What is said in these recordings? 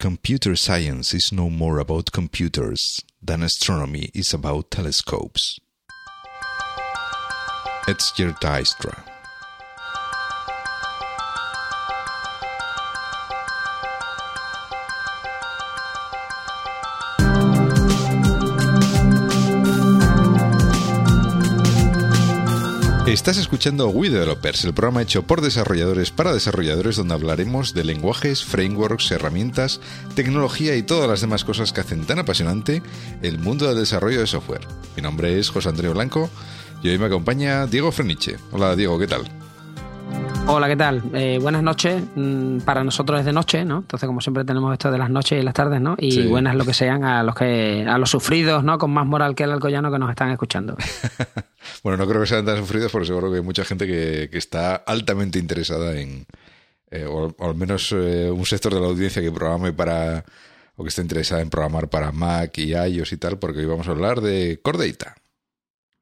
Computer science is no more about computers than astronomy is about telescopes. Etzger Dijkstra. Estás escuchando We Developers, el programa hecho por desarrolladores para desarrolladores donde hablaremos de lenguajes, frameworks, herramientas, tecnología y todas las demás cosas que hacen tan apasionante el mundo del desarrollo de software. Mi nombre es José Antonio Blanco y hoy me acompaña Diego Freniche. Hola Diego, ¿qué tal? Hola, ¿qué tal? Eh, buenas noches. Mm, para nosotros es de noche, ¿no? Entonces, como siempre, tenemos esto de las noches y las tardes, ¿no? Y buenas lo que sean a los que a los sufridos, ¿no? Con más moral que el alcoyano que nos están escuchando. bueno, no creo que sean tan sufridos, porque seguro que hay mucha gente que, está altamente interesada en, eh, o, al menos eh, un sector de la audiencia que programe para o que esté interesada en programar para Mac y iOS y tal, porque hoy vamos a hablar de Core Data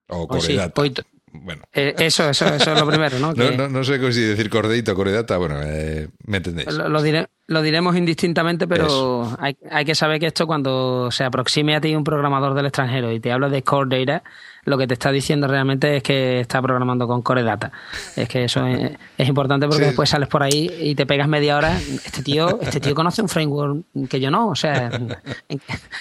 o Core Data. Bueno. Eh, eso, eso, eso es lo primero, ¿no? no, no, sé si decir Cordeito o Coredata, bueno, eh, me entendéis. Lo, lo diremos indistintamente, pero hay, hay, que saber que esto cuando se aproxime a ti un programador del extranjero y te habla de Core Data, lo que te está diciendo realmente es que está programando con Core Data. Es que eso es, importante porque después sales por ahí y te pegas media hora. Este tío, este tío conoce un framework que yo no. O sea,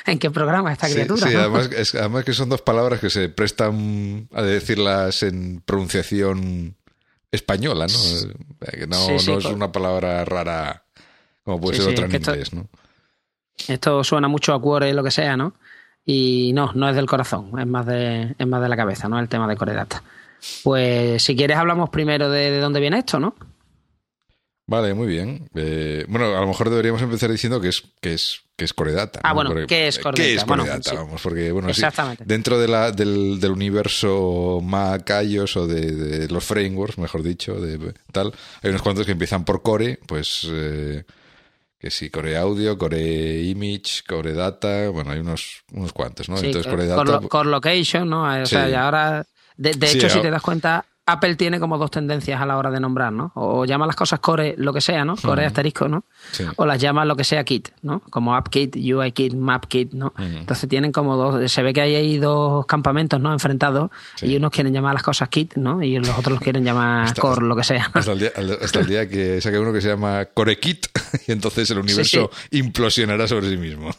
¿en, qué programa esta criatura? Sí, además, además que son dos palabras que se prestan a decirlas en pronunciación española, ¿no? Que no, no es una palabra rara como puede ser otra en inglés, ¿no? Esto suena mucho a Core, lo que sea, ¿no? Y no, no es del corazón, es más de, es más de la cabeza, ¿no? El tema de Coredata. Pues si quieres hablamos primero de, dónde viene esto, ¿no? Vale, muy bien. Eh, bueno, a lo mejor deberíamos empezar diciendo que es, que es, que es Coredata. Ah, bueno, ¿qué es Coredata? ¿Qué es Coredata? Vamos, porque, bueno, Exactamente. dentro de la, del, del, universo Mac, iOS o de, los frameworks, mejor dicho, de tal, hay unos cuantos que empiezan por Core, pues... Eh, que sí, Core Audio, Core Image, Core Data, bueno, hay unos, unos cuantos, ¿no? Entonces, Core Data. Core, Location, ¿no? O sea, y ahora, de, hecho, si te das cuenta, Apple tiene como dos tendencias a la hora de nombrar, ¿no? O llama las cosas core lo que sea, ¿no? Core asterisco, ¿no? O las llama lo que sea kit, ¿no? Como AppKit, UIKit, MapKit, ¿no? Entonces tienen como dos, se ve que hay ahí dos campamentos, ¿no? Enfrentados y unos quieren llamar las cosas kit, ¿no? Y los otros los quieren llamar core, lo que sea. Hasta el, día, hasta el día que saque uno que se llama core kit y entonces el universo implosionará sobre sí mismo.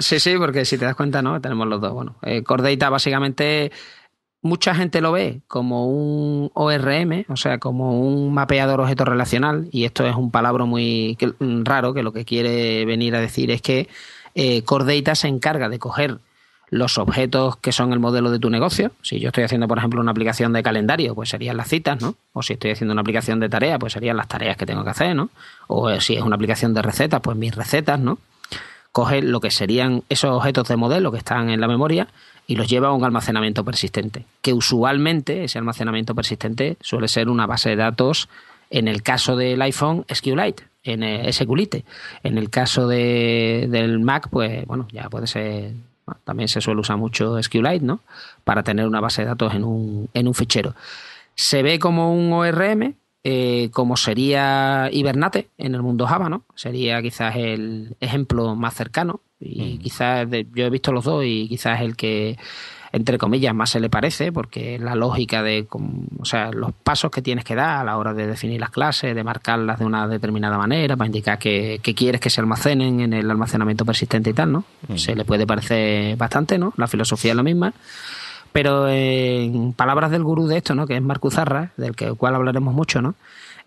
sí, sí, porque si te das cuenta, ¿no? Tenemos los dos. Bueno, eh, Core Data básicamente mucha gente lo ve como un ORM, o sea, como un mapeador objeto relacional, y esto es un palabra muy raro que lo que quiere venir a decir es que eh, Core Data se encarga de coger los objetos que son el modelo de tu negocio. Si yo estoy haciendo, por ejemplo, una aplicación de calendario, pues serían las citas, ¿no? O si estoy haciendo una aplicación de tarea, pues serían las tareas que tengo que hacer, ¿no? O si es una aplicación de recetas, pues mis recetas, ¿no? Coge lo que serían esos objetos de modelo que están en la memoria y los lleva a un almacenamiento persistente, que usualmente ese almacenamiento persistente suele ser una base de datos, en el caso del iPhone, SQLite, en SQLite. En el caso de, del Mac, pues bueno, ya puede ser, también se suele usar mucho SQLite, ¿no? Para tener una base de datos en un, en un fichero. Se ve como un ORM, eh, como sería Hibernate en el mundo Java, ¿no? Sería quizás el ejemplo más cercano. Y quizás yo he visto los dos y quizás el que, entre comillas, más se le parece, porque la lógica de, o sea, los pasos que tienes que dar a la hora de definir las clases, de marcarlas de una determinada manera, para indicar que, quieres que se almacenen en el almacenamiento persistente y tal, ¿no? Se le puede parecer bastante, ¿no? La filosofía es la misma. Pero en palabras del gurú de esto, ¿no? que es Marco Zarra, del que, cual hablaremos mucho, ¿no?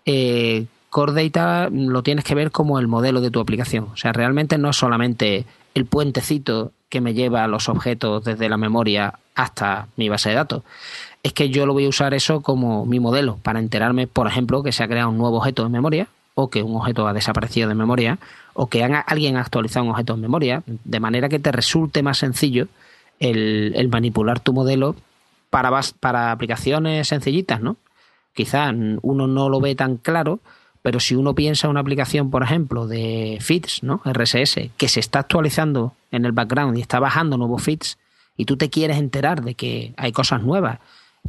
Eh, Core Data lo tienes que ver como el modelo de tu aplicación. O sea, realmente no es solamente el puentecito que me lleva los objetos desde la memoria hasta mi base de datos. Es que yo lo voy a usar eso como mi modelo para enterarme, por ejemplo, que se ha creado un nuevo objeto en memoria o que un objeto ha desaparecido de memoria o que alguien ha actualizado un objeto en memoria, de manera que te resulte más sencillo el, manipular tu modelo para, para aplicaciones sencillitas, ¿no? Quizás uno no lo ve tan claro, pero si uno piensa en una aplicación, por ejemplo, de feeds, ¿no? RSS, que se está actualizando en el background y está bajando nuevos feeds, y tú te quieres enterar de que hay cosas nuevas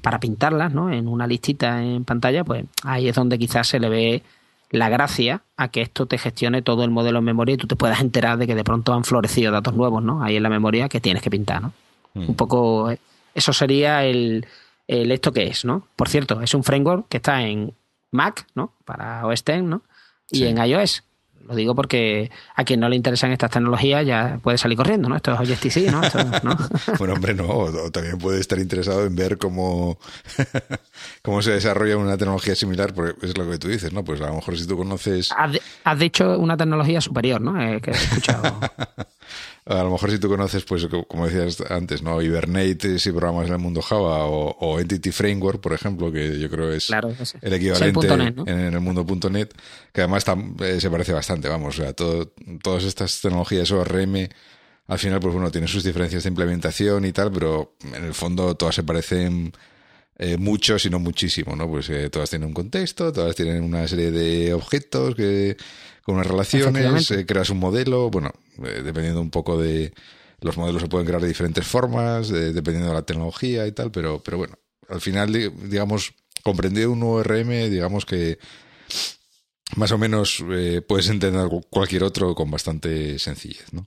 para pintarlas, ¿no? En una listita en pantalla, pues ahí es donde quizás se le ve la gracia a que esto te gestione todo el modelo en memoria y tú te puedas enterar de que de pronto han florecido datos nuevos, ¿no? Ahí en la memoria que tienes que pintar, ¿no? Mm. Un poco, eh, eso sería el, el, esto que es, ¿no? Por cierto, es un framework que está en Mac, ¿no? Para OS X, ¿no? Y en iOS. Lo digo porque a quien no le interesan estas tecnologías ya puede salir corriendo, ¿no? Esto es OJTC, ¿no? ¿no? bueno, hombre, no. O también puede estar interesado en ver cómo, cómo se desarrolla una tecnología similar, porque es lo que tú dices, ¿no? Pues a lo mejor si tú conoces... Has, dicho una tecnología superior, ¿no? Eh, que he escuchado. a lo mejor si tú conoces, pues como decías antes, ¿no? Hibernate, si programas en el mundo Java, o, Entity Framework, por ejemplo, que yo creo es el equivalente en, el mundo .NET, que además eh, se parece bastante, vamos, o sea, todo, todas estas tecnologías ORM, al final, pues bueno, tienen sus diferencias de implementación y tal, pero en el fondo todas se parecen eh, mucho, si no muchísimo, ¿no? Pues eh, todas tienen un contexto, todas tienen una serie de objetos que con unas relaciones, eh, creas un modelo, bueno, eh, dependiendo un poco de... Los modelos se pueden crear de diferentes formas, dependiendo de la tecnología y tal, pero, pero bueno, al final, digamos, comprender un ORM, digamos que más o menos eh, puedes entender cualquier otro con bastante sencillez, ¿no?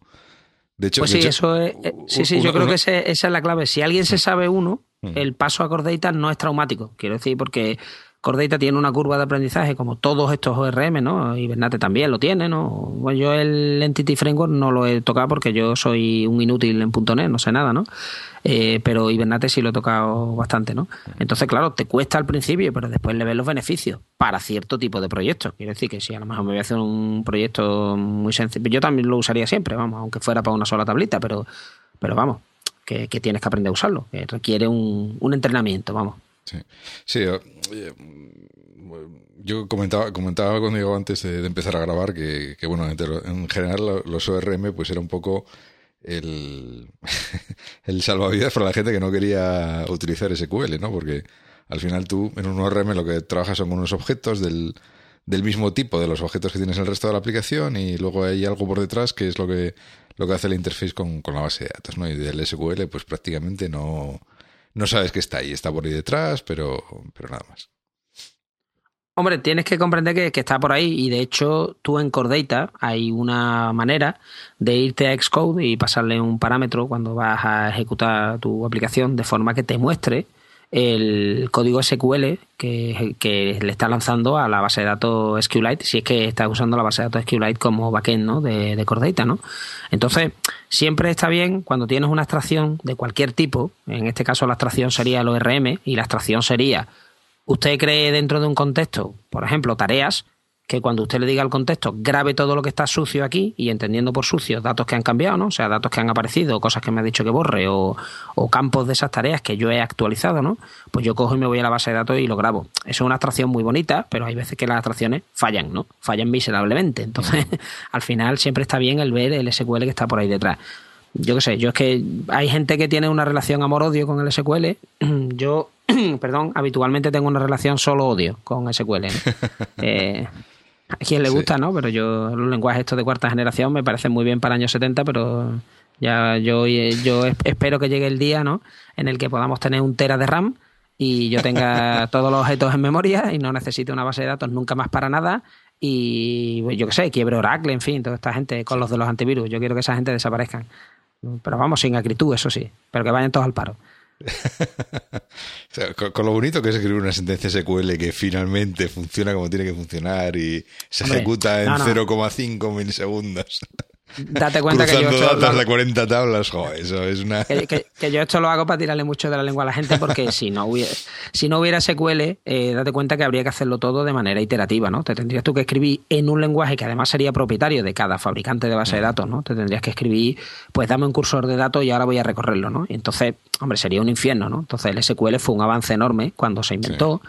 De hecho, pues sí, eso es, sí, sí, yo creo que esa es la clave. Si alguien se sabe uno, el paso a Core Data no es traumático. Quiero decir, porque Core Data tiene una curva de aprendizaje como todos estos ORM, ¿no? Y Bernate también lo tiene, ¿no? Bueno, yo el Entity Framework no lo he tocado porque yo soy un inútil en .NET, no sé nada, ¿no? Eh, pero Hibernate sí lo he tocado bastante, ¿no? Entonces, claro, te cuesta al principio, pero después le ves los beneficios para cierto tipo de proyectos. Quiero decir que si a lo mejor me voy a hacer un proyecto muy sencillo, yo también lo usaría siempre, vamos, aunque fuera para una sola tablita, pero, pero vamos, que, tienes que aprender a usarlo, requiere un entrenamiento, vamos. Sí, sí yo comentaba, comentaba conmigo antes de, empezar a grabar que, bueno, en general los ORM pues era un poco el, el salvavidas para la gente que no quería utilizar SQL, ¿no? Porque al final tú en un ORM lo que trabajas son unos objetos del, del mismo tipo de los objetos que tienes en el resto de la aplicación y luego hay algo por detrás que es lo que, lo que hace la interface con, con la base de datos, ¿no? Y del SQL pues prácticamente no, no sabes que está ahí, está por ahí detrás, pero, pero nada más. Hombre, tienes que comprender que, está por ahí y de hecho tú en Core Data hay una manera de irte a Xcode y pasarle un parámetro cuando vas a ejecutar tu aplicación de forma que te muestre el código SQL que, le está lanzando a la base de datos SQLite, si es que estás usando la base de datos SQLite como backend ¿no? de, de ¿no? Entonces, siempre está bien cuando tienes una abstracción de cualquier tipo, en este caso la abstracción sería el ORM y la abstracción sería, usted cree dentro de un contexto, por ejemplo, tareas, que cuando usted le diga al contexto, grabe todo lo que está sucio aquí y entendiendo por sucio datos que han cambiado, ¿no? O sea, datos que han aparecido, cosas que me ha dicho que borre o, campos de esas tareas que yo he actualizado, ¿no? Pues yo cojo y me voy a la base de datos y lo grabo. Eso es una abstracción muy bonita, pero hay veces que las abstracciones fallan, ¿no? Fallan miserablemente. Entonces, al final siempre está bien el ver el SQL que está por ahí detrás. Yo qué sé, yo es que hay gente que tiene una relación amor-odio con el SQL. Yo, perdón, habitualmente tengo una relación solo odio con SQL. eh, a quien le gusta, ¿no? Pero yo, los lenguajes estos de cuarta generación me parecen muy bien para años 70, pero ya yo, yo espero que llegue el día, ¿no? En el que podamos tener un tera de RAM y yo tenga todos los objetos en memoria y no necesite una base de datos nunca más para nada y pues, yo qué sé, quiebre Oracle, en fin, toda esta gente con los de los antivirus. Yo quiero que esa gente desaparezcan. Pero vamos, sin acritud, eso sí, pero que vayan todos al paro. con, lo bonito que es escribir una sentencia SQL que finalmente funciona como tiene que funcionar y se ejecuta en 0,5 milisegundos. Date cuenta que yo esto datos de 40 tablas, eso es una... Que, yo esto lo hago para tirarle mucho de la lengua a la gente porque si no hubiera, si no hubiera SQL, eh, date cuenta que habría que hacerlo todo de manera iterativa, ¿no? Te tendrías tú que escribir en un lenguaje que además sería propietario de cada fabricante de base de datos, ¿no? Te tendrías que escribir, pues dame un cursor de datos y ahora voy a recorrerlo, ¿no? Y entonces, hombre, sería un infierno, ¿no? Entonces el SQL fue un avance enorme cuando se inventó.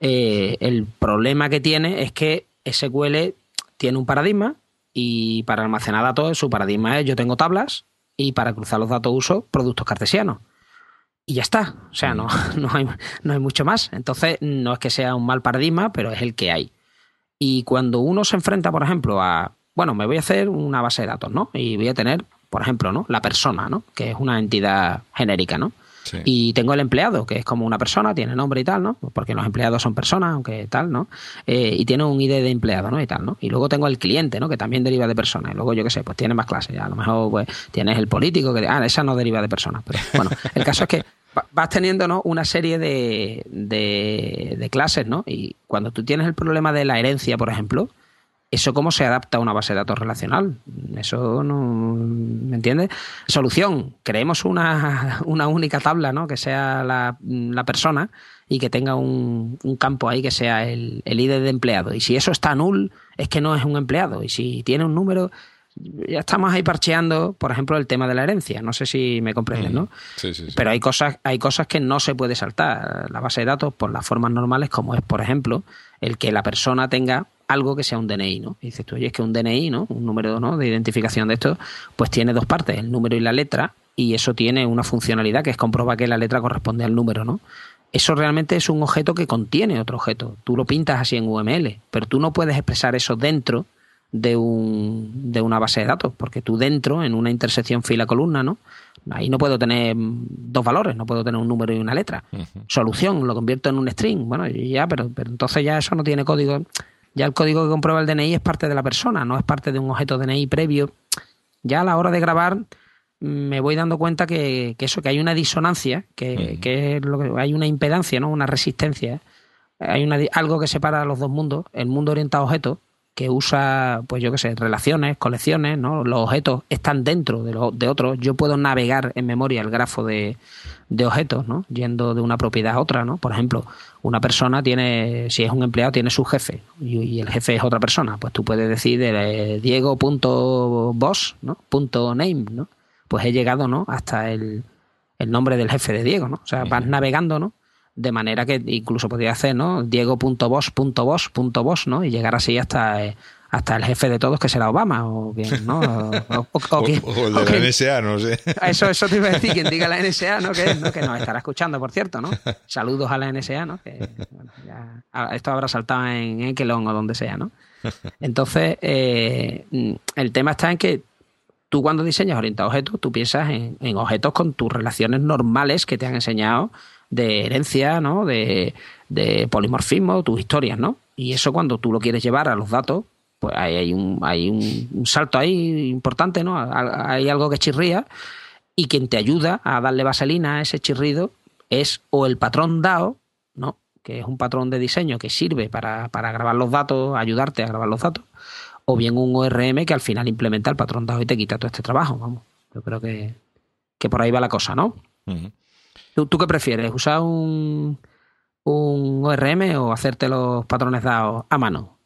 Eh, el problema que tiene es que SQL tiene un paradigma y para almacenar datos, su paradigma es yo tengo tablas y para cruzar los datos uso productos cartesianos. Y ya está. O sea, no, no, hay, no hay mucho más. Entonces, no es que sea un mal paradigma, pero es el que hay. Y cuando uno se enfrenta, por ejemplo, a, bueno, me voy a hacer una base de datos, ¿no? Y voy a tener, por ejemplo, ¿no? La persona, ¿no? Que es una entidad genérica, ¿no? Y tengo el empleado, que es como una persona, tiene nombre y tal, ¿no? Porque los empleados son personas, aunque tal, ¿no? Eh, y tiene un ID de empleado, ¿no? Y tal, ¿no? Y luego tengo el cliente, ¿no? Que también deriva de personas. Y luego, yo qué sé, pues tiene más clases. A lo mejor, pues, tienes el político, que, ah, esa no deriva de personas. Pero bueno, el caso es que vas teniendo ¿no? una serie de, de, de, clases, ¿no? Y cuando tú tienes el problema de la herencia, por ejemplo, ¿Eso cómo se adapta a una base de datos relacional? Eso no. ¿Me entiendes? Solución: creemos una, una única tabla, ¿no? Que sea la, la persona y que tenga un, un, campo ahí que sea el, el ID de empleado. Y si eso está null, es que no es un empleado. Y si tiene un número, ya estamos ahí parcheando, por ejemplo, el tema de la herencia. No sé si me comprendes, ¿no? Sí, sí, sí. Pero hay cosas, hay cosas que no se puede saltar. La base de datos por las formas normales, como es, por ejemplo, el que la persona tenga algo que sea un DNI, ¿no? Y dices tú, oye, es que un DNI, ¿no? Un número ¿no? de identificación de esto, pues tiene dos partes, el número y la letra, y eso tiene una funcionalidad que es comprobar que la letra corresponde al número, ¿no? Eso realmente es un objeto que contiene otro objeto. Tú lo pintas así en UML, pero tú no puedes expresar eso dentro de, un, de una base de datos, porque tú dentro, en una intersección fila-columna, ¿no? Ahí no puedo tener dos valores, no puedo tener un número y una letra. Solución, lo convierto en un string. Bueno, ya, pero, pero entonces ya eso no tiene código ya el código que comprueba el DNI es parte de la persona, no es parte de un objeto DNI previo. Ya a la hora de grabar mm, me voy dando cuenta que, eso, que hay una disonancia, que, que, lo que hay una impedancia, ¿no? una resistencia. Hay una, algo que separa los dos mundos, el mundo orientado a objetos que usa, pues yo qué sé, relaciones, colecciones, ¿no? Los objetos están dentro de, los, de otros. Yo puedo navegar en memoria el grafo de, de objetos, ¿no? Yendo de una propiedad a otra, ¿no? Por ejemplo, una persona tiene, si es un empleado, tiene su jefe y, el jefe es otra persona. Pues tú puedes decir eh, Diego.boss, ¿no? Punto name, ¿no? Pues he llegado, ¿no? Hasta el, el nombre del jefe de Diego, ¿no? O sea, vas navegando, ¿no? De manera que incluso podría hacer, ¿no? Diego.boss.boss.boss, ¿no? Y llegar así hasta, eh, hasta el jefe de todos, que será Obama, o bien, ¿no? O, o, el de la NSA, no sé. Eso, eso te iba a decir, quien diga la NSA, ¿no? Que, ¿no? que nos estará escuchando, por cierto, ¿no? Saludos a la NSA, ¿no? Que, bueno, ya, esto habrá saltado en Ekelon o donde sea, ¿no? Entonces, eh, el tema está en que tú cuando diseñas orientado a objetos, tú piensas en, en objetos con tus relaciones normales que te han enseñado de herencia, ¿no? De, de polimorfismo, tus historias, ¿no? Y eso cuando tú lo quieres llevar a los datos, pues hay, un, hay un, salto ahí importante, ¿no? Hay algo que chirría y quien te ayuda a darle vaselina a ese chirrido es o el patrón DAO, ¿no? Que es un patrón de diseño que sirve para, para grabar los datos, ayudarte a grabar los datos, o bien un ORM que al final implementa el patrón DAO y te quita todo este trabajo, vamos. Yo creo que, que por ahí va la cosa, ¿no? ¿Tú, qué prefieres? ¿Usar un, un ORM o hacerte los patrones dados a mano?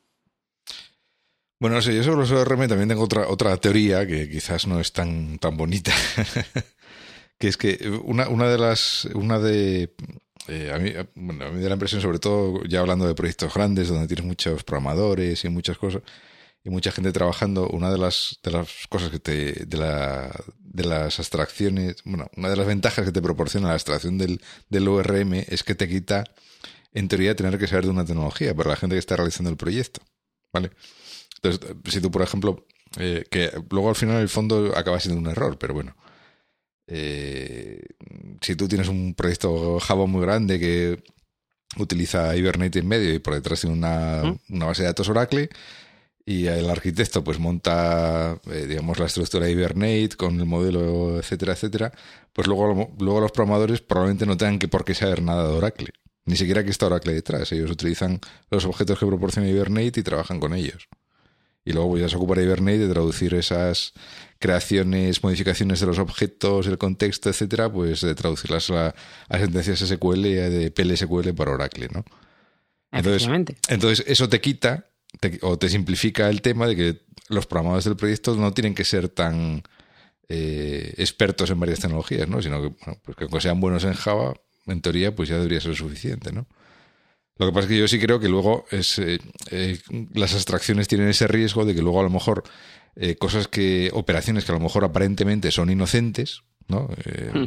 Bueno, no sé, yo sobre los ORM también tengo otra, otra teoría que quizás no es tan, tan bonita. que es que una, una de las. Una de. Eh, a, mí, bueno, a mí da la impresión, sobre todo ya hablando de proyectos grandes, donde tienes muchos programadores y muchas cosas, y mucha gente trabajando, una de las, de las cosas que te, de, la, de las abstracciones, bueno, una de las ventajas que te proporciona la abstracción del, del ORM es que te quita, en teoría, tener que saber de una tecnología para la gente que está realizando el proyecto. ¿Vale? Entonces, si tú, por ejemplo, eh, que luego al final el fondo acaba siendo un error, pero bueno. Eh, si tú tienes un proyecto Java muy grande que utiliza Hibernate en medio y por detrás tiene una, una base de datos Oracle, y el arquitecto pues monta, eh, digamos, la estructura de Hibernate con el modelo, etcétera, etcétera, pues luego, luego los programadores probablemente no tengan que por qué saber nada de Oracle. Ni siquiera que está Oracle detrás. Ellos utilizan los objetos que proporciona Hibernate y trabajan con ellos. Y luego pues, ya se ocupará Hibernate de traducir esas creaciones, modificaciones de los objetos, el contexto, etcétera, pues de traducirlas a, a sentencias SQL y de PLSQL para Oracle, ¿no? Entonces, entonces eso te quita o te simplifica el tema de que los programadores del proyecto no tienen que ser tan eh, expertos en varias tecnologías, ¿no? Sino que, bueno, pues que aunque sean buenos en Java, en teoría, pues ya debería ser suficiente, ¿no? Lo que pasa es que yo sí creo que luego es, eh, eh, las abstracciones tienen ese riesgo de que luego a lo mejor cosas que, operaciones que a lo mejor aparentemente son inocentes, ¿no? Hmm.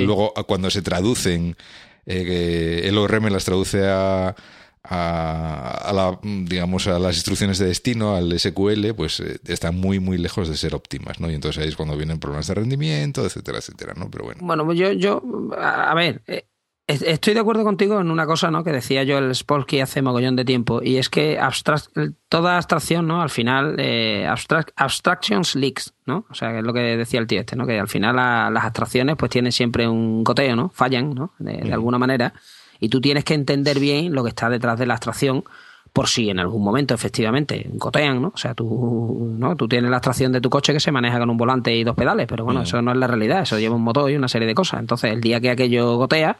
Luego cuando se traducen, el ORM las traduce a, a, la, digamos, a las instrucciones de destino, al SQL, pues eh, están muy, muy lejos de ser óptimas, ¿no? Y entonces ahí es cuando vienen problemas de rendimiento, etcétera, etcétera, ¿no? Pero bueno. Bueno, pues yo, yo, a ver, eh, Estoy de acuerdo contigo en una cosa, ¿no? Que decía yo el Spolsky hace mogollón de tiempo, y es que toda abstracción, ¿no? Al final, eh, abstractions leaks, ¿no? O sea, que es lo que decía el tío este, ¿no? Que al final las abstracciones pues tienen siempre un goteo, ¿no? Fallan, ¿no? de alguna manera, y tú tienes que entender bien lo que está detrás de la abstracción por si en algún momento efectivamente gotean, ¿no? O sea, tú, ¿no? tú tienes la abstracción de tu coche que se maneja con un volante y dos pedales, pero bueno, eso no es la realidad, eso lleva un motor y una serie de cosas. Entonces, el día que aquello gotea,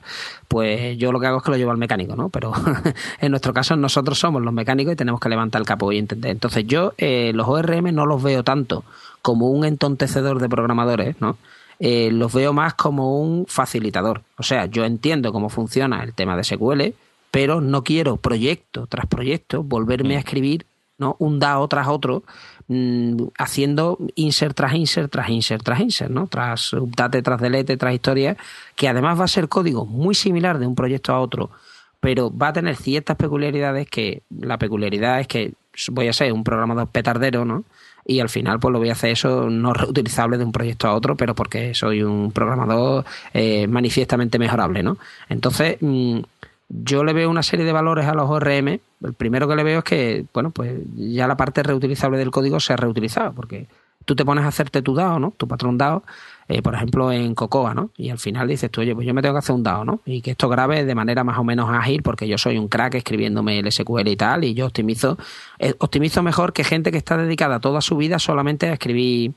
pues yo lo que hago es que lo llevo al mecánico, ¿no? Pero en nuestro caso nosotros somos los mecánicos y tenemos que levantar el capo y entender. Entonces, yo eh, los ORM no los veo tanto como un entontecedor de programadores, ¿no? Eh, los veo más como un facilitador. O sea, yo entiendo cómo funciona el tema de SQL, pero no quiero proyecto tras proyecto volverme a mm. escribir ¿no? un DAO tras otro, mm, haciendo insert tras insert tras insert tras insert, ¿no? tras update tras delete tras historia, que además va a ser código muy similar de un proyecto a otro, pero va a tener ciertas peculiaridades que la peculiaridad es que voy a ser un programador petardero, ¿no? Y al final pues lo voy a hacer eso no reutilizable de un proyecto a otro, pero porque soy un programador eh, manifiestamente mejorable, ¿no? Entonces, mm, yo le veo una serie de valores a los ORM. El primero que le veo es que, bueno, pues ya la parte reutilizable del código se ha reutilizado, porque tú te pones a hacerte tu DAO, ¿no? Tu patrón DAO, eh, por ejemplo, en Cocoa, ¿no? Y al final dices tú, oye, pues yo me tengo que hacer un DAO, ¿no? Y que esto grabe de manera más o menos ágil, porque yo soy un crack escribiéndome el SQL y tal, y yo optimizo, eh, optimizo mejor que gente que está dedicada toda su vida solamente a escribir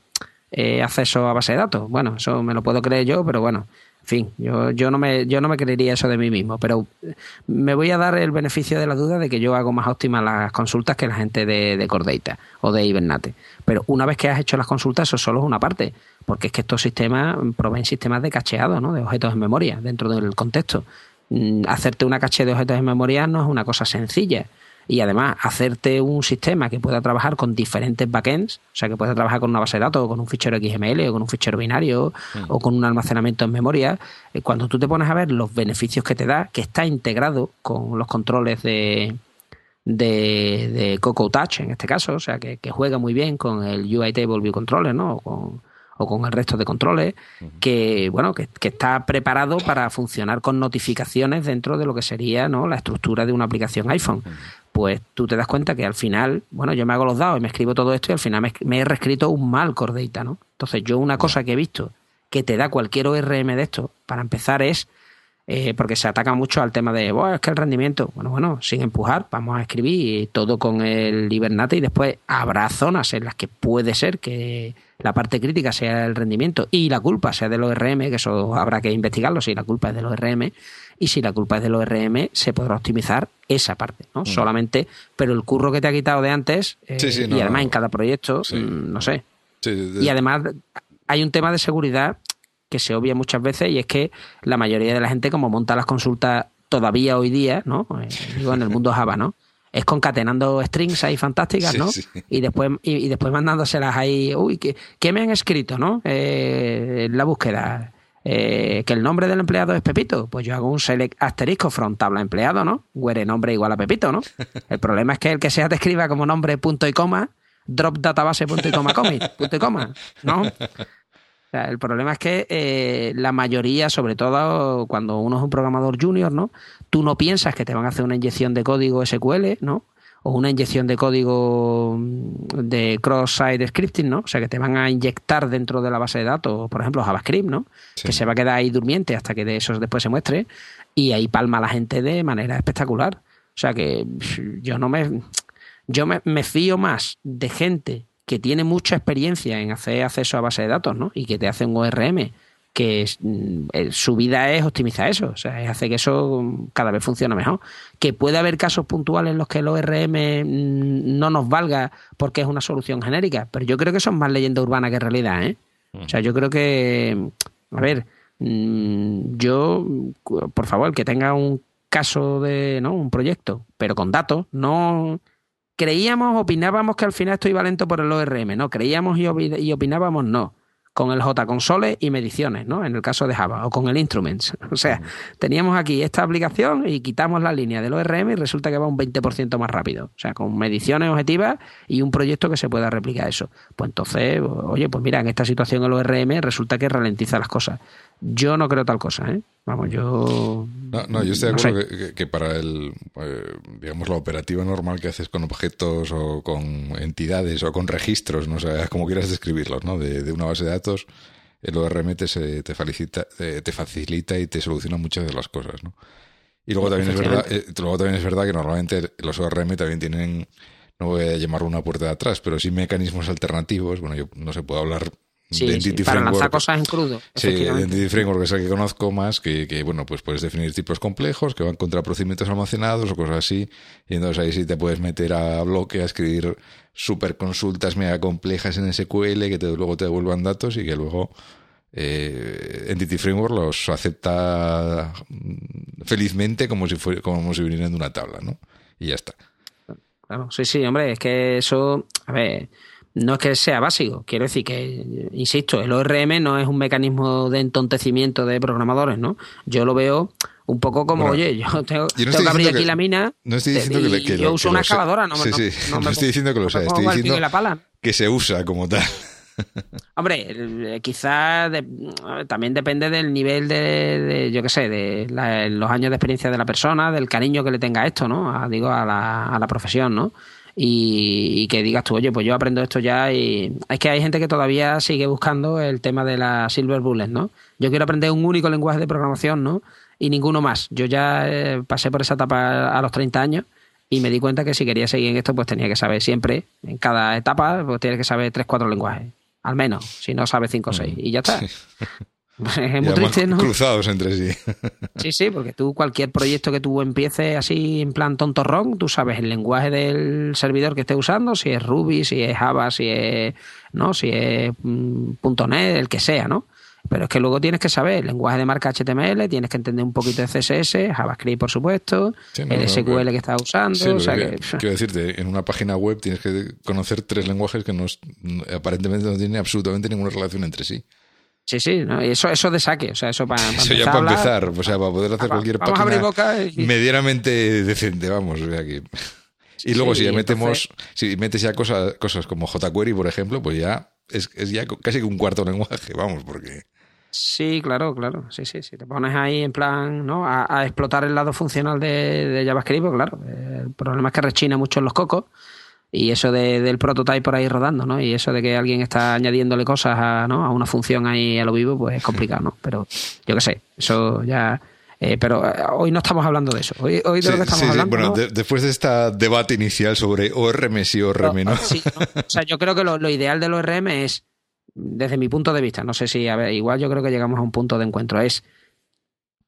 eh, acceso a base de datos. Bueno, eso me lo puedo creer yo, pero bueno, fin, yo, yo, no me, yo no me creería eso de mí mismo, pero me voy a dar el beneficio de la duda de que yo hago más óptimas las consultas que la gente de, de Cordeita o de Hibernate. Pero una vez que has hecho las consultas, eso solo es una parte, porque es que estos sistemas proveen sistemas de cacheado, ¿no? de objetos en memoria dentro del contexto. Mm, hacerte una caché de objetos en memoria no es una cosa sencilla y además hacerte un sistema que pueda trabajar con diferentes backends, o sea, que pueda trabajar con una base de datos, o con un fichero XML, o con un fichero binario, mm. o con un almacenamiento en memoria, eh, cuando tú te pones a ver los beneficios que te da, que está integrado con los controles de, de, de Coco Touch en este caso, o sea, que, juega muy bien con el UI Table View Controller, ¿no? O con, o con el resto de controles, que bueno, que, está preparado para funcionar con notificaciones dentro de lo que sería ¿no? la estructura de una aplicación iPhone. Pues tú te das cuenta que al final, bueno, yo me hago los dados y me escribo todo esto y al final me, he reescrito un mal Cordeita, ¿no? Entonces yo una cosa que he visto que te da cualquier ORM de esto, para empezar, es eh, porque se ataca mucho al tema de, es que el rendimiento, bueno, bueno, sin empujar, vamos a escribir todo con el Hibernate y después habrá zonas en las que puede ser que la parte crítica sea el rendimiento y la culpa sea del ORM, que eso habrá que investigarlo si la culpa es del ORM y si la culpa es del ORM se podrá optimizar esa parte, ¿no? Mm. Solamente, pero el curro que te ha quitado de antes eh, y además en cada proyecto, mm, no sé. Y además hay un tema de seguridad que se obvia muchas veces y es que la mayoría de la gente como monta las consultas todavía hoy día, ¿no? Eh, digo, en el mundo Java, ¿no? Es concatenando strings ahí fantásticas, ¿no? Y después y, después mandándoselas ahí, uy, ¿qué, qué me han escrito, no? Eh, la búsqueda. Eh, que el nombre del empleado es Pepito, pues yo hago un select asterisco from tabla empleado, ¿no? Huere nombre igual a Pepito, ¿no? El problema es que el que sea te escriba como nombre punto y coma, drop database punto y coma commit, punto y coma, ¿no? El problema es que eh, la mayoría, sobre todo cuando uno es un programador junior, ¿no? Tú no piensas que te van a hacer una inyección de código SQL, ¿no? O una inyección de código mm, de cross-site scripting, ¿no? O sea, que te van a inyectar dentro de la base de datos, por ejemplo, JavaScript, ¿no? Que se va a quedar ahí durmiente hasta que de eso después se muestre. Y ahí palma la gente de manera espectacular. O sea que yo no me. Yo me fío más de gente que tiene mucha experiencia en hacer acceso a base de datos, ¿no? Y que te hace un ORM que mm, eh, su vida es optimizar eso, o sea, hace que eso cada vez funcione mejor. Que puede haber casos puntuales en los que el ORM mm, no nos valga porque es una solución genérica, pero yo creo que son más leyenda urbana que realidad, ¿eh? O sea, yo creo que, a ver, mm, yo, por favor, que tenga un caso de, ¿no? Un proyecto, pero con datos, no creíamos, opinábamos que al final esto iba lento por el ORM, no, creíamos y, opinábamos no. con el JConsole y mediciones, ¿no? En el caso de Java, o con el Instruments. O sea, teníamos aquí esta aplicación y quitamos la línea del ORM y resulta que va un 20% más rápido. O sea, con mediciones objetivas y un proyecto que se pueda replicar eso. Pues entonces, oye, pues mira, en esta situación el ORM resulta que ralentiza las cosas. Yo no creo tal cosa, ¿eh? Vamos, yo... No, yo estoy de acuerdo que, para el, eh, digamos, la operativa normal que haces con objetos o con entidades o con registros, no sé, como quieras describirlos, ¿no? De, una base de datos, el ORM te, te, facilita, te facilita y te soluciona muchas de las cosas, ¿no? Y luego también es verdad, eh, luego también es verdad que normalmente los ORM también tienen, no voy a llamarlo una puerta de atrás, pero sí mecanismos alternativos. Bueno, yo no se puedo hablar Sí, para lanzar cosas en crudo. Sí, Identity Framework es el que conozco más, que, bueno, pues puedes definir tipos complejos que van contra procedimientos almacenados o cosas así. Y entonces ahí sí te puedes meter a bloque a escribir super consultas mega complejas en SQL que te, luego te devuelvan datos y que luego eh, Entity Framework los acepta felizmente como si, fuera, como si vinieran de una tabla, ¿no? Y ya está. Claro, sí, sí, hombre, es que eso, a ver, no es que sea básico, quiero decir que, insisto, el ORM no es un mecanismo de entontecimiento de programadores, ¿no? Yo lo veo un poco como, oye, yo tengo, que abrir aquí la mina no estoy diciendo que, yo uso una excavadora, no, sí, sí. no, estoy diciendo que lo sea, estoy diciendo que se usa como tal. Hombre, quizás también depende del nivel de, yo qué sé, de los años de experiencia de la persona, del cariño que le tenga a esto, ¿no? digo, a la, a la profesión, ¿no? Y, que digas tú, oye, pues yo aprendo esto ya y es que hay gente que todavía sigue buscando el tema de la Silver Bullet, ¿no? Yo quiero aprender un único lenguaje de programación, ¿no? Y ninguno más. Yo ya eh, pasé por esa etapa a los 30 años y me di cuenta que si quería seguir en esto, pues tenía que saber siempre, en cada etapa, pues tienes que saber 3, 4 lenguajes, al menos, si no sabes 5 o 6, y ya está. es muy triste, ¿no? Cruzados entre sí. Sí, sí, porque tú cualquier proyecto que tú empieces así en plan tontorrón, tú sabes el lenguaje del servidor que estés usando, si es Ruby, si es Java, si es, ¿no? si es mm, .NET, el que sea, ¿no? Pero es que luego tienes que saber el lenguaje de marca HTML, tienes que entender un poquito de CSS, JavaScript, por supuesto, el SQL que estás usando. quiero decirte, en una página web tienes que conocer tres lenguajes que no, aparentemente no tienen absolutamente ninguna relación entre sí. Sí, sí, eso, eso de saque, o sea, eso para, Eso ya para empezar, o sea, para poder hacer cualquier vamos página boca medianamente decente, vamos, o aquí. Y luego si ya metemos, si metes ya cosas, cosas como jQuery, por ejemplo, pues ya es, es ya casi que un cuarto lenguaje, vamos, porque... Sí, claro, claro. Sí, sí. Si te pones ahí en plan, ¿no? A, explotar el lado funcional de, de JavaScript, pues claro. El problema es que rechina mucho en los cocos y eso de, del prototype por ahí rodando, ¿no? Y eso de que alguien está añadiéndole cosas a, ¿no? a una función ahí a lo vivo, pues es complicado, ¿no? Pero yo qué sé, eso ya... Eh, pero eh, hoy no estamos hablando de eso. Hoy, hoy de lo que estamos hablando. Bueno, después de este debate inicial sobre ORM sí ORM no. Sí, O sea, yo creo que lo, lo, ideal del ORM es, desde mi punto de vista, no sé si, a ver, igual yo creo que llegamos a un punto de encuentro, es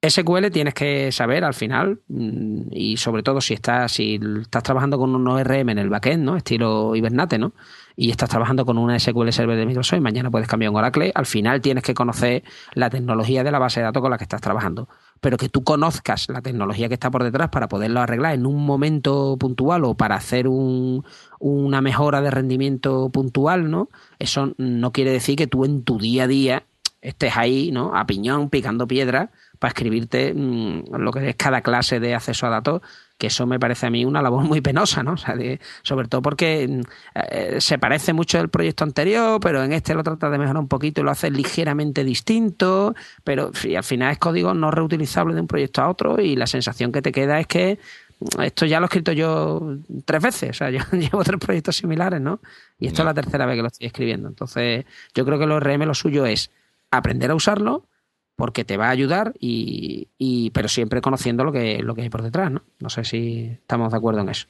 SQL tienes que saber al final, mm, y sobre todo si estás, si estás trabajando con un ORM en el backend, ¿no? Estilo Hibernate, ¿no? Y estás trabajando con una SQL Server de Microsoft y mañana puedes cambiar un Oracle, al final tienes que conocer la tecnología de la base de datos con la que estás trabajando. Pero que tú conozcas la tecnología que está por detrás para poderlo arreglar en un momento puntual o para hacer un, una mejora de rendimiento puntual, ¿no? Eso no quiere decir que tú en tu día a día estés ahí, ¿no? A piñón, picando piedra para escribirte mm, lo que es cada clase de acceso a datos, que eso me parece a mí una labor muy penosa, ¿no? sobre todo porque mm, eh, se parece mucho al proyecto anterior, pero en este lo trata de mejorar un poquito y lo hace ligeramente distinto, pero al final es código no reutilizable de un proyecto a otro y la sensación que te queda es que mm, esto ya lo he escrito yo tres veces, o sea, yo llevo tres proyectos similares, ¿no? Y esto es la tercera vez que lo estoy escribiendo. Entonces, yo creo que el ORM lo suyo es aprender a usarlo, porque te va a ayudar y, pero siempre conociendo lo que, lo que hay por detrás, ¿no? No sé si estamos de acuerdo en eso.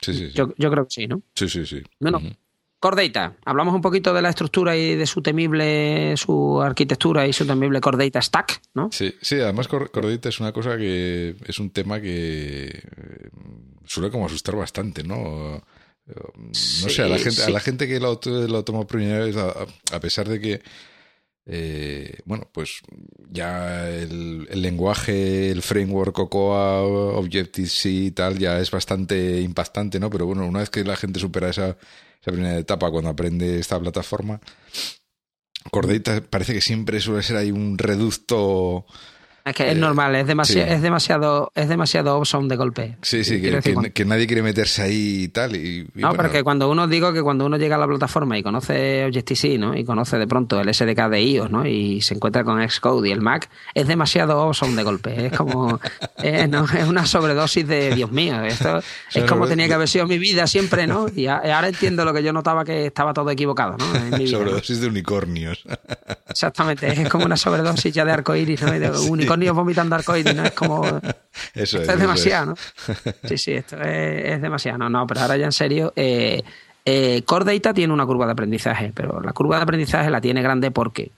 sí, sí, Yo, creo que sí, ¿no? Sí, sí, sí. Bueno, Core Data. Hablamos un poquito de la estructura y de su temible, su arquitectura y su temible Core Data Stack, ¿no? Sí, sí, además Core, Data es una cosa que es un tema que eh, suele como asustar bastante, ¿no? No sé, a la gente, a la gente que lo, lo toma primera vez, a pesar de que eh, bueno, pues ya el, lenguaje, el framework Cocoa, Objective-C y tal, ya es bastante impactante, ¿no? Pero bueno, una vez que la gente supera esa, primera etapa cuando aprende esta plataforma, Core Data parece que siempre suele ser ahí un reducto es que es eh, normal, es, demasiado, es demasiado, es demasiado awesome de golpe. Sí, sí, que, nadie quiere meterse ahí y tal. Y, no, porque cuando uno digo que cuando uno llega a la plataforma y conoce Objective-C, ¿no? Y conoce de pronto el SDK de iOS, ¿no? Y se encuentra con Xcode y el Mac, es demasiado awesome de golpe. Es como, es, una sobredosis de Dios mío. Esto es como tenía que haber sido mi vida siempre, ¿no? Y ahora entiendo lo que yo notaba que estaba todo equivocado, ¿no? sobredosis de unicornios. Exactamente, es como una sobredosis ya de arcoíris, ¿no? de unicornios vomitando arcoíris, ¿no? Es como... Eso esto es, demasiado, ¿no? Sí, sí, esto es, demasiado. No, no, pero ahora ya en serio... Eh, eh, Core Data tiene una curva de aprendizaje, pero la curva de aprendizaje la tiene grande porque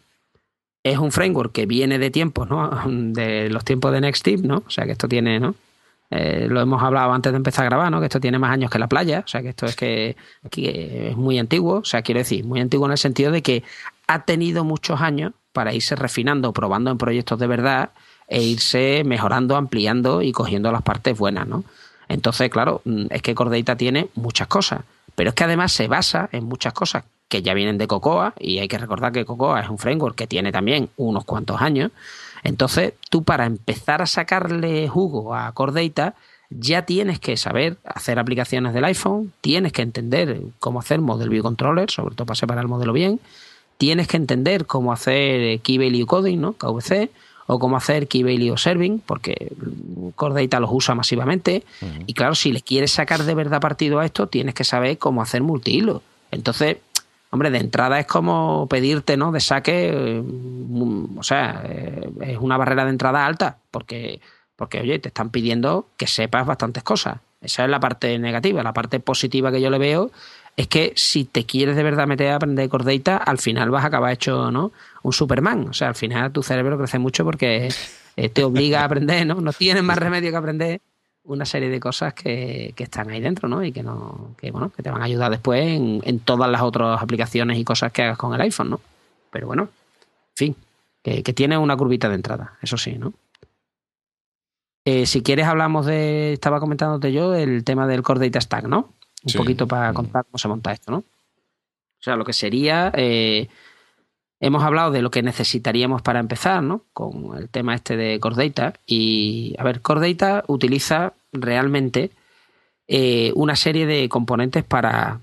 es un framework que viene de tiempos, ¿no? De los tiempos de NextTip, ¿no? O sea que esto tiene, ¿no? Eh, lo hemos hablado antes de empezar a grabar, ¿no? Que esto tiene más años que la playa, o sea que esto es que, que, es muy antiguo, o sea, quiero decir, muy antiguo en el sentido de que ha tenido muchos años para irse refinando, probando en proyectos de verdad e irse mejorando, ampliando y cogiendo las partes buenas, ¿no? Entonces, claro, mm, es que Cordeita tiene muchas cosas, pero es que además se basa en muchas cosas que ya vienen de Cocoa y hay que recordar que Cocoa es un framework que tiene también unos cuantos años. Entonces, tú para empezar a sacarle jugo a Cordeita, ya tienes que saber hacer aplicaciones del iPhone, tienes que entender cómo hacer Model View Controller, sobre todo para separar el modelo bien, tienes que entender cómo hacer Key Value Coding, ¿no? KVC, o cómo hacer Key Value Serving, porque Core Data los usa masivamente. Y claro, si le quieres sacar de verdad partido a esto, tienes que saber cómo hacer multihilo. Entonces, hombre, de entrada es como pedirte, ¿no? De saque, mm, o sea, eh, es una barrera de entrada alta, porque, porque, oye, te están pidiendo que sepas bastantes cosas. Esa es la parte negativa. La parte positiva que yo le veo es que si te quieres de verdad meter a aprender Data, al final vas a acabar hecho ¿no? un Superman. O sea, al final tu cerebro crece mucho porque eh, te obliga a aprender, ¿no? No tienes más remedio que aprender una serie de cosas que, están ahí dentro, ¿no? Y que no, que bueno, que te van a ayudar después en, todas las otras aplicaciones y cosas que hagas con el iPhone, ¿no? Pero bueno, en fin, que, tiene una curvita de entrada, eso sí, ¿no? Eh, si quieres hablamos de, estaba comentándote yo, el tema del Core Data Stack, ¿no? Un poquito para contar cómo se monta esto, ¿no? O sea, lo que sería, eh, hemos hablado de lo que necesitaríamos para empezar, ¿no? Con el tema este de Core Data. Y, a ver, Core Data utiliza realmente eh, una serie de componentes para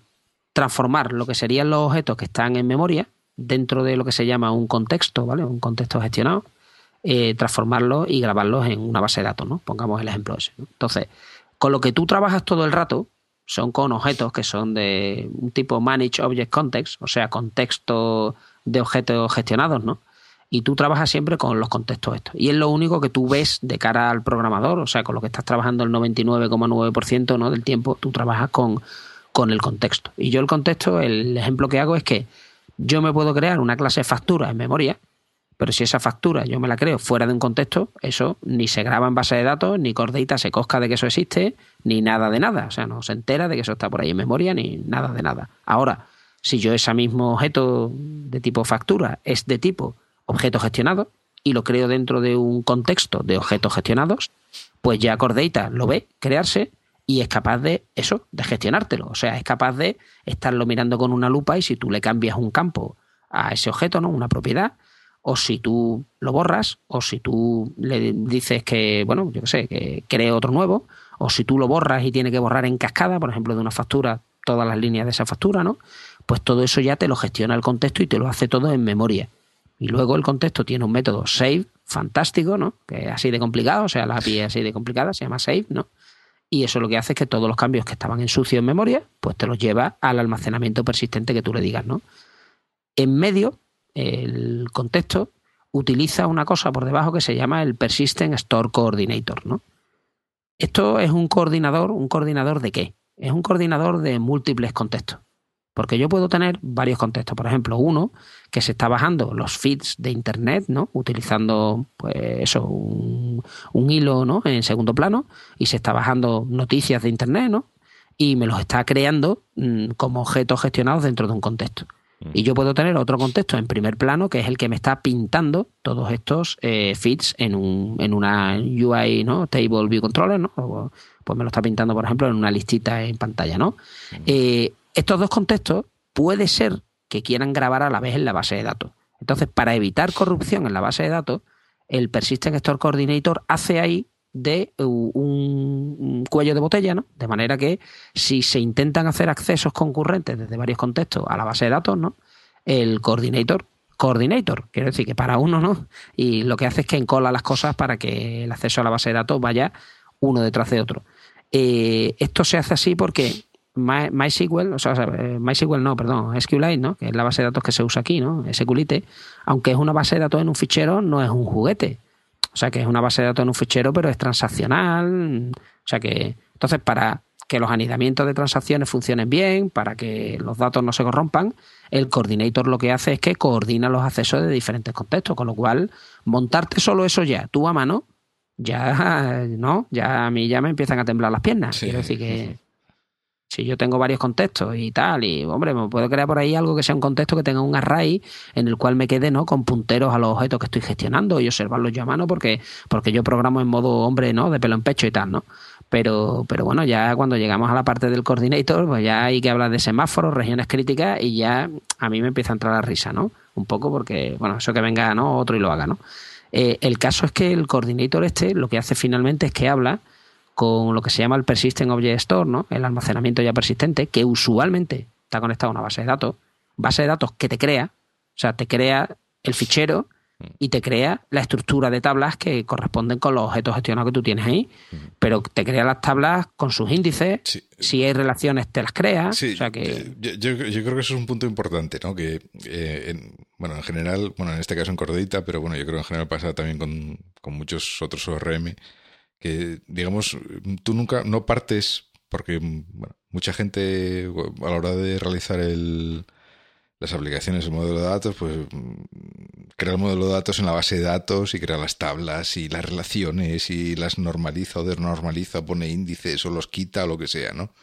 transformar lo que serían los objetos que están en memoria dentro de lo que se llama un contexto, ¿vale? Un contexto gestionado, eh, transformarlos y grabarlos en una base de datos, ¿no? Pongamos el ejemplo ese. Entonces, con lo que tú trabajas todo el rato, son con objetos que son de un tipo Manage Object Context, o sea, contexto de objetos gestionados, ¿no? Y tú trabajas siempre con los contextos estos. Y es lo único que tú ves de cara al programador, o sea, con lo que estás trabajando el 99,9% ¿no? del tiempo, tú trabajas con, con el contexto. Y yo el contexto, el ejemplo que hago es que yo me puedo crear una clase factura en memoria pero si esa factura yo me la creo fuera de un contexto, eso ni se graba en base de datos, ni Cordeita se cosca de que eso existe, ni nada de nada. O sea, no se entera de que eso está por ahí en memoria, ni nada de nada. Ahora, si yo ese mismo objeto de tipo factura es de tipo objeto gestionado y lo creo dentro de un contexto de objetos gestionados, pues ya Cordeita lo ve crearse y es capaz de eso, de gestionártelo. O sea, es capaz de estarlo mirando con una lupa y si tú le cambias un campo a ese objeto, ¿no? Una propiedad, o si tú lo borras, o si tú le dices que, bueno, yo qué sé, que cree otro nuevo, o si tú lo borras y tiene que borrar en cascada, por ejemplo, de una factura, todas las líneas de esa factura, ¿no? Pues todo eso ya te lo gestiona el contexto y te lo hace todo en memoria. Y luego el contexto tiene un método save fantástico, ¿no? Que es así de complicado, o sea, la API es así de complicada, se llama save, ¿no? Y eso lo que hace es que todos los cambios que estaban en sucio en memoria, pues te los lleva al almacenamiento persistente que tú le digas, ¿no? En medio el contexto utiliza una cosa por debajo que se llama el Persistent Store Coordinator, ¿no? Esto es un coordinador, ¿un coordinador de qué? Es un coordinador de múltiples contextos. Porque yo puedo tener varios contextos. Por ejemplo, uno que se está bajando los feeds de Internet, ¿no? Utilizando, pues eso, un, hilo, ¿no? En segundo plano. Y se está bajando noticias de Internet, ¿no? Y me los está creando mm, como objetos gestionados dentro de un contexto. Y yo puedo tener otro contexto en primer plano, que es el que me está pintando todos estos eh, feeds en, un, en una UI, ¿no? Table View Controller, ¿no? pues me lo está pintando, por ejemplo, en una listita en pantalla, ¿no? Eh, estos dos contextos puede ser que quieran grabar a la vez en la base de datos. Entonces, para evitar corrupción en la base de datos, el Persistent Store Coordinator hace ahí de un, cuello de botella, ¿no? De manera que si se intentan hacer accesos concurrentes desde varios contextos a la base de datos, ¿no? El coordinator, coordinator, quiero decir que para uno, ¿no? Y lo que hace es que encola las cosas para que el acceso a la base de datos vaya uno detrás de otro. Eh, esto se hace así porque MySQL, o sea, eh, MySQL no, perdón, SQLite, ¿no? Que es la base de datos que se usa aquí, ¿no? SQLite, aunque es una base de datos en un fichero, no es un juguete. O sea, que es una base de datos en un fichero, pero es transaccional. O sea que, entonces, para que los anidamientos de transacciones funcionen bien, para que los datos no se corrompan, el coordinator lo que hace es que coordina los accesos de diferentes contextos, con lo cual montarte solo eso ya, tú a mano, ya no, ya a mí ya me empiezan a temblar las piernas. Quiero decir que si yo tengo varios contextos y tal, y hombre, me puedo crear por ahí algo que sea un contexto que tenga un array en el cual me quede, ¿no? Con punteros a los objetos que estoy gestionando y observarlos yo a mano porque, porque yo programo en modo hombre, ¿no? De pelo en pecho y tal, ¿no? Pero, pero bueno, ya cuando llegamos a la parte del coordinator, pues ya hay que hablar de semáforos, regiones críticas y ya a mí me empieza a entrar la risa, ¿no? Un poco porque, bueno, eso que venga, ¿no? Otro y lo haga, ¿no? Eh, el caso es que el coordinator este lo que hace finalmente es que habla con lo que se llama el Persistent Object Store, ¿no? el almacenamiento ya persistente, que usualmente está conectado a una base de datos, base de datos que te crea, o sea, te crea el fichero y te crea la estructura de tablas que corresponden con los objetos gestionados que tú tienes ahí, pero te crea las tablas con sus índices, si hay relaciones te las crea. Sí, que... yo, creo que eso es un punto importante, ¿no? Que, eh, bueno, en general, bueno, en este caso en Cordita, pero bueno, yo creo que en general pasa también con, con muchos otros ORM, que, digamos, tú nunca, no partes, porque mucha gente a la hora de realizar el, las aplicaciones, el modelo de datos, pues crea el modelo de datos en la base de datos y crea las tablas y las relaciones y las normaliza o desnormaliza, pone índices o los quita o lo que sea, ¿no?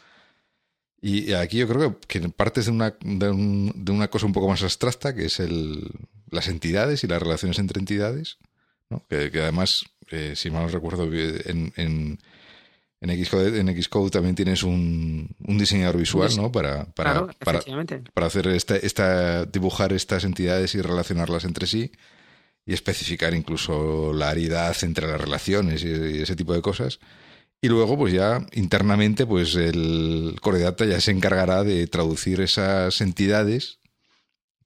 Y aquí yo creo que partes de una, de, una cosa un poco más abstracta, que es el, las entidades y las relaciones entre entidades, ¿no? que además eh, si mal no recuerdo, en, en, en, Xcode, en Xcode también tienes un, un diseñador visual, ¿no? Para, para, para, para, hacer esta, esta, dibujar estas entidades y relacionarlas entre sí y especificar incluso la aridad entre las relaciones y, ese tipo de cosas. Y luego, pues ya internamente, pues el Core Data ya se encargará de traducir esas entidades,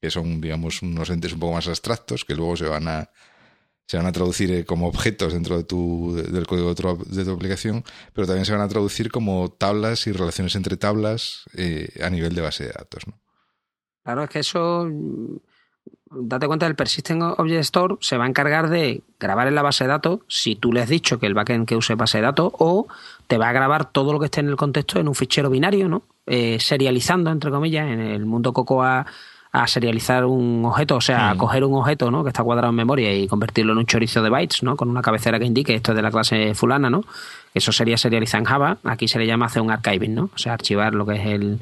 que son, digamos, unos entes un poco más abstractos, que luego se van a, se van a traducir eh, como objetos dentro de tu, del código de tu, aplicación, pero también se van a traducir como tablas y relaciones entre tablas eh, a nivel de base de datos. Claro, es que eso, mm, date cuenta, el Persistent Object Store se va a encargar de grabar en la base de datos si tú le has dicho que el backend que use base de datos o te va a grabar todo lo que esté en el contexto en un fichero binario, ¿no? Eh, serializando, entre comillas, en el mundo Cocoa a serializar un objeto, o sea, a coger un objeto ¿no? que está cuadrado en memoria y convertirlo en un chorizo de bytes, ¿no? con una cabecera que indique esto es de la clase fulana, ¿no? Eso sería serializar en Java, aquí se le llama hacer un archiving, ¿no? O sea, archivar lo que es el,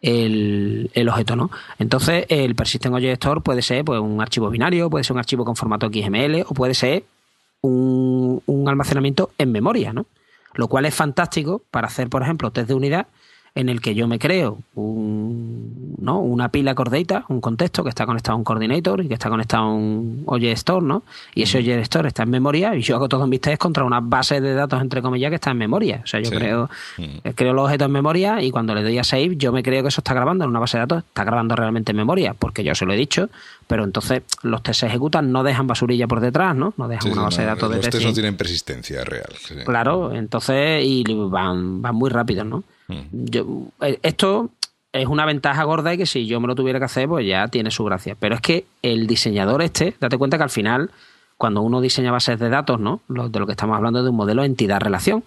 el, el, objeto, ¿no? Entonces, el Persistent Object Store puede ser pues, un archivo binario, puede ser un archivo con formato XML o puede ser un, un almacenamiento en memoria, ¿no? Lo cual es fantástico para hacer, por ejemplo, test de unidad en el que yo me creo un, ¿no? una pila core data, un contexto que está conectado a un coordinator y que está conectado a un object store, ¿no? Y ese object store está en memoria y yo hago todos mis tests contra una base de datos, entre comillas, que está en memoria. O sea, yo creo, creo los objetos en memoria y cuando le doy a save, yo me creo que eso está grabando en una base de datos, está grabando realmente en memoria, porque yo se lo he dicho, pero entonces los tests se ejecutan, no dejan basurilla por detrás, ¿no? No dejan una base de datos de Los tests no tienen persistencia real. Claro, entonces, y van, van muy rápidos, ¿no? Yo, eh, esto es una ventaja gorda y que si yo me lo tuviera que hacer, pues ya tiene su gracia. Pero es que el diseñador este, date cuenta que al final, cuando uno diseña bases de datos, ¿no? de lo que estamos hablando de un modelo entidad-relación.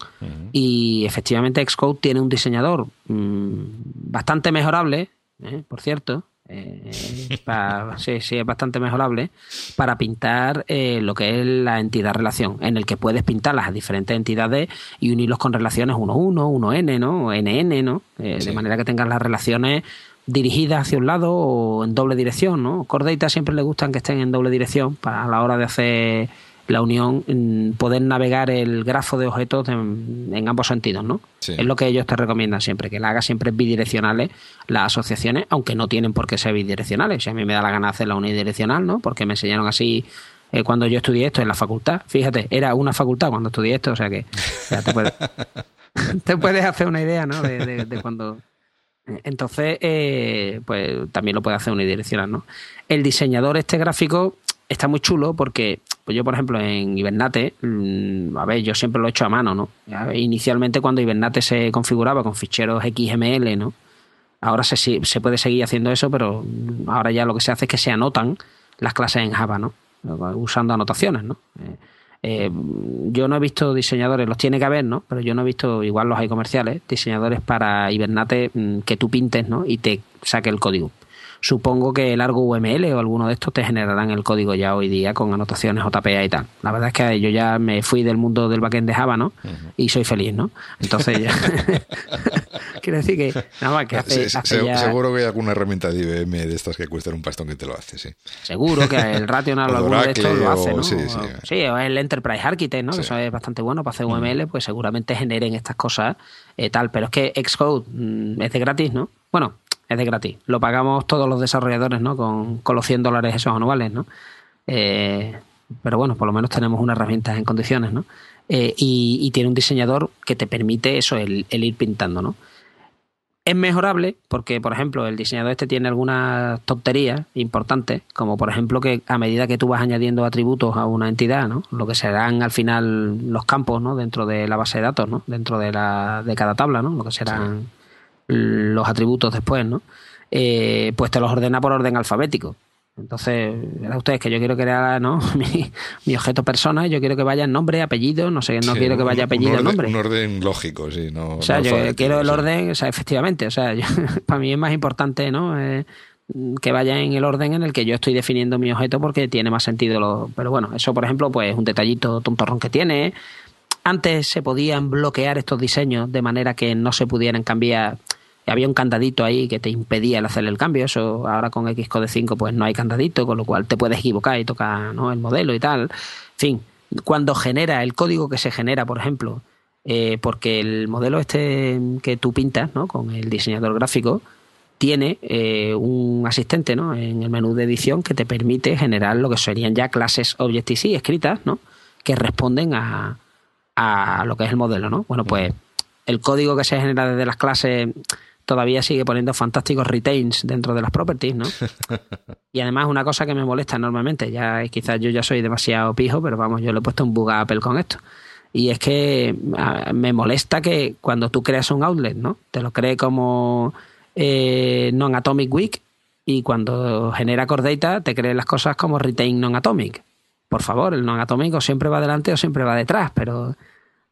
Y efectivamente Xcode tiene un diseñador mm, bastante mejorable, ¿eh? por cierto, eh, sí, sí, es bastante mejorable para pintar eh, lo que es la entidad-relación, en el que puedes pintar las diferentes entidades y unirlos con relaciones 1-1, 1N, ¿no? NN, ¿no? Eh, de manera que tengas las relaciones dirigidas hacia un lado o en doble dirección, ¿no? Core Data siempre le gustan que estén en doble dirección para a la hora de hacer la unión, poder navegar el grafo de objetos en, ambos sentidos, ¿no? Es lo que ellos te recomiendan siempre, que la hagas siempre bidireccionales las asociaciones, aunque no tienen por qué ser bidireccionales. Si a mí me da la gana hacer la unidireccional, ¿no? Porque me enseñaron así eh, cuando yo estudié esto en la facultad. Fíjate, era una facultad cuando estudié esto, o sea que te, puedes, hacer una idea, ¿no? De, cuando... Entonces, eh, pues también lo puede hacer unidireccional, ¿no? El diseñador este gráfico está muy chulo porque pues yo, por ejemplo, en Hibernate, mm, a ver, yo siempre lo he hecho a mano, ¿no? Inicialmente cuando Hibernate se configuraba con ficheros XML, ¿no? Ahora se, se puede seguir haciendo eso, pero ahora ya lo que se hace es que se anotan las clases en Java, ¿no? Usando anotaciones, ¿no? Eh, eh, yo no he visto diseñadores, los tiene que haber, ¿no? Pero yo no he visto, igual los hay comerciales, diseñadores para Hibernate mm, que tú pintes, ¿no? Y te saque el código supongo que el Argo UML o alguno de estos te generarán el código ya hoy día con anotaciones JPA y tal. La verdad es que yo ya me fui del mundo del backend de Java, ¿no? Y soy feliz, ¿no? Entonces ya... Quiero decir que nada más que hace, Seguro que hay alguna herramienta de IBM de estas que cuestan un pastón que te lo hace, sí. Seguro que el Rational o alguno de estos lo hace, ¿no? Sí, sí. sí, o el Enterprise Architect, ¿no? Que eso es bastante bueno para hacer UML, pues seguramente generen estas cosas eh, tal. Pero es que Xcode mm, es de gratis, ¿no? Bueno, es de gratis. Lo pagamos todos los desarrolladores, ¿no? Con, con los 100 dólares esos anuales, ¿no? Eh, pero bueno, por lo menos tenemos una herramienta en condiciones, ¿no? Eh, y, tiene un diseñador que te permite eso, el, ir pintando, ¿no? Es mejorable porque, por ejemplo, el diseñador este tiene algunas tonterías importantes, como por ejemplo que a medida que tú vas añadiendo atributos a una entidad, ¿no? Lo que serán al final los campos, ¿no? Dentro de la base de datos, ¿no? Dentro de, la, de cada tabla, ¿no? Lo que serán los atributos después, ¿no? Eh, pues te los ordena por orden alfabético. Entonces, a ustedes que yo quiero crear ¿no? mi, objeto persona, yo quiero que vaya nombre, apellido, no sé, no quiero que vaya apellido, nombre. Un orden lógico, sí, no. O sea, yo quiero el orden, o sea, efectivamente, o sea, para mí es más importante, ¿no? Eh, que vaya en el orden en el que yo estoy definiendo mi objeto porque tiene más sentido. Lo, pero bueno, eso, por ejemplo, pues es un detallito tontorrón que tiene. Antes se podían bloquear estos diseños de manera que no se pudieran cambiar había un candadito ahí que te impedía el hacer el cambio. Eso ahora con Xcode 5 pues no hay candadito, con lo cual te puedes equivocar y tocar ¿no? el modelo y tal. En fin, cuando genera el código que se genera, por ejemplo, eh, porque el modelo este que tú pintas ¿no? con el diseñador gráfico tiene eh, un asistente ¿no? en el menú de edición que te permite generar lo que serían ya clases Objective-C escritas ¿no? que responden a, a lo que es el modelo. ¿no? Bueno, pues el código que se genera desde las clases todavía sigue poniendo fantásticos retains dentro de las properties, ¿no? y además una cosa que me molesta enormemente, ya quizás yo ya soy demasiado pijo, pero vamos, yo le he puesto un bug a Apple con esto. Y es que me molesta que cuando tú creas un outlet, ¿no? Te lo cree como eh, non-atomic week y cuando genera core data te cree las cosas como retain non-atomic. Por favor, el non-atomic o siempre va adelante o siempre va detrás, pero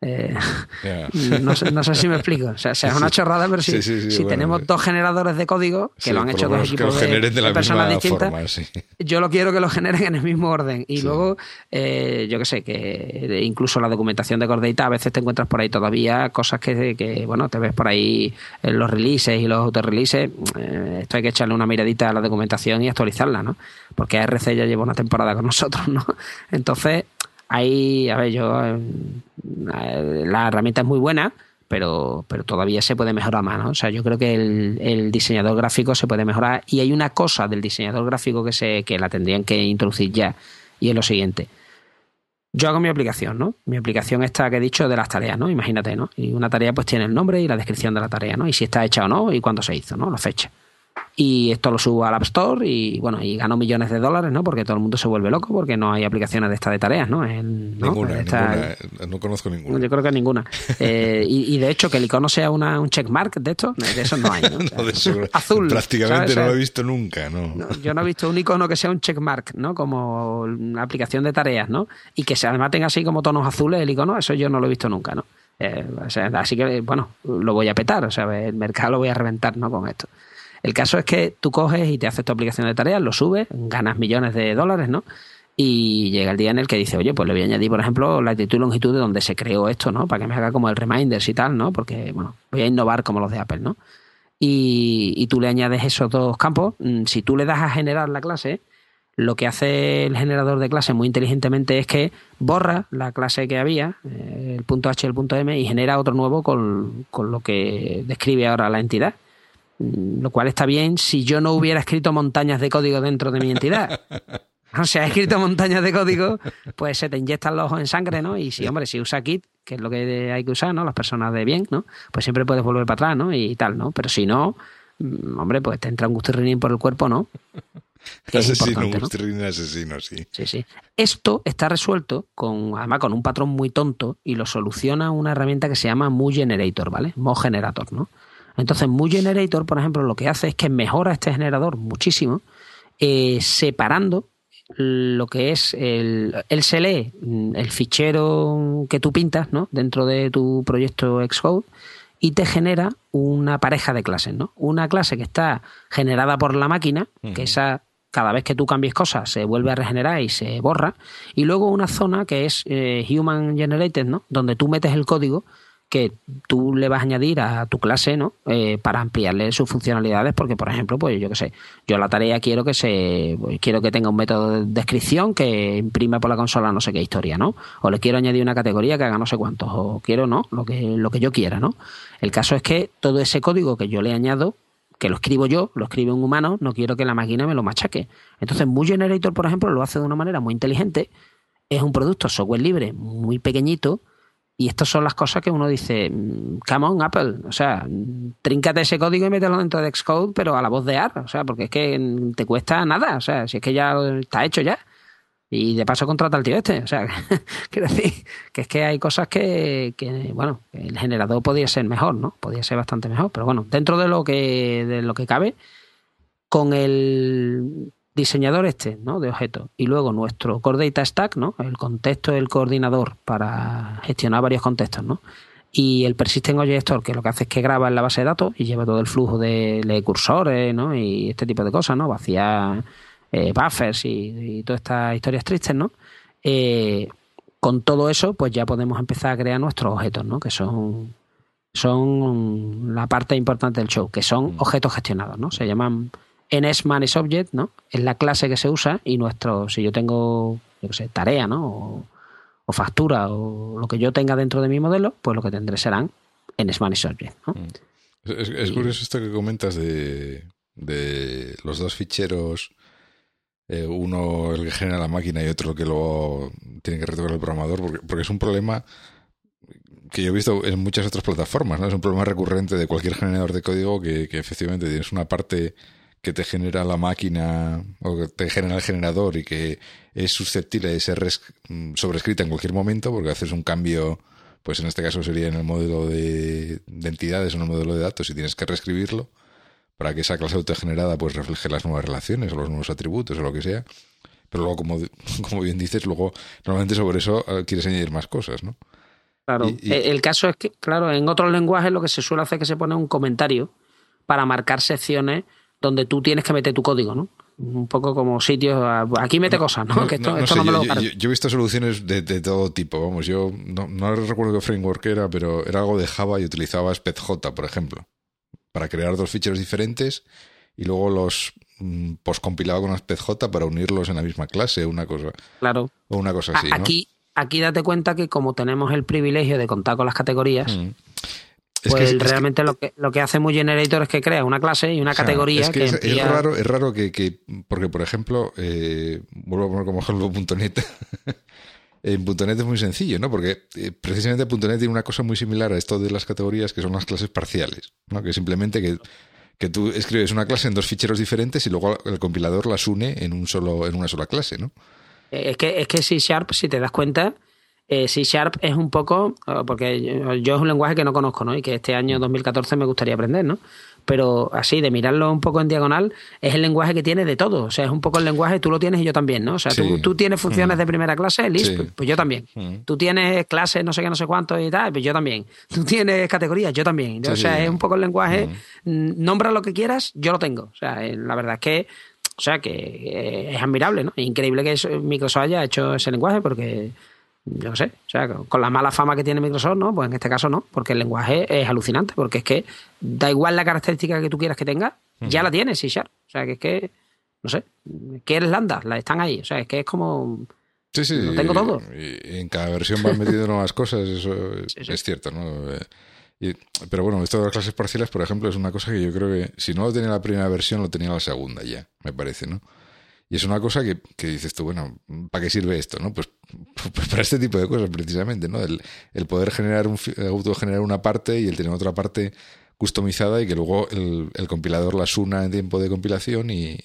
eh, no, sé, no, sé, si me explico. O sea, es una chorrada, pero si, si tenemos dos generadores de código que lo han hecho dos equipos de, personas distintas, yo lo quiero que lo generen en el mismo orden. Y luego, eh, yo que sé, que incluso la documentación de Core a veces te encuentras por ahí todavía cosas que, que bueno, te ves por ahí en los releases y los auto-releases. Eh, esto hay que echarle una miradita a la documentación y actualizarla, ¿no? Porque ARC ya lleva una temporada con nosotros, ¿no? Entonces, Ahí, a ver, yo. Eh, la herramienta es muy buena, pero, pero todavía se puede mejorar más, ¿no? O sea, yo creo que el, diseñador gráfico se puede mejorar. Y hay una cosa del diseñador gráfico que, se, que la tendrían que introducir ya, y es lo siguiente. Yo hago mi aplicación, ¿no? Mi aplicación esta que he dicho de las tareas, ¿no? Imagínate, ¿no? Y una tarea pues tiene el nombre y la descripción de la tarea, ¿no? Y si está hecha o no y cuándo se hizo, ¿no? La fecha y esto lo subo al App Store y bueno, y gano millones de dólares, ¿no? Porque todo el mundo se vuelve loco porque no hay aplicaciones de esta de tareas, ¿no? Ninguna, no conozco ninguna. Yo creo que ninguna. Eh, y, de hecho, que el icono sea una, un checkmark de esto, de eso no hay, ¿no? azul. Prácticamente no lo he visto nunca, ¿no? Yo no he visto un icono que sea un checkmark, ¿no? Como una aplicación de tareas, ¿no? Y que se además tenga así como tonos azules el icono, eso yo no lo he visto nunca, ¿no? Eh, así que, bueno, lo voy a petar, o sea, el mercado lo voy a reventar, ¿no? Con esto. El caso es que tú coges y te haces tu aplicación de tareas, lo subes, ganas millones de dólares, ¿no? Y llega el día en el que dice, oye, pues le voy a añadir, por ejemplo, la latitud y longitud de donde se creó esto, ¿no? Para que me haga como el reminders y tal, ¿no? Porque, bueno, voy a innovar como los de Apple, ¿no? Y, y tú le añades esos dos campos. Mm, si tú le das a generar la clase, lo que hace el generador de clase muy inteligentemente es que borra la clase que había, eh, el punto H y el punto M, y genera otro nuevo con, con lo que describe ahora la entidad. Lo cual está bien si yo no hubiera escrito montañas de código dentro de mi entidad. O sea, he escrito montañas de código, pues se te inyectan los ojos en sangre, ¿no? Y si, hombre, si usa Git, que es lo que hay que usar, ¿no? Las personas de bien, ¿no? Pues siempre puedes volver para atrás, ¿no? Y tal, ¿no? Pero si no, mm, hombre, pues te entra un gustirrinín por el cuerpo, ¿no? asesino, un asesino, sí. Sí, sí. Esto está resuelto con, además, con un patrón muy tonto y lo soluciona una herramienta que se llama Mu Generator, ¿vale? Mo Generator, ¿no? Entonces, Mu Generator, por ejemplo, lo que hace es que mejora este generador muchísimo, eh, separando lo que es el, él se lee el fichero que tú pintas ¿no? dentro de tu proyecto Xcode y te genera una pareja de clases, ¿no? Una clase que está generada por la máquina, que esa cada vez que tú cambies cosas se vuelve a regenerar y se borra, y luego una zona que es eh, Human Generated, ¿no? Donde tú metes el código que tú le vas a añadir a tu clase, ¿no? Eh, para ampliarle sus funcionalidades, porque por ejemplo, pues yo qué sé, yo la tarea quiero que se, pues, quiero que tenga un método de descripción que imprima por la consola no sé qué historia, ¿no? O le quiero añadir una categoría que haga no sé cuántos, o quiero, ¿no? Lo que, lo que yo quiera, ¿no? El caso es que todo ese código que yo le añado, que lo escribo yo, lo escribe un humano, no quiero que la máquina me lo machaque. Entonces, Muy Generator, por ejemplo, lo hace de una manera muy inteligente. Es un producto software libre muy pequeñito, y estas son las cosas que uno dice, mm, come on, Apple, o sea, tríncate ese código y mételo dentro de Xcode, pero a la voz de AR, o sea, porque es que te cuesta nada, o sea, si es que ya está hecho ya. Y de paso contrata al tío este, o sea, quiero decir que es que hay cosas que, que, bueno, el generador podría ser mejor, ¿no? Podría ser bastante mejor, pero bueno, dentro de lo que, de lo que cabe, con el diseñador este, ¿no? De objetos. Y luego nuestro Core Data Stack, ¿no? El contexto del coordinador para gestionar varios contextos, ¿no? Y el Persistent Object Store, que lo que hace es que graba en la base de datos y lleva todo el flujo de, cursores, ¿no? Y este tipo de cosas, ¿no? Vacía eh, buffers y, todas estas historias tristes, ¿no? Eh, con todo eso, pues ya podemos empezar a crear nuestros objetos, ¿no? Que son, son la parte importante del show, que son mm. objetos gestionados, ¿no? Se llaman en Manage Object, ¿no? Es la clase que se usa y nuestro, si yo tengo, yo sé, tarea, ¿no? O, factura o lo que yo tenga dentro de mi modelo, pues lo que tendré serán en Manage Object, ¿no? Mm. Es, curioso esto que comentas de, de los dos ficheros, eh, uno el que genera la máquina y otro el que luego tiene que retocar el programador, porque, porque es un problema que yo he visto en muchas otras plataformas, ¿no? Es un problema recurrente de cualquier generador de código que, que efectivamente tienes una parte que te genera la máquina o que te genera el generador y que es susceptible de ser mm, sobrescrita en cualquier momento porque haces un cambio, pues en este caso sería en el modelo de, entidades o en el modelo de datos y tienes que reescribirlo para que esa clase autogenerada pues refleje las nuevas relaciones o los nuevos atributos o lo que sea. Pero luego, como, como bien dices, luego normalmente sobre eso eh, quieres añadir más cosas, ¿no? Claro. El caso es que, claro, en otros lenguajes lo que se suele hacer es que se pone un comentario para marcar secciones donde tú tienes que meter tu código, ¿no? Un poco como sitios, aquí mete cosas, ¿no? que esto, no, me lo yo, yo, he visto soluciones de, todo tipo, vamos, yo no, recuerdo qué framework era, pero era algo de Java y utilizaba SpecJ, por ejemplo, para crear dos ficheros diferentes y luego los mm, poscompilaba con SpecJ para unirlos en la misma clase, una cosa. Claro. O una cosa así. Aquí, aquí date cuenta que como tenemos el privilegio de contar con las categorías, mm pues realmente lo, que, lo que hace muy Generator es que crea una clase y una categoría es que, es, raro, es raro que, porque por ejemplo, eh, vuelvo a poner como ejemplo .NET. en .NET es muy sencillo, ¿no? Porque eh, precisamente .NET tiene una cosa muy similar a esto de las categorías que son las clases parciales, ¿no? Que simplemente que, que tú escribes una clase en dos ficheros diferentes y luego el compilador las une en un solo en una sola clase, ¿no? Es que es que C Sharp, si te das cuenta, eh, C Sharp es un poco, eh, porque yo, es un lenguaje que no conozco, ¿no? Y que este año 2014 me gustaría aprender, ¿no? Pero así, de mirarlo un poco en diagonal, es el lenguaje que tiene de todo. O sea, es un poco el lenguaje, tú lo tienes y yo también, ¿no? O sea, tú, tienes funciones mm. de primera clase, Lisp, pues yo también. Mm. Tú tienes clases, no sé qué, no sé cuánto y tal, pues yo también. Tú tienes categorías, yo también. o sea, es un poco el lenguaje, mm. nombra lo que quieras, yo lo tengo. O sea, eh, la verdad es que o sea que es admirable, ¿no? Increíble que Microsoft haya hecho ese lenguaje porque yo no sé, o sea, con la mala fama que tiene Microsoft, ¿no? Pues en este caso no, porque el lenguaje es alucinante, porque es que da igual la característica que tú quieras que tenga, ya la tienes, sí, O sea, que es que no sé, ¿quieres lambda? La están ahí, o sea, es que es como... Sí, sí. Lo tengo todo. Y, en cada versión van metiendo nuevas cosas, eso es cierto, ¿no? Eh, pero bueno, esto de las clases parciales, por ejemplo, es una cosa que yo creo que si no lo tenía la primera versión, lo tenía la segunda ya, me parece, ¿no? Y es una cosa que, que dices tú, bueno, ¿para qué sirve esto? ¿no? Pues, pues para este tipo de cosas, precisamente, ¿no? El, el poder generar un, autogenerar una parte y el tener otra parte customizada y que luego el, el compilador las una en tiempo de compilación y,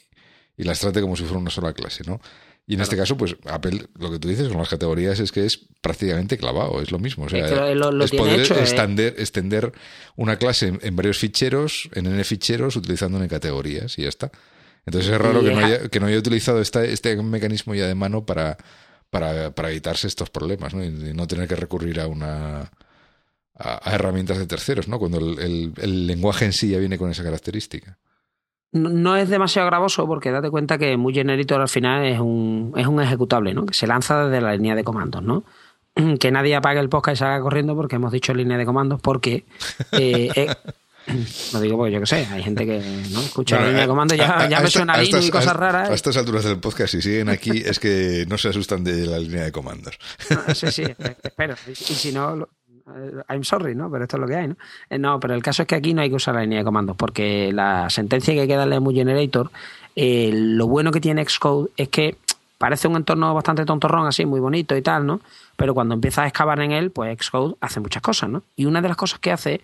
y las trate como si fuera una sola clase, ¿no? Y en este caso, pues Apple, lo que tú dices con las categorías es que es prácticamente clavado, es lo mismo. O sea, es, poder ¿eh? extender, extender, una clase en, varios ficheros, en n ficheros, utilizando n categorías y ya está. Entonces es raro que no, haya, que no haya utilizado este mecanismo ya de mano para, para, para evitarse estos problemas ¿no? y no tener que recurrir a una a, herramientas de terceros, ¿no? Cuando el, el, lenguaje en sí ya viene con esa característica. No, es demasiado gravoso porque date cuenta que muy Generator al final es un, es un ejecutable, ¿no? Que se lanza desde la línea de comandos, ¿no? Que nadie apague el podcast y salga corriendo porque hemos dicho línea de comandos porque eh, eh, Lo digo porque yo que sé, hay gente que no escucha la línea de comando, ya, ya me suena y cosas raras. A estas alturas del podcast, si siguen aquí, es que no se asustan de la línea de comandos. sí, sí, espero. Y, si no, I'm sorry, ¿no? Pero esto es lo que hay, ¿no? Eh, no, pero el caso es que aquí no hay que usar la línea de comandos, porque la sentencia que hay que darle a Muy Generator, eh, lo bueno que tiene Xcode es que parece un entorno bastante tontorrón, así, muy bonito y tal, ¿no? Pero cuando empiezas a excavar en él, pues Xcode hace muchas cosas, ¿no? Y una de las cosas que hace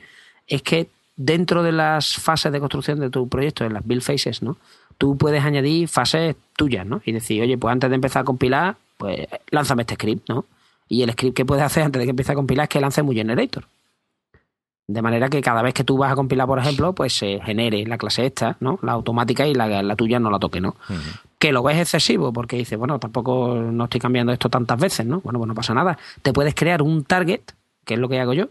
es que dentro de las fases de construcción de tu proyecto, en las build phases, ¿no? Tú puedes añadir fases tuyas, ¿no? Y decir, oye, pues antes de empezar a compilar, pues lánzame este script, ¿no? Y el script que puedes hacer antes de que empiece a compilar es que lance muy generator. De manera que cada vez que tú vas a compilar, por ejemplo, pues se genere la clase esta, ¿no? La automática y la, tuya no la toque, ¿no? Que lo ves excesivo porque dices, bueno, tampoco no estoy cambiando esto tantas veces, ¿no? Bueno, pues no pasa nada. Te puedes crear un target, que es lo que hago yo,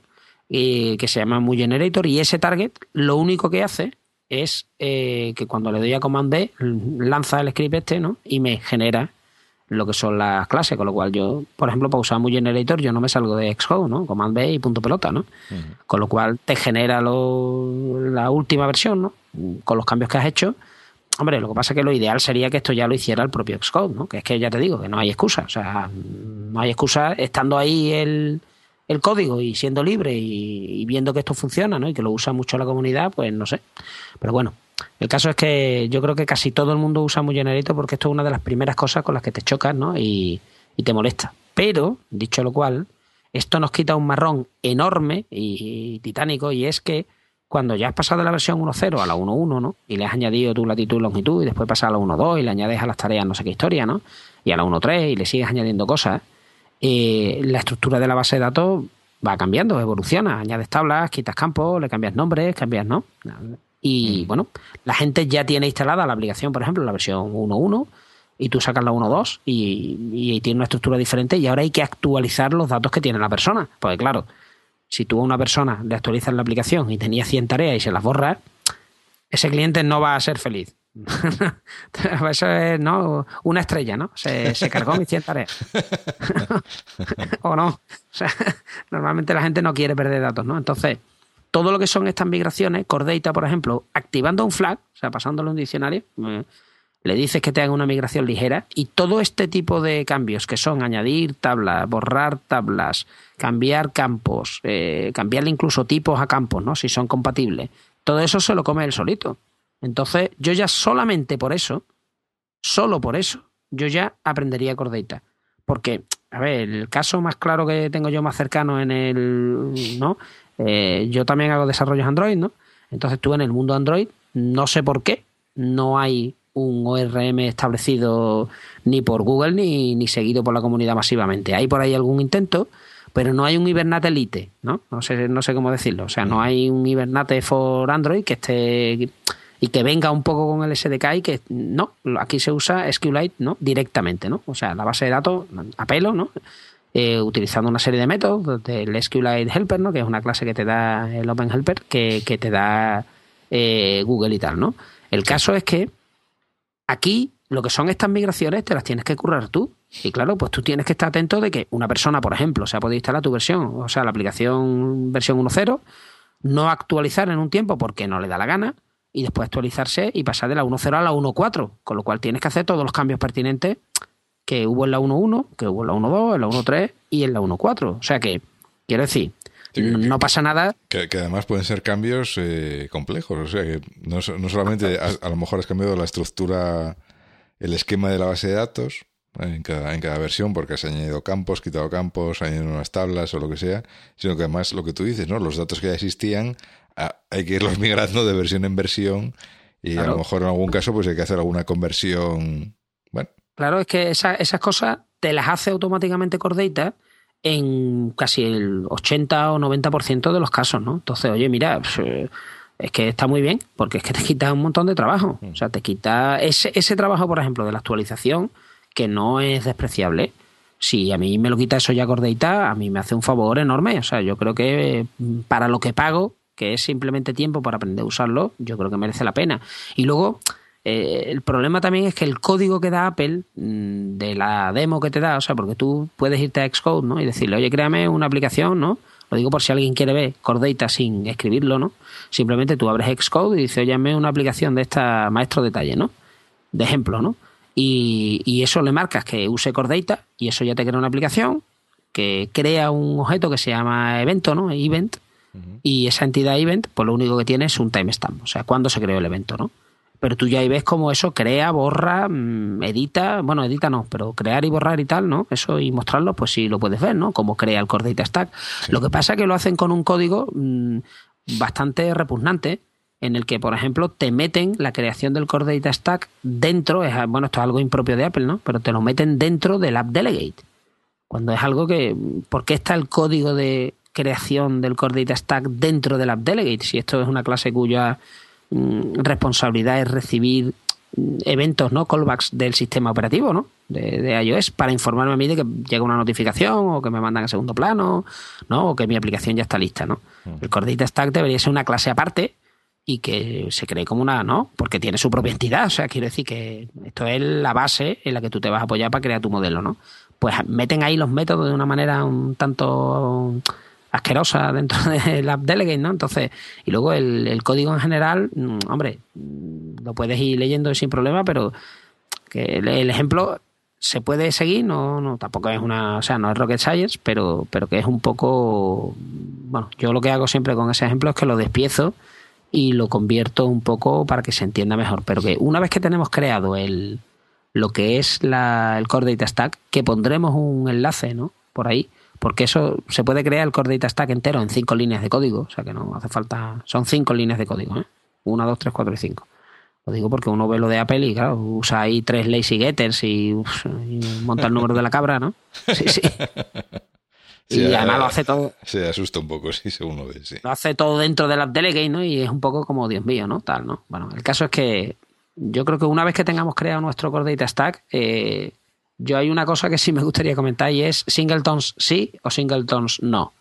que se llama Muy Generator y ese target lo único que hace es eh, que cuando le doy a Command B lanza el script este ¿no? y me genera lo que son las clases, con lo cual yo, por ejemplo, para usar Muy Generator yo no me salgo de Xcode, ¿no? Command B y punto pelota, ¿no? Con lo cual te genera la última versión, ¿no? Con los cambios que has hecho. Hombre, lo que pasa es que lo ideal sería que esto ya lo hiciera el propio Xcode, ¿no? Que es que ya te digo, que no hay excusa. O sea, no hay excusa estando ahí el, el código y siendo libre y, viendo que esto funciona, ¿no? Y que lo usa mucho la comunidad, pues no sé. Pero bueno, el caso es que yo creo que casi todo el mundo usa muy generito porque esto es una de las primeras cosas con las que te chocas, ¿no? Y, te molesta. Pero, dicho lo cual, esto nos quita un marrón enorme y, titánico y es que cuando ya has pasado de la versión 1.0 a la 1.1, ¿no? Y le has añadido tu latitud y longitud y después pasas a la 1.2 y le añades a las tareas no sé qué historia, ¿no? Y a la 1.3 y le sigues añadiendo cosas, eh, la estructura de la base de datos va cambiando, evoluciona, añades tablas, quitas campos, le cambias nombres, cambias, ¿no? Y mm. bueno, la gente ya tiene instalada la aplicación, por ejemplo, la versión 1.1 y tú sacas la 1.2 y, y tiene una estructura diferente y ahora hay que actualizar los datos que tiene la persona. Porque claro, si tú a una persona le actualizas la aplicación y tenía 100 tareas y se las borras, ese cliente no va a ser feliz. Eso es ¿no? una estrella, ¿no? Se, cargó mis 100 tareas. o no. Normalmente la gente no quiere perder datos, ¿no? Entonces, todo lo que son estas migraciones, Cordata, por ejemplo, activando un flag, o sea, pasándolo un diccionario, eh, le dices que te haga una migración ligera y todo este tipo de cambios que son añadir tablas, borrar tablas, cambiar campos, eh, cambiarle incluso tipos a campos, ¿no? Si son compatibles. Todo eso se lo come él solito. Entonces, yo ya solamente por eso, solo por eso, yo ya aprendería Cordata. Porque, a ver, el caso más claro que tengo yo más cercano en el, ¿no? Eh, yo también hago desarrollos Android, ¿no? Entonces tú en el mundo Android, no sé por qué, no hay un ORM establecido ni por Google ni, ni seguido por la comunidad masivamente. Hay por ahí algún intento, pero no hay un Hibernate Elite, ¿no? No sé, no sé cómo decirlo. O sea, no hay un Hibernate for Android que esté y que venga un poco con el SDK y que no, aquí se usa SQLite ¿no? directamente, ¿no? O sea, la base de datos a pelo, ¿no? Eh, utilizando una serie de métodos del SQLite Helper, ¿no? Que es una clase que te da el Open Helper, que, te da eh, Google y tal, ¿no? El caso es que aquí lo que son estas migraciones te las tienes que currar tú. Y claro, pues tú tienes que estar atento de que una persona, por ejemplo, se ha podido instalar tu versión, o sea, la aplicación versión 1.0, no actualizar en un tiempo porque no le da la gana, y después actualizarse y pasar de la 1.0 a la 1.4, con lo cual tienes que hacer todos los cambios pertinentes que hubo en la 1.1, que hubo en la 1.2, en la 1.3 y en la 1.4. O sea que, quiero decir, no pasa nada. Que, además pueden ser cambios eh, complejos, o sea que no, no solamente a, lo mejor has cambiado la estructura, el esquema de la base de datos en cada, en cada versión porque has añadido campos, quitado campos, añadido unas tablas o lo que sea, sino que además lo que tú dices, ¿no? Los datos que ya existían hay que irlos migrando de versión en versión y a lo mejor en algún caso pues hay que hacer alguna conversión. Bueno. Claro, es que esas cosas te las hace automáticamente Cordata en casi el 80 o 90% de los casos, ¿no? Entonces, oye, mira, pues, eh, es que está muy bien, porque es que te quita un montón de trabajo. O sea, te quita ese, ese trabajo, por ejemplo, de la actualización, que no es despreciable. Si a mí me lo quita eso ya Cordata, a mí me hace un favor enorme. O sea, yo creo que mm, para lo que pago, que es simplemente tiempo para aprender a usarlo, yo creo que merece la pena. Y luego, eh, el problema también es que el código que da Apple mm, de la demo que te da, o sea, porque tú puedes irte a Xcode, ¿no? Y decirle, oye, créame una aplicación, ¿no? Lo digo por si alguien quiere ver Cordata sin escribirlo, ¿no? Simplemente tú abres Xcode y dices, oye, una aplicación de esta maestro detalle, ¿no? De ejemplo, ¿no? Y, y eso le marcas que use Cordata y eso ya te crea una aplicación que crea un objeto que se llama evento, ¿no? Event, y esa entidad event, pues lo único que tiene es un timestamp, o sea, cuándo se creó el evento, ¿no? Pero tú ya ahí ves cómo eso crea, borra, mm, edita, bueno, edita no, pero crear y borrar y tal, ¿no? Eso y mostrarlo, pues sí lo puedes ver, ¿no? Cómo crea el Core Data Stack. Lo que pasa es que lo hacen con un código mm, bastante repugnante, en el que, por ejemplo, te meten la creación del Core Data Stack dentro, es, bueno, esto es algo impropio de Apple, ¿no? Pero te lo meten dentro del App Delegate. Cuando es algo que, ¿por qué está el código de creación del Core Data Stack dentro del App Delegate. Si esto es una clase cuya mm, responsabilidad es recibir mm, eventos, ¿no? Callbacks del sistema operativo, ¿no? De, iOS para informarme a mí de que llega una notificación o que me mandan a segundo plano, ¿no? O que mi aplicación ya está lista, ¿no? El Core Data Stack debería ser una clase aparte y que se cree como una, ¿no? Porque tiene su propia entidad. O sea, quiero decir que esto es la base en la que tú te vas a apoyar para crear tu modelo, ¿no? Pues meten ahí los métodos de una manera un tanto asquerosa dentro del App Delegate, ¿no? Entonces, y luego el, código en general, mm, hombre, mm, lo puedes ir leyendo sin problema, pero que el, ejemplo se puede seguir, no, no, tampoco es una, o sea, no es rocket science, pero, pero que es un poco, bueno, yo lo que hago siempre con ese ejemplo es que lo despiezo y lo convierto un poco para que se entienda mejor, pero que una vez que tenemos creado el, lo que es la, el Core Data Stack, que pondremos un enlace, ¿no? Por ahí, porque eso se puede crear el core data stack entero en cinco líneas de código, o sea que no hace falta, son cinco líneas de código, ¿eh? Una, dos, tres, cuatro y cinco. Lo digo porque uno ve lo de Apple y claro, usa ahí tres lazy getters y, monta el número de la cabra, ¿no? Sí, sí. y además lo hace todo. Se asusta un poco, sí, según lo ve, sí. Lo hace todo dentro del App Delegate, ¿no? Y es un poco como, Dios mío, ¿no? Tal, ¿no? Bueno, el caso es que yo creo que una vez que tengamos creado nuestro Core Data Stack, eh, yo hay una cosa que sí me gustaría comentar y es singletons sí o singletons no.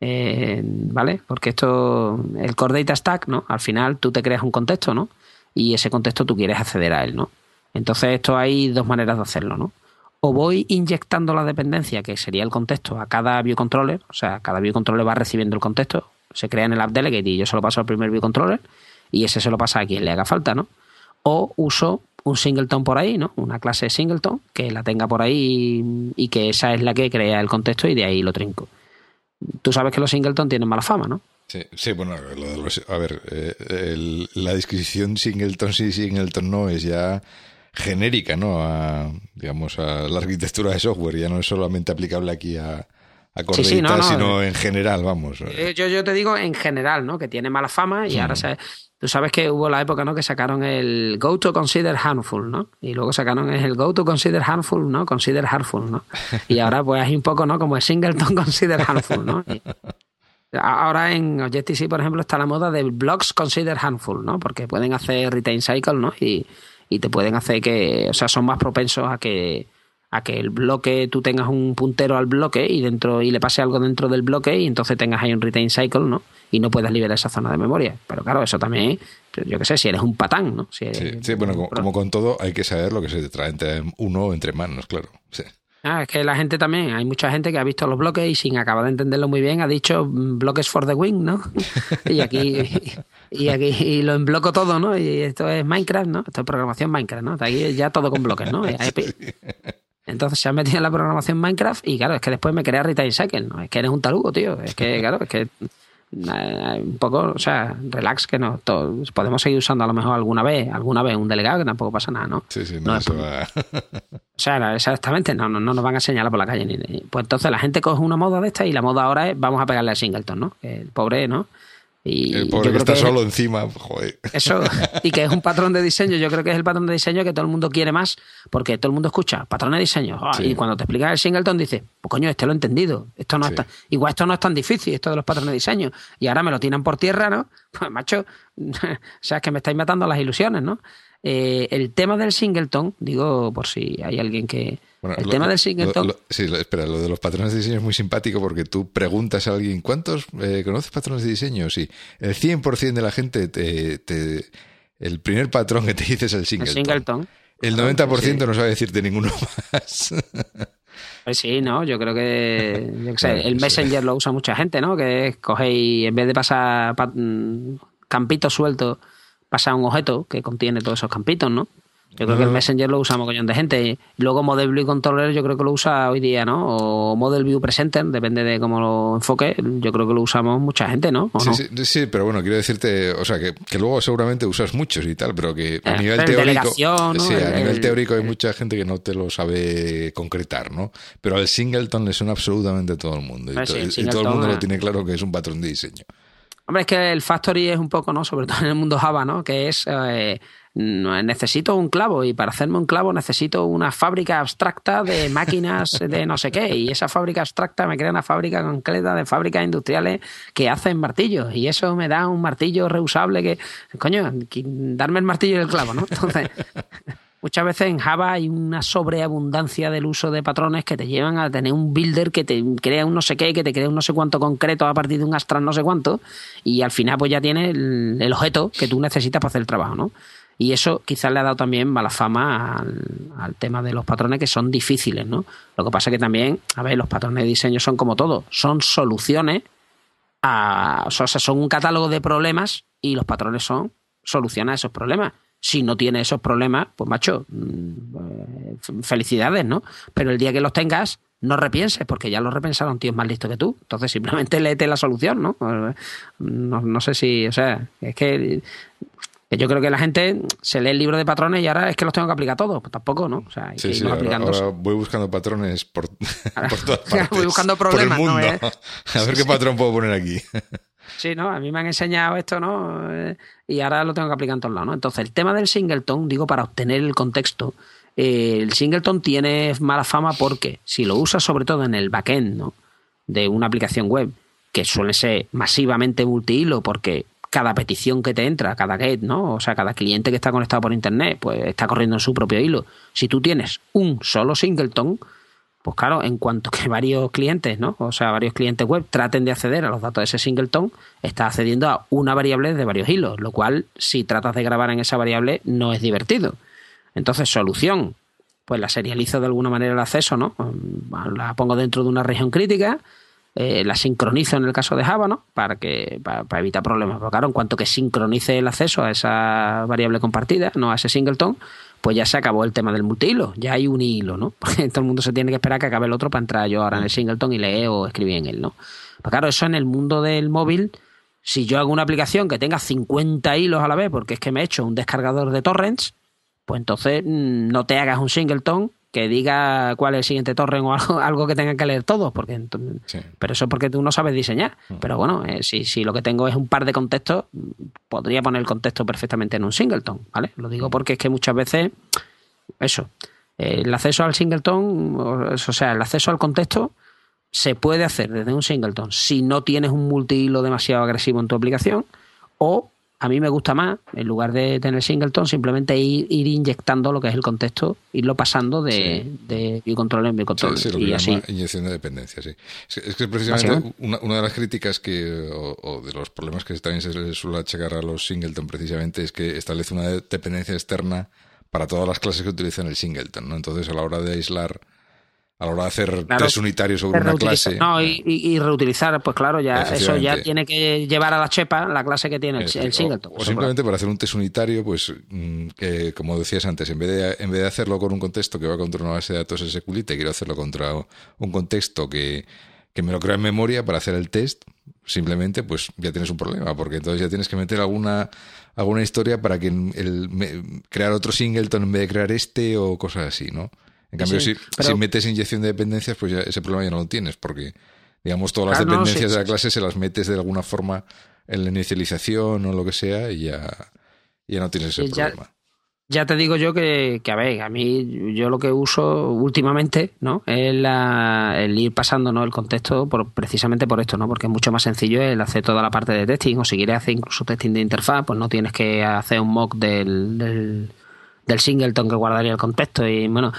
Eh, ¿Vale? Porque esto, el Core Data Stack, ¿no? Al final tú te creas un contexto, ¿no? Y ese contexto tú quieres acceder a él, ¿no? Entonces esto hay dos maneras de hacerlo, ¿no? O voy inyectando la dependencia, que sería el contexto, a cada view controller, o sea, cada view controller va recibiendo el contexto, se crea en el app delegate y yo se lo paso al primer view controller y ese se lo pasa a quien le haga falta, ¿no? O uso un singleton por ahí, ¿no? Una clase singleton que la tenga por ahí y que esa es la que crea el contexto y de ahí lo trinco. Tú sabes que los singleton tienen mala fama, ¿no? Sí, sí bueno, a ver, eh, la descripción singleton sí, singleton no es ya genérica, ¿no? A, digamos, a la arquitectura de software, ya no es solamente aplicable aquí a, a sino en general, vamos. Eh, yo, yo te digo en general, ¿no? Que tiene mala fama y ahora se, Tú sabes que hubo la época, ¿no? Que sacaron el Go to Consider Handful, ¿no? Y luego sacaron el Go to Consider Handful, ¿no? Consider Handful, ¿no? Y ahora pues hay un poco, ¿no? Como el Singleton Consider Handful, ¿no? ahora en Objective-C, por ejemplo, está la moda del Blocks Consider Handful, ¿no? Porque pueden hacer retain cycle, ¿no? Y, y te pueden hacer que, o sea, son más propensos a que a que el bloque tú tengas un puntero al bloque y dentro y le pase algo dentro del bloque y entonces tengas ahí un retain cycle, ¿no? Y no puedas liberar esa zona de memoria. Pero claro, eso también, yo qué sé, si eres un patán, ¿no? sí, bueno, como, con todo, hay que saber lo que se te trae entre uno o entre manos, claro. Ah, es que la gente también, hay mucha gente que ha visto los bloques y sin acabar de entenderlo muy bien ha dicho mm, bloques for the win, ¿no? y aquí y aquí y lo embloco todo, ¿no? Y esto es Minecraft, ¿no? Esto es programación Minecraft, ¿no? Aquí ya todo con bloques, ¿no? Entonces se ha metido en la programación Minecraft y claro, es que después me crea Retain Cycle, ¿no? Es que eres un tarugo, tío. Es que, claro, es que un poco, o sea, relax que no, podemos seguir usando a lo mejor alguna vez, alguna vez un delegado que tampoco pasa nada, ¿no? Sí, sí, no, eso va. o sea, exactamente, no, no, no, nos van a señalar por la calle. Ni, pues entonces la gente coge una moda de esta y la moda ahora es vamos a pegarle a Singleton, ¿no? El pobre, ¿no? El pobre que está solo encima, joder. Eso, y que es un patrón de diseño, yo creo que es el patrón de diseño que todo el mundo quiere más, porque todo el mundo escucha, patrón de diseño, ah, y cuando te explicas el singleton dices, pues coño, este lo he entendido, esto no está, igual esto no es tan difícil, esto de los patrones de diseño, y ahora me lo tiran por tierra, ¿no? Pues macho, o sea, es que me estáis matando las ilusiones, ¿no? Eh, el tema del singleton, digo, por si hay alguien que, el tema del singleton. sí, espera, lo de los patrones de diseño es muy simpático porque tú preguntas a alguien, ¿cuántos eh, conoces patrones de diseño? Sí, el 100% de la gente, te, el primer patrón que te dice es el singleton. El 90% no sabe decirte ninguno más. Pues sí, ¿no? Yo creo que, el Messenger lo usa mucha gente, ¿no? Que cogéis, en vez de pasar mm, campitos sueltos, pasa un objeto que contiene todos esos campitos, ¿no? Yo creo que el Messenger lo usa mogollón de gente. Y luego Model View Controller yo creo que lo usa hoy día, ¿no? O Model View Presenter, depende de cómo lo enfoque. Yo creo que lo usamos mucha gente, ¿no? sí, Sí, pero bueno, quiero decirte, o sea, que, luego seguramente usas muchos y tal, pero que a eh, nivel teórico... Sí, a nivel teórico hay mucha gente que no te lo sabe concretar, ¿no? Pero al Singleton le suena absolutamente a todo el mundo. Y, todo el mundo lo tiene claro que es un patrón de diseño. Hombre, es que el Factory es un poco, ¿no? Sobre todo en el mundo Java, ¿no? Que es... Eh, necesito un clavo y para hacerme un clavo necesito una fábrica abstracta de máquinas de no sé qué y esa fábrica abstracta me crea una fábrica concreta de fábricas industriales que hacen martillos y eso me da un martillo reusable que, coño, darme el martillo y el clavo, ¿no? Entonces... Muchas veces en Java hay una sobreabundancia del uso de patrones que te llevan a tener un builder que te crea un no sé qué, que te crea un no sé cuánto concreto a partir de un astral no sé cuánto, y al final pues ya tienes el, el objeto que tú necesitas para hacer el trabajo, ¿no? Y eso quizás le ha dado también mala fama al, tema de los patrones que son difíciles, ¿no? Lo que pasa que también, a ver, los patrones de diseño son como todo, son soluciones a, o sea, son un catálogo de problemas y los patrones son soluciones a esos problemas. Si no tienes esos problemas, pues macho, mm, felicidades, ¿no? Pero el día que los tengas, no repienses, porque ya lo repensaron tíos más listos que tú. Entonces simplemente léete la solución, ¿no? No, no sé si, o sea, es que yo creo que la gente se lee el libro de patrones y ahora es que los tengo que aplicar todos. Pues tampoco, ¿no? O sea, sí, sí, ahora, voy buscando patrones por, por todas partes. voy buscando problemas, ¿no? A ver qué patrón puedo poner aquí. Sí, ¿no? A mí me han enseñado esto, ¿no? Eh, y ahora lo tengo que aplicar en todos lados, ¿no? Entonces, el tema del singleton, digo, para obtener el contexto, eh, el singleton tiene mala fama porque si lo usas sobre todo en el backend, ¿no? De una aplicación web, que suele ser masivamente multihilo porque cada petición que te entra, cada get, ¿no? O sea, cada cliente que está conectado por internet, pues está corriendo en su propio hilo. Si tú tienes un solo singleton, pues claro, en cuanto que varios clientes, ¿no? O sea, varios clientes web traten de acceder a los datos de ese singleton, está accediendo a una variable de varios hilos, lo cual, si tratas de grabar en esa variable, no es divertido. Entonces, solución, pues la serializo de alguna manera el acceso, ¿no? La pongo dentro de una región crítica, eh, la sincronizo en el caso de Java, ¿no? Para, que, para, evitar problemas. Pero claro, en cuanto que sincronice el acceso a esa variable compartida, no a ese singleton, pues ya se acabó el tema del multihilo, ya hay un hilo, ¿no? Porque todo el mundo se tiene que esperar que acabe el otro para entrar yo ahora en el singleton y leer o escribir en él, ¿no? Pues claro, eso en el mundo del móvil, si yo hago una aplicación que tenga 50 hilos a la vez, porque es que me he hecho un descargador de torrents, pues entonces mm, no te hagas un singleton que diga cuál es el siguiente torre o algo, algo que tengan que leer todos, porque pero eso es porque tú no sabes diseñar. Mm. Pero bueno, eh, si, si lo que tengo es un par de contextos, podría poner el contexto perfectamente en un singleton, ¿vale? Lo digo porque es que muchas veces, eso, el acceso al singleton, o sea, el acceso al contexto se puede hacer desde un singleton si no tienes un multihilo demasiado agresivo en tu aplicación o a mí me gusta más, en lugar de tener singleton, simplemente ir, ir inyectando lo que es el contexto, irlo pasando de, de control en control Sí, lo que y así. inyección de dependencia, sí. Es que precisamente una, una, de las críticas que, o, de los problemas que también se suele achacar a los singleton precisamente es que establece una dependencia externa para todas las clases que utilizan el singleton, ¿no? Entonces, a la hora de aislar a la hora de hacer tres unitarios sobre una clase. No, y, reutilizar, pues claro, ya eso ya tiene que llevar a la chepa la clase que tiene el, singleton. O, simplemente para hacer un test unitario, pues mm, que como decías antes, en vez, de, en vez de hacerlo con un contexto que va contra una base de datos SQLite, quiero hacerlo contra un contexto que, que me lo crea en memoria para hacer el test, simplemente pues ya tienes un problema, porque entonces ya tienes que meter alguna, alguna historia para que el, crear otro singleton en vez de crear este o cosas así, ¿no? En cambio, si, metes inyección de dependencias, pues ya ese problema ya no lo tienes, porque, digamos, todas las dependencias de la clase se las metes de alguna forma en la inicialización o lo que sea y ya, ya no tienes ese problema. Ya te digo yo que, que, a ver, a mí yo lo que uso últimamente, ¿no? Es el ir pasando, ¿no? El contexto por, precisamente por esto, ¿no? Porque es mucho más sencillo el hacer toda la parte de testing o si quieres hacer incluso testing de interfaz, pues no tienes que hacer un mock del del singleton que guardaría el contexto y bueno,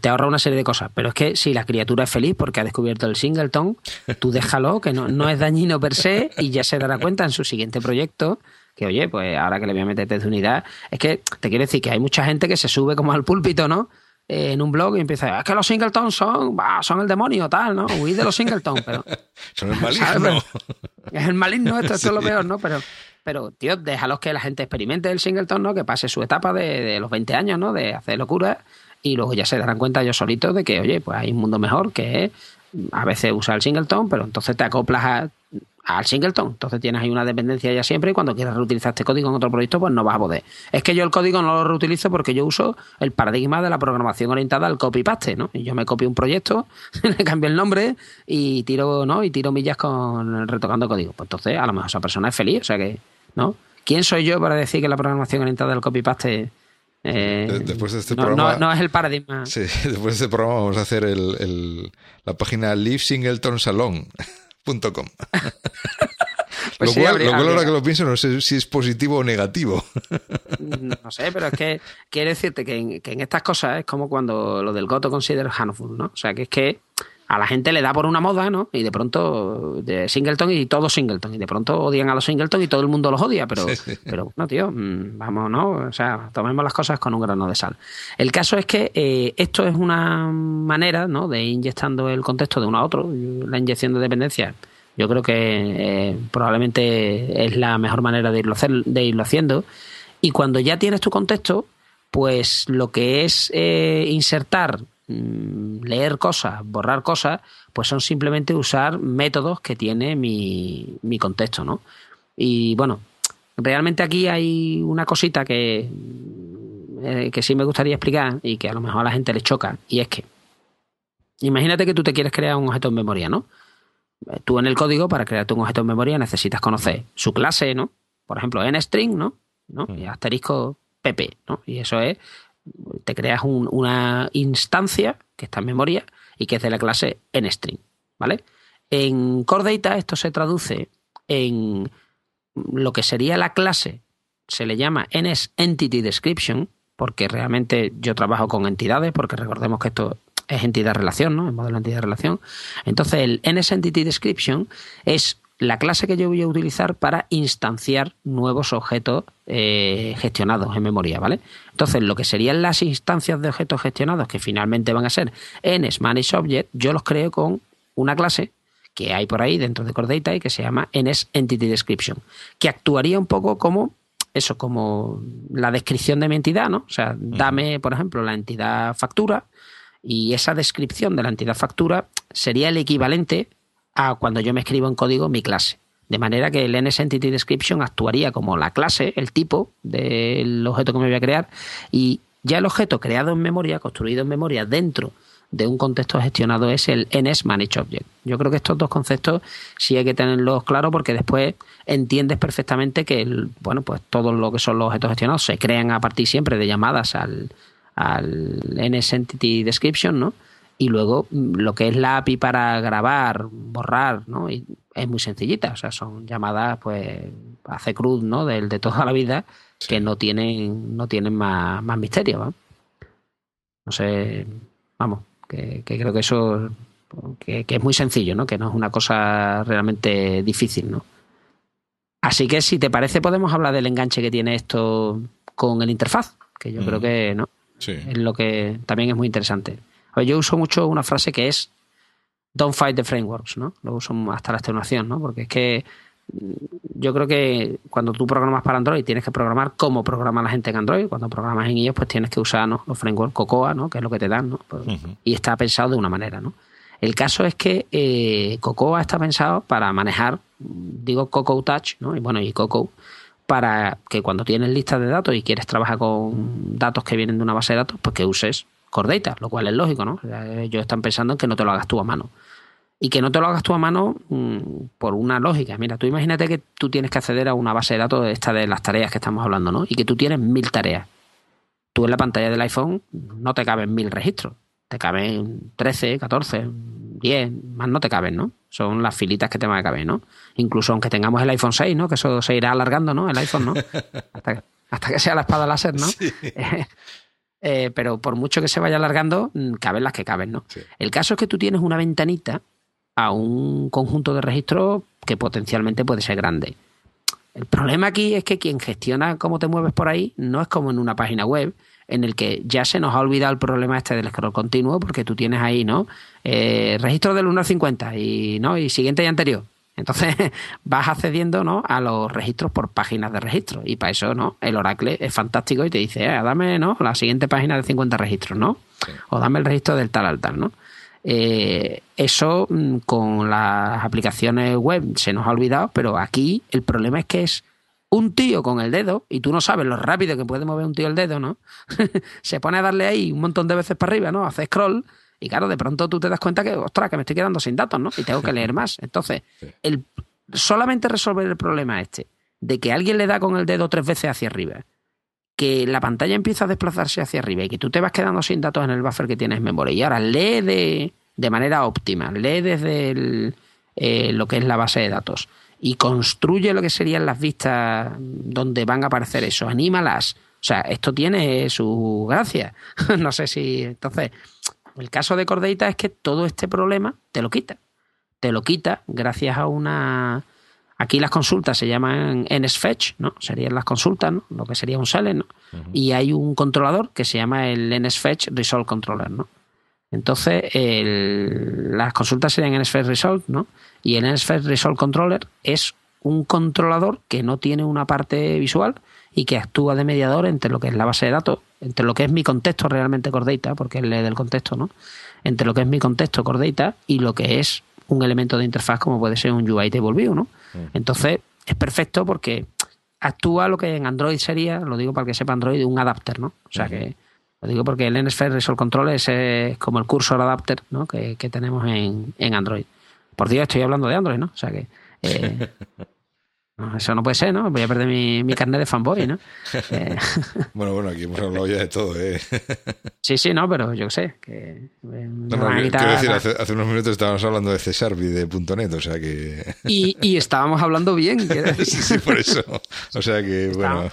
te ahorra una serie de cosas. Pero es que si la criatura es feliz porque ha descubierto el singleton, tú déjalo, que no, no es dañino per se y ya se dará cuenta en su siguiente proyecto que oye, pues ahora que le voy a meter test de unidad, es que te quiero decir que hay mucha gente que se sube como al púlpito, ¿no? en un blog y empieza, es que los singletons son, son el demonio, tal, ¿no? Huid de los singletons, pero... son el maligno. Es el maligno, esto, esto es lo peor, ¿no? Pero pero, tío, déjalos que la gente experimente el singleton, ¿no? Que pase su etapa de, los 20 años, ¿no? De hacer locuras y luego ya se darán cuenta ellos solitos de que, oye, pues hay un mundo mejor que a veces usar el singleton, pero entonces te acoplas al singleton. Entonces tienes ahí una dependencia ya siempre y cuando quieras reutilizar este código en otro proyecto, pues no vas a poder. Es que yo el código no lo reutilizo porque yo uso el paradigma de la programación orientada al copy-paste, ¿no? Y yo me copio un proyecto, le cambio el nombre y tiro, ¿no? Y tiro millas con retocando código. Pues entonces a lo mejor esa persona es feliz, o sea que ¿no? ¿Quién soy yo para decir que la programación orientada al copy-paste eh, después de este no, programa, no, es el paradigma. Sí, después de este programa vamos a hacer el, la página livesingletonsalon.com. pues lo, cual, ahora que lo pienso no sé si es positivo o negativo. no sé, pero es que quiere decirte que en, que en estas cosas es como cuando lo del Goto consider handful, ¿no? O sea, que es que a la gente le da por una moda, ¿no? Y de pronto de Singleton y todo Singleton. Y de pronto odian a los Singleton y todo el mundo los odia. Pero, pero no, tío, mm, vamos, ¿no? O sea, tomemos las cosas con un grano de sal. El caso es que eh, esto es una manera, ¿no? De ir inyectando el contexto de uno a otro. La inyección de dependencia, yo creo que eh, probablemente es la mejor manera de irlo, hacer, de irlo haciendo. Y cuando ya tienes tu contexto, pues lo que es eh, insertar leer cosas, borrar cosas, pues son simplemente usar métodos que tiene mi, mi contexto, ¿no? Y bueno, realmente aquí hay una cosita que, eh, que sí me gustaría explicar y que a lo mejor a la gente le choca, y es que imagínate que tú te quieres crear un objeto en memoria, ¿no? Tú en el código, para crearte un objeto en memoria, necesitas conocer su clase, ¿no? Por ejemplo, en string, ¿no? ¿no? Y asterisco pp, ¿no? Y eso es te creas una instancia que está en memoria y que es de la clase nstring, ¿vale? En Core Data esto se traduce en lo que sería la clase, se le llama NSEntity Description, porque realmente yo trabajo con entidades, porque recordemos que esto es entidad-relación, ¿no? El modelo entidad-relación. Entonces, el NSEntity Description es la clase que yo voy a utilizar para instanciar nuevos objetos eh, gestionados en memoria, ¿vale? Entonces, lo que serían las instancias de objetos gestionados, que finalmente van a ser en Object, yo los creo con una clase que hay por ahí dentro de Core Data y que se llama NSEntity Description, que actuaría un poco como eso, como la descripción de mi entidad, ¿no? O sea, dame, por ejemplo, la entidad factura y esa descripción de la entidad factura sería el equivalente a cuando yo me escribo en código mi clase. De manera que el NSEntity Description actuaría como la clase, el tipo del objeto que me voy a crear, y ya el objeto creado en memoria, construido en memoria dentro de un contexto gestionado es el NS Manage Object. Yo creo que estos dos conceptos sí hay que tenerlos claros porque después entiendes perfectamente que bueno, pues todo lo que son los objetos gestionados se crean a partir siempre de llamadas al, al NSEntity Description, ¿no? Y luego mm, lo que es la API para grabar, borrar, ¿no? Y es muy sencillita, o sea, son llamadas, pues, hace cruz, ¿no? De, de toda la vida, que no tienen, no tienen más, más misterio, ¿no? No sé, vamos, que, creo que eso, que, que, es muy sencillo, ¿no? Que no es una cosa realmente difícil, ¿no? Así que si te parece podemos hablar del enganche que tiene esto con el interfaz, que yo creo que, ¿no? Es lo que también es muy interesante. yo uso mucho una frase que es don't fight the frameworks, ¿no? Lo uso hasta la extenuación, ¿no? Porque es que mm, yo creo que cuando tú programas para Android tienes que programar como programa la gente en Android. Cuando programas en ellos, pues tienes que usar ¿no? los frameworks Cocoa, ¿no? que es lo que te dan, ¿no? Pues, y está pensado de una manera. ¿no? El caso es que eh, Cocoa está pensado para manejar, digo Cocoa Touch, ¿no? y bueno, y Cocoa, para que cuando tienes listas de datos y quieres trabajar con datos que vienen de una base de datos, pues que uses Core Data, lo cual es lógico, ¿no? Ellos están pensando en que no te lo hagas tú a mano y que no te lo hagas tú a mano mm, por una lógica. Mira, tú imagínate que tú tienes que acceder a una base de datos de esta de las tareas que estamos hablando, ¿no? Y que tú tienes mil tareas. Tú en la pantalla del iPhone no te caben mil registros, te caben 13, 14, 10, más no te caben, ¿no? Son las filitas que te van a caber, ¿no? Incluso aunque tengamos el iPhone 6, ¿no? Que eso se irá alargando, ¿no? El iPhone, ¿no? Hasta, que sea la espada láser, ¿no? Eh, pero por mucho que se vaya alargando, mm, caben las que caben, ¿no? El caso es que tú tienes una ventanita a un conjunto de registros que potencialmente puede ser grande. El problema aquí es que quien gestiona cómo te mueves por ahí no es como en una página web en el que ya se nos ha olvidado el problema este del scroll continuo porque tú tienes ahí, ¿no? Eh, registro del 1 al 50 y, ¿no? y siguiente y anterior. Entonces vas accediendo ¿no? a los registros por páginas de registro y para eso no el Oracle es fantástico y te dice, eh, dame ¿no? la siguiente página de 50 registros, ¿no? O dame el registro del tal al tal, ¿no? Eh, eso mm, con las aplicaciones web se nos ha olvidado, pero aquí el problema es que es un tío con el dedo, y tú no sabes lo rápido que puede mover un tío el dedo, ¿no? se pone a darle ahí un montón de veces para arriba, ¿no? Hace scroll, y claro, de pronto tú te das cuenta que, ostras, que me estoy quedando sin datos, ¿no? Y tengo que leer más. Entonces, el, solamente resolver el problema este, de que alguien le da con el dedo tres veces hacia arriba, que la pantalla empieza a desplazarse hacia arriba y que tú te vas quedando sin datos en el buffer que tienes en memoria. Y ahora lee de, de manera óptima, lee desde eh, lo que es la base de datos y construye lo que serían las vistas donde van a aparecer eso, anímalas. O sea, esto tiene su gracia. no sé si. Entonces, el caso de Cordeita es que todo este problema te lo quita. Te lo quita gracias a una Aquí las consultas se llaman NSFetch, ¿no? Serían las consultas, ¿no? Lo que sería un select, ¿no? Y hay un controlador que se llama el NSFetch Resolve Controller, ¿no? Entonces, las consultas serían NSFetch Resolve, ¿no? Y el NSFetch Resolve Controller es un controlador que no tiene una parte visual y que actúa de mediador entre lo que es la base de datos, entre lo que es mi contexto realmente Core Data, porque lee del contexto, ¿no? Entre lo que es mi contexto Core Data y lo que es un elemento de interfaz como puede ser un UI Table View, ¿no? Entonces, es perfecto porque actúa lo que en Android sería, lo digo para que sepa Android, un adapter, ¿no? O sea que lo digo porque el NSFER Resolve Control es, como el cursor adapter ¿no? que, tenemos en, en, Android. Por Dios, estoy hablando de Android, ¿no? O sea que eh, eso no puede ser, ¿no? Voy a perder mi, mi carnet de fanboy, ¿no? Eh, bueno, bueno, aquí hemos hablado ya de todo, ¿eh? sí, sí, no, pero yo sé que... Eh, no, no, quiero decir, hace, unos minutos estábamos hablando de Cesarvi, de .NET, o sea que... y, y estábamos hablando bien, sí, sí, por eso. O sea que, bueno...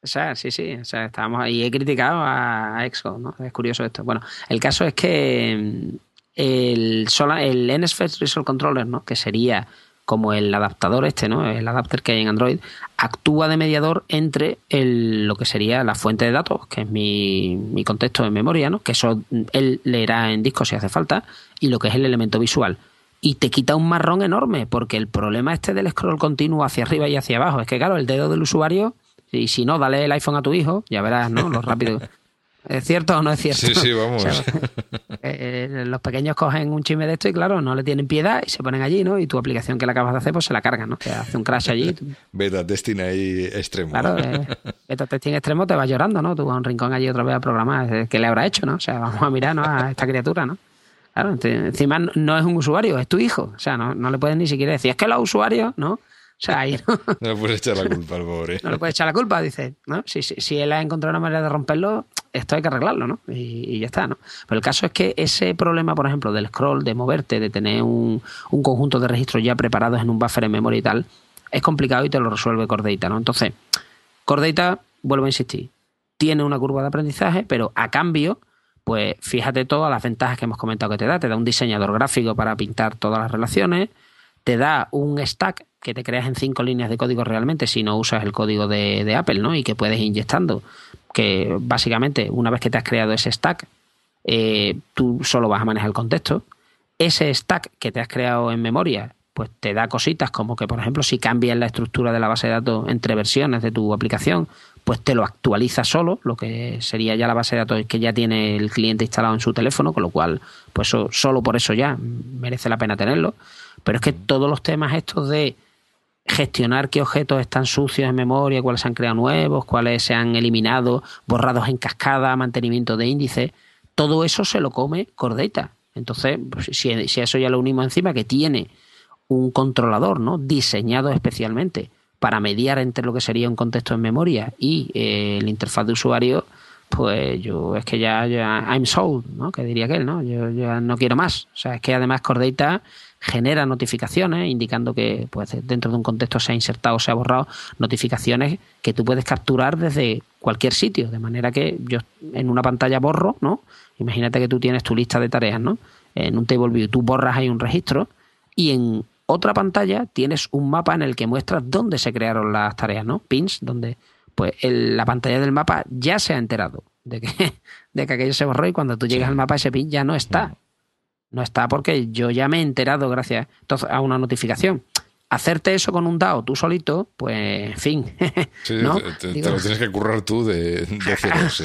O sea, sí, sí, o sea, estábamos ahí, he criticado a, Exco, ¿no? Es curioso esto. Bueno, el caso es que mm, el, el NSFET Resolve Controller, ¿no? Que sería como el adaptador este, ¿no? El adapter que hay en Android, actúa de mediador entre el, lo que sería la fuente de datos, que es mi, mi contexto en memoria, ¿no? Que eso él leerá en disco si hace falta, y lo que es el elemento visual. Y te quita un marrón enorme, porque el problema este del scroll continuo hacia arriba y hacia abajo es que, claro, el dedo del usuario, y si no, dale el iPhone a tu hijo, ya verás, ¿no? Lo rápido ¿Es cierto o no es cierto? Sí, sí, vamos. Eh, eh, los pequeños cogen un chisme de esto y claro, no le tienen piedad y se ponen allí, ¿no? Y tu aplicación que le acabas de hacer, pues se la cargan, ¿no? Que hace un crash allí. Beta testing ahí extremo. Claro, eh, beta testing extremo te va llorando, ¿no? Tú vas a un rincón allí otra vez a programar. ¿Qué le habrá hecho, no? O sea, vamos a mirar, ¿no? A esta criatura, ¿no? Claro, encima no es un usuario, es tu hijo. O sea, no, no le puedes ni siquiera decir, es que los usuarios, ¿no? O sea, ahí no. No le puedes echar la culpa al pobre. No le puedes echar la culpa, dice. ¿no? Si, si, si, él ha encontrado una manera de romperlo, esto hay que arreglarlo, ¿no? Y, ya está, ¿no? Pero el caso es que ese problema, por ejemplo, del scroll, de moverte, de tener un, un conjunto de registros ya preparados en un buffer en memoria y tal, es complicado y te lo resuelve Core Data, ¿no? Entonces, Core Data, vuelvo a insistir, tiene una curva de aprendizaje, pero a cambio pues fíjate todas las ventajas que hemos comentado que te da. Te da un diseñador gráfico para pintar todas las relaciones, te da un stack que te creas en cinco líneas de código realmente si no usas el código de, Apple, ¿no? Y que puedes ir inyectando. Que básicamente, una vez que te has creado ese stack, eh, tú solo vas a manejar el contexto. Ese stack que te has creado en memoria, pues te da cositas como que, por ejemplo, si cambias la estructura de la base de datos entre versiones de tu aplicación, pues te lo actualiza solo, lo que sería ya la base de datos que ya tiene el cliente instalado en su teléfono, con lo cual, pues solo por eso ya merece la pena tenerlo. Pero es que todos los temas estos de gestionar qué objetos están sucios en memoria, cuáles se han creado nuevos, cuáles se han eliminado, borrados en cascada, mantenimiento de índice, todo eso se lo come Cordeta. Entonces, pues, si, si, eso ya lo unimos encima, que tiene un controlador, ¿no? Diseñado especialmente para mediar entre lo que sería un contexto en memoria y eh, el interfaz de usuario, pues yo es que ya, ya I'm sold, ¿no? Que diría aquel, ¿no? Yo ya no quiero más. O sea, es que además Cordata genera notificaciones indicando que pues, dentro de un contexto se ha insertado o se ha borrado notificaciones que tú puedes capturar desde cualquier sitio, de manera que yo en una pantalla borro, ¿no? Imagínate que tú tienes tu lista de tareas, ¿no? En un table view tú borras ahí un registro y en otra pantalla tienes un mapa en el que muestras dónde se crearon las tareas, ¿no? Pins, donde pues la pantalla del mapa ya se ha enterado de que, de que aquello se borró y cuando tú llegas al mapa ese pin ya no está. No está porque yo ya me he enterado gracias a una notificación. Hacerte eso con un DAO tú solito, pues en fin. Sí, te, lo tienes que currar tú de, de cero, sí.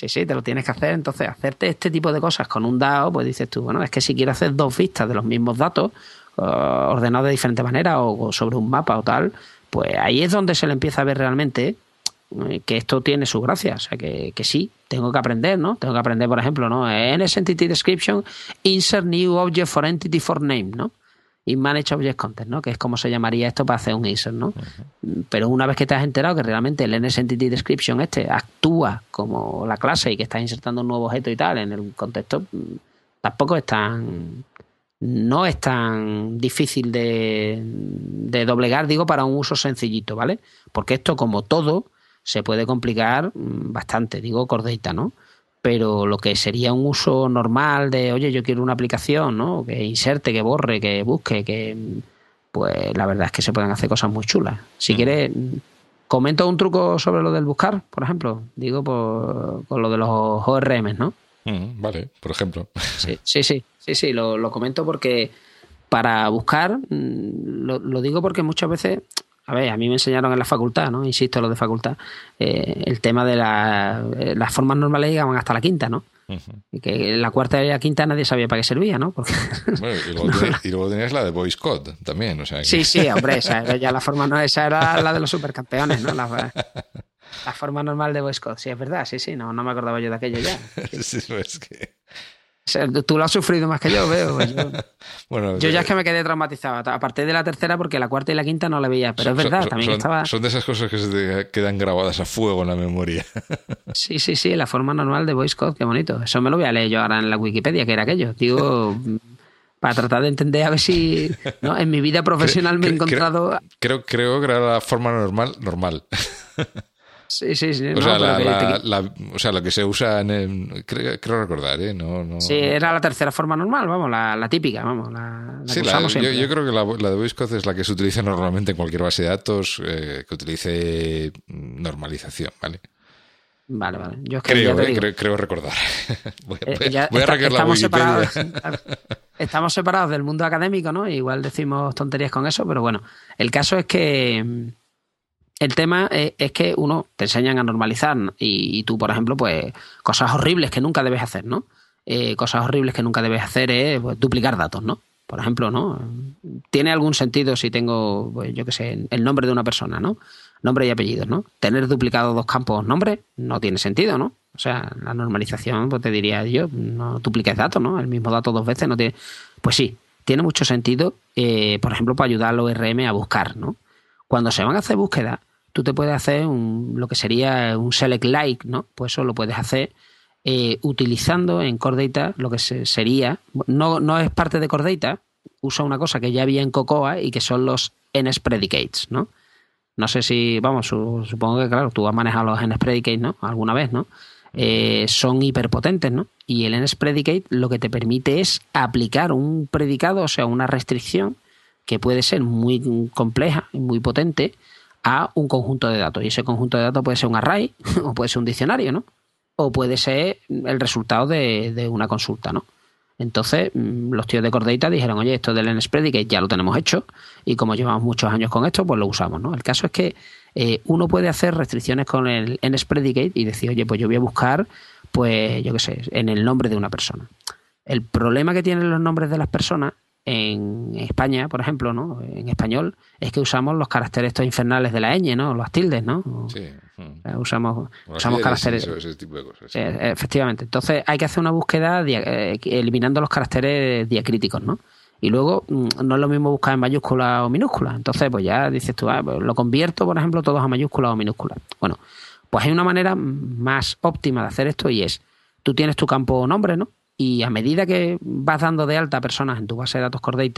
Sí, sí, te lo tienes que hacer. Entonces, hacerte este tipo de cosas con un DAO, pues dices tú, bueno, es que si quiero hacer dos vistas de los mismos datos, uh, ordenados de diferente manera o, sobre un mapa o tal, pues ahí es donde se le empieza a ver realmente eh, que esto tiene su gracia. O sea, que, que, sí, tengo que aprender, ¿no? Tengo que aprender, por ejemplo, ¿no? En Entity Description, insert new object for entity for name, ¿no? y Manage Object Content, ¿no? Que es como se llamaría esto para hacer un insert, ¿no? Pero una vez que te has enterado que realmente el NS Entity Description este actúa como la clase y que estás insertando un nuevo objeto y tal en el contexto, tampoco es tan no es tan difícil de, de doblegar, digo, para un uso sencillito, ¿vale? Porque esto, como todo, se puede complicar bastante, digo, Cordeita, ¿no? pero lo que sería un uso normal de, oye, yo quiero una aplicación, ¿no? Que inserte, que borre, que busque, que... Pues la verdad es que se pueden hacer cosas muy chulas. Si quieres, comento un truco sobre lo del buscar, por ejemplo. Digo, por, con lo de los ORM, ¿no? vale, por ejemplo. Sí, sí, sí, sí, sí lo, lo comento porque para buscar, mm, lo, lo digo porque muchas veces a ver, a mí me enseñaron en la facultad, ¿no? Insisto, lo de facultad, eh, el tema de eh, las formas normales llegaban hasta la quinta, ¿no? Y que la cuarta y la quinta nadie sabía para qué servía, ¿no? Porque... y, luego tenías, la de Boy Scott también, o sea... Sí, sí, hombre, esa, ya la forma no, esa era la de los supercampeones, ¿no? La, forma normal de Boy Scott, sí, es verdad, sí, sí, no, no me acordaba yo de aquello ya. Sí, es que tú lo has sufrido más que yo, veo. Pues yo, bueno, yo ya es que me quedé traumatizado. Aparte de la tercera, porque la cuarta y la quinta no la veía. Pero es verdad, también estaba. Son de esas cosas que se te quedan grabadas a fuego en la memoria. sí, sí, sí, la forma normal de Boy Scout, qué bonito. Eso me lo voy a leer yo ahora en la Wikipedia, que era aquello. Digo, para tratar de entender a ver si ¿no? en mi vida profesional me he encontrado. Creo, creo que era la forma normal, normal. Sí, sí, sí. O, sea, la, o sea, lo que se usa en el, creo, recordar, ¿eh? No, no, sí, era la tercera forma normal, vamos, la, típica, vamos. La, sí, yo, creo que la, de Voicecode es la que se utiliza normalmente en cualquier base de datos eh, que utilice normalización, ¿vale? Vale, vale. Yo creo, eh, creo, recordar. voy, a estamos separados, estamos separados del mundo académico, ¿no? Igual decimos tonterías con eso, pero bueno, el caso es que el tema es, que uno te enseñan a normalizar y, tú, por ejemplo, pues cosas horribles que nunca debes hacer, ¿no? Eh, cosas horribles que nunca debes hacer es pues, duplicar datos, ¿no? Por ejemplo, ¿no? Tiene algún sentido si tengo, pues, yo qué sé, el nombre de una persona, ¿no? Nombre y apellidos, ¿no? Tener duplicado dos campos nombre no tiene sentido, ¿no? O sea, la normalización, pues te diría yo, no dupliques datos, ¿no? El mismo dato dos veces no tiene... Pues sí, tiene mucho sentido, eh, por ejemplo, para ayudar a los ORM a buscar, ¿no? Cuando se van a hacer búsquedas, tú te puedes hacer un, lo que sería un select like, ¿no? Pues eso lo puedes hacer eh, utilizando en Core Data lo que sería, no, no es parte de Core Data, usa una cosa que ya había en Cocoa y que son los NS predicates, ¿no? No sé si, vamos, supongo que claro, tú has manejado los NS predicates, ¿no? Alguna vez, ¿no? Eh, son hiperpotentes, ¿no? Y el NS predicate lo que te permite es aplicar un predicado, o sea, una restricción que puede ser muy compleja y muy potente, a un conjunto de datos. Y ese conjunto de datos puede ser un array o puede ser un diccionario, ¿no? o puede ser el resultado de, una consulta, ¿no? Entonces, mm, los tíos de Cordeita dijeron, oye, esto del NSPredicate ya lo tenemos hecho y como llevamos muchos años con esto, pues lo usamos, ¿no? El caso es que eh, uno puede hacer restricciones con el NSPredicate y decir, oye, pues yo voy a buscar, pues, yo qué sé, en el nombre de una persona. El problema que tienen los nombres de las personas en España, por ejemplo, ¿no? En español, es que usamos los caracteres estos infernales de la ñ, ¿no? Los tildes, ¿no? Sí. Usamos, usamos caracteres. ese tipo de cosas. Eh, efectivamente. Entonces hay que hacer una búsqueda eh, eliminando los caracteres diacríticos, ¿no? Y luego mm, no es lo mismo buscar en mayúscula o minúscula. Entonces, pues ya dices tú, ah, pues lo convierto, por ejemplo, todos a mayúscula o minúscula. Bueno, pues hay una manera más óptima de hacer esto y es, tú tienes tu campo nombre, ¿no? Y a medida que vas dando de alta personas en tu base de datos Core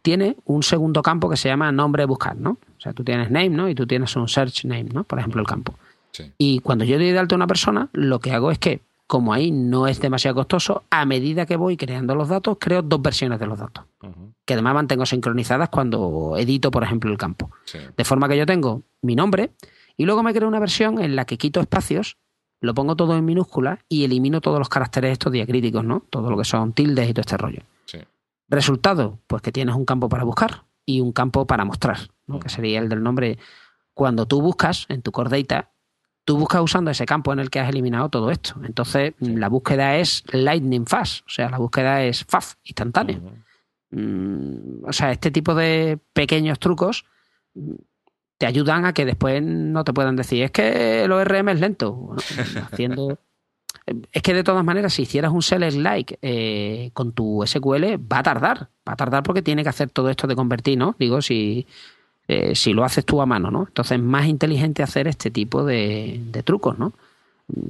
tiene un segundo campo que se llama nombre buscar, ¿no? O sea, tú tienes name, ¿no? Y tú tienes un search name, ¿no? Por ejemplo, el campo. Y cuando yo doy de alta a una persona, lo que hago es que, como ahí no es demasiado costoso, a medida que voy creando los datos, creo dos versiones de los datos. Que además mantengo sincronizadas cuando edito, por ejemplo, el campo. De forma que yo tengo mi nombre y luego me creo una versión en la que quito espacios lo pongo todo en minúsculas y elimino todos los caracteres estos diacríticos, ¿no? Todo lo que son tildes y todo este rollo. Resultado, pues que tienes un campo para buscar y un campo para mostrar, ¿no? Que sería el del nombre. Cuando tú buscas en tu core data, tú buscas usando ese campo en el que has eliminado todo esto. Entonces, la búsqueda es lightning fast, o sea, la búsqueda es fast, instantánea. Mm, o sea, este tipo de pequeños trucos te ayudan a que después no te puedan decir, es que el ORM es lento. haciendo... es que de todas maneras, si hicieras un select like eh, con tu SQL, va a tardar. Va a tardar porque tiene que hacer todo esto de convertir, ¿no? Digo, si, eh, si lo haces tú a mano, ¿no? Entonces es más inteligente hacer este tipo de, trucos, ¿no?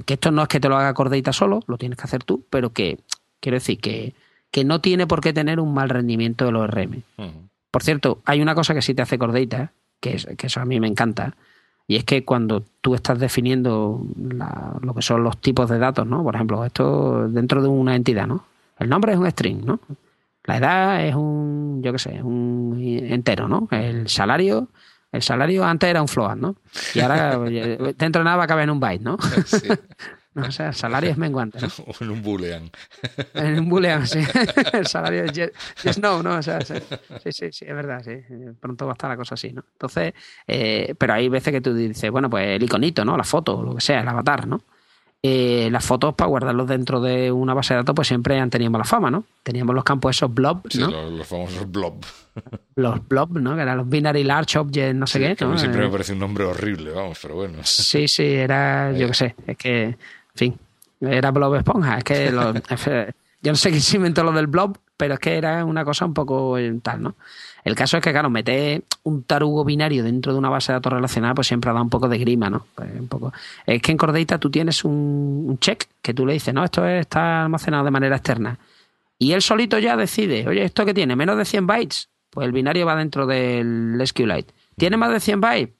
Que esto no es que te lo haga Cordeita solo, lo tienes que hacer tú, pero que, quiero decir, que, que no tiene por qué tener un mal rendimiento del ORM. Por cierto, hay una cosa que sí te hace Cordeita, que, eso a mí me encanta, y es que cuando tú estás definiendo lo que son los tipos de datos, ¿no? Por ejemplo, esto dentro de una entidad, ¿no? El nombre es un string, ¿no? La edad es un, yo qué sé, un entero, ¿no? El salario, el salario antes era un float, ¿no? Y ahora dentro de nada va a caber en un byte, ¿no? Sí. O sea, el salario es menguante. ¿no? O en un boolean. En un boolean, sí. el salario es yes, no, ¿no? O sea, sí, sí, sí, es verdad, sí. Pronto va a estar la cosa así, ¿no? Entonces, eh, pero hay veces que tú dices, bueno, pues el iconito, ¿no? La foto, lo que sea, el avatar, ¿no? Eh, las fotos para guardarlos dentro de una base de datos pues siempre han tenido mala fama, ¿no? Teníamos los campos esos blob, ¿no? Sí, los, famosos blob. Los blob, ¿no? Que eran los binary large objects, no sé qué. ¿no? siempre me eh, parece un nombre horrible, vamos, pero bueno. Sí, sí, era, yo qué sé, es que fin, era Blob Esponja. Es que yo no sé quién se inventó lo del Blob, pero es que era una cosa un poco tal, ¿no? El caso es que, claro, meter un tarugo binario dentro de una base de datos relacionada, pues siempre da un poco de grima, ¿no? Pues un poco. Es que en Cordata tú tienes un, check que tú le dices, no, esto está almacenado de manera externa. Y él solito ya decide, oye, ¿esto qué tiene? ¿Menos de 100 bytes? Pues el binario va dentro del SQLite. ¿Tiene más de 100 bytes?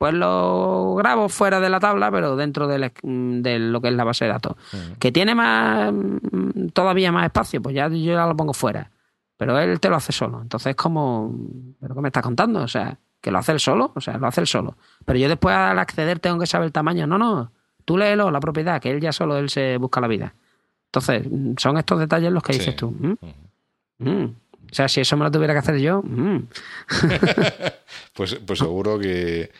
Pues lo grabo fuera de la tabla, pero dentro de, lo que es la base de datos. Que tiene más mm, todavía más espacio, pues ya yo ya lo pongo fuera. Pero él te lo hace solo. Entonces es como, ¿pero qué me estás contando? O sea, que lo hace él solo, o sea, lo hace él solo. Pero yo después al acceder tengo que saber el tamaño. No, no, tú léelo, la propiedad, que él ya solo él se busca la vida. Entonces, son estos detalles los que dices tú. ¿Mm? O sea, si eso me lo tuviera que hacer yo. Mm. pues, pues seguro que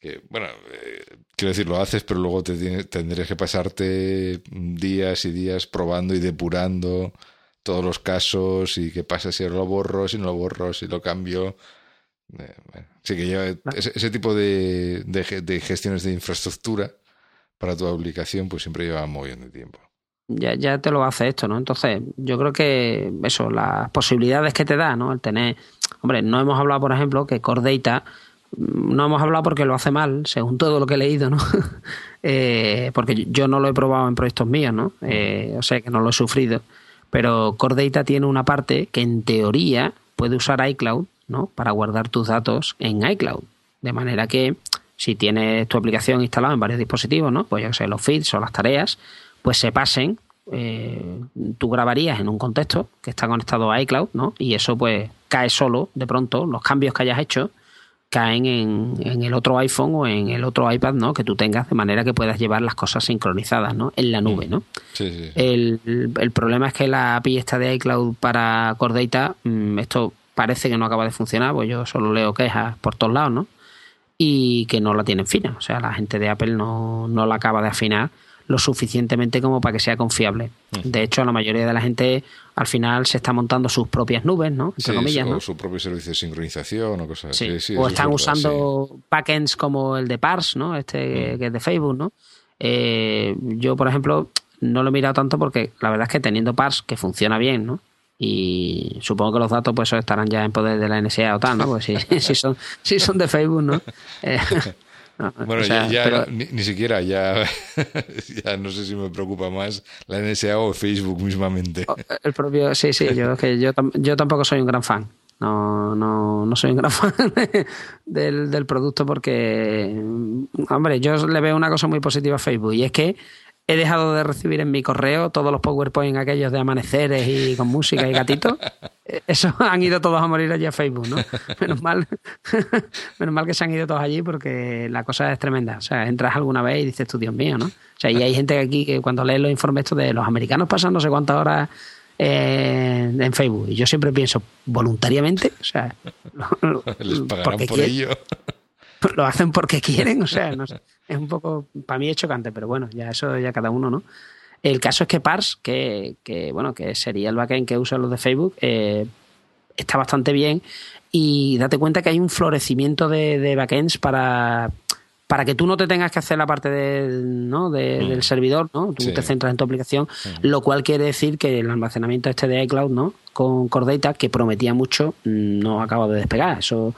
que, bueno, eh, quiero decir, lo haces, pero luego te tendrías que pasarte días y días probando y depurando todos los casos y qué pasa si lo borro, si no lo borro, si lo cambio. Eh, sí que lleva ese, tipo de, de, gestiones de infraestructura para tu aplicación, pues siempre lleva muy bien de tiempo. Ya, ya te lo hace esto, ¿no? Entonces, yo creo que eso, las posibilidades que te da, ¿no? El tener. Hombre, no hemos hablado, por ejemplo, que Core Data no hemos hablado porque lo hace mal, según todo lo que he leído, ¿no? Eh, porque yo no lo he probado en proyectos míos, ¿no? Eh, o sea que no lo he sufrido. Pero Core Data tiene una parte que en teoría puede usar iCloud, ¿no? Para guardar tus datos en iCloud. De manera que si tienes tu aplicación instalada en varios dispositivos, ¿no? Pues ya sé, los feeds o las tareas, pues se pasen. Eh, tú grabarías en un contexto que está conectado a iCloud, ¿no? Y eso pues cae solo de pronto, los cambios que hayas hecho caen en, en, el otro iPhone o en el otro iPad, ¿no? Que tú tengas de manera que puedas llevar las cosas sincronizadas, ¿no? En la nube, ¿no? Sí, sí. El, el, problema es que la API esta de iCloud para Core Data, mm, esto parece que no acaba de funcionar, pues yo solo leo quejas por todos lados, ¿no? Y que no la tienen fina. O sea, la gente de Apple no, no la acaba de afinar lo suficientemente como para que sea confiable. Mm. De hecho, la mayoría de la gente al final se está montando sus propias nubes, ¿no? Entre Sí, comillas, o ¿no? su propio servicio de sincronización o cosas Sí. así. Sí, o es están verdad, usando backends como el de Parse, ¿no? Este Mm. que es de Facebook, ¿no? Eh, yo, por ejemplo, no lo he mirado tanto porque la verdad es que teniendo Parse que funciona bien, ¿no? Y supongo que los datos pues estarán ya en poder de la NSA o tal, ¿no? Pues si, si son, si son de Facebook, ¿no? Eh, no, Bueno, o sea, ya, ya pero- ni, ni siquiera, ya, ya no sé si me preocupa más la NSA o Facebook mismamente. El propio, sí, sí, yo, que yo, yo tampoco soy un gran fan. No, no, no soy un gran fan de- del, del producto porque, hombre, yo le veo una cosa muy positiva a Facebook y es que he dejado de recibir en mi correo todos los PowerPoint aquellos de amaneceres y con música y gatitos. Esos han ido todos a morir allí a Facebook, ¿no? Menos mal, menos mal que se han ido todos allí porque la cosa es tremenda. O sea, entras alguna vez y dices tú, Dios mío, ¿no? O sea, y hay gente aquí que cuando lee los informes estos de los americanos pasan no sé cuántas horas eh, en Facebook. Y yo siempre pienso, voluntariamente, o sea, lo, Les pagarán por quieren- ello. lo hacen porque quieren, o sea, no sé. es un poco, para mí es chocante, pero bueno, ya eso ya cada uno, ¿no? El caso es que Parse, que, que, bueno, que sería el backend que usan los de Facebook, eh, está bastante bien y date cuenta que hay un florecimiento de, de backends para, para que tú no te tengas que hacer la parte del, ¿no? de- Mm. del servidor, ¿no? Tú Sí. te centras en tu aplicación, lo cual quiere decir que el almacenamiento este de iCloud, ¿no? Con Core Data, que prometía mucho, mm, no acaba de despegar. Eso,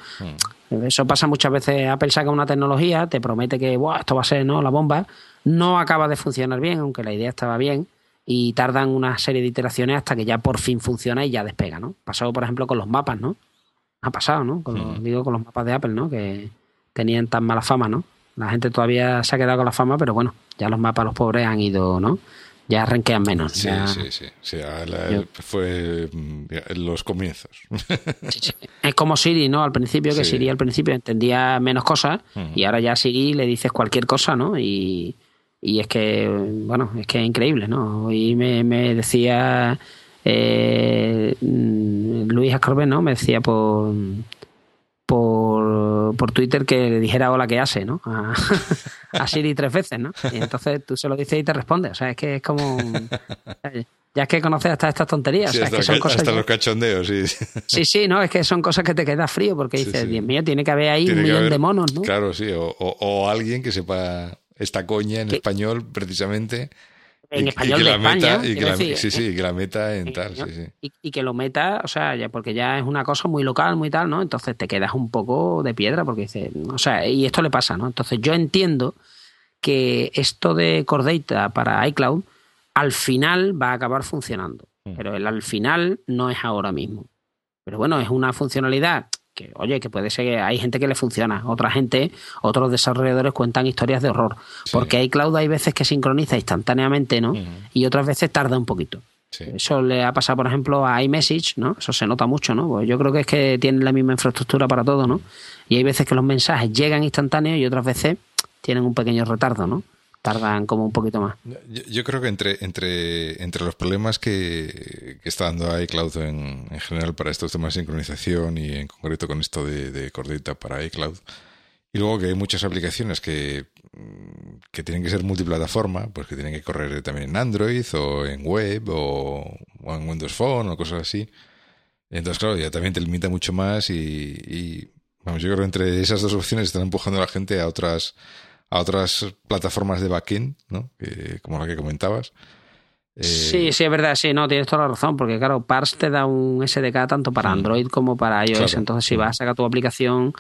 Mm. eso pasa muchas veces. Apple saca una tecnología, te promete que "Buah, esto va a ser ¿no? la bomba, no acaba de funcionar bien, aunque la idea estaba bien, y tardan una serie de iteraciones hasta que ya por fin funciona y ya despega, ¿no? Pasó, por ejemplo, con los mapas, ¿no? Ha pasado, ¿no? Con los- Ujú. Digo, con los mapas de Apple, ¿no? Que tenían tan mala fama, ¿no? La gente todavía se ha quedado con la fama, pero bueno, ya los mapas, los pobres han ido, ¿no? Ya renquean menos. Sí, ya- sí, sí. sí, la- fue mm, en los comienzos. Sí, sí. Es como Siri, ¿no? Al principio, que. Siri al principio entendía menos cosas y ahora ya a Siri le dices cualquier cosa, ¿no? Y, y es que, bueno, es que es increíble, ¿no? Hoy me, me decía eh, mm, Luis Ascorbén, ¿no? Me decía por, por, por Twitter que le dijera hola, ¿qué hace, ¿no? A, a Siri tres veces, ¿no? Y entonces tú se lo dices y te responde. O sea, es que es como... Ya es que conoces hasta estas tonterías. Sí, o sea, es hasta que son cosas hasta ya- los cachondeos, sí. Sí, sí, no, es que son cosas que te quedas frío porque dices, sí. Dios mío, tiene que haber ahí Tiene un que millón haber- de monos, ¿no? Claro, sí. O, o- o alguien que sepa esta coña en Que- español, precisamente. En y- y español que de la España. meta, y que la, decir, sí, sí, que la meta en tal, sí, español, sí. Y, y que lo meta, o sea, ya porque ya es una cosa muy local, muy tal, ¿no? Entonces te quedas un poco de piedra porque dices, o sea, y esto le pasa, ¿no? Entonces yo entiendo que esto de Core Data para iCloud al final va a acabar funcionando. Mm. Pero el al final no es ahora mismo. Pero bueno, es una funcionalidad que, oye, que puede ser que hay gente que le funciona, otra gente, otros desarrolladores cuentan historias de horror. Sí. Porque iCloud hay veces que sincroniza instantáneamente, ¿no? Y otras veces tarda un poquito. Sí. Eso le ha pasado, por ejemplo, a iMessage, ¿no? Eso se nota mucho, ¿no? Pues yo creo que es que tienen la misma infraestructura para todo, ¿no? Y hay veces que los mensajes llegan instantáneos y otras veces tienen un pequeño retardo, ¿no? Tardan como un poquito más. Yo, yo creo que entre, entre, entre los problemas que, que está dando iCloud en, en general para estos temas de sincronización y en concreto con esto de, de para iCloud, y luego que hay muchas aplicaciones que, mm, que tienen que ser multiplataforma, pues que tienen que correr también en Android o en web o, o en Windows Phone o cosas así. Entonces, claro, ya también te limita mucho más y, y, vamos, yo creo que entre esas dos opciones están empujando a la gente a otras a otras plataformas de backend, ¿no? Como la que comentabas. Eh, Sí, sí, es verdad, sí, no, tienes toda la razón, porque claro, Parse te da un SDK tanto para Mm. Android como para iOS, Claro. entonces si vas a sacar tu aplicación,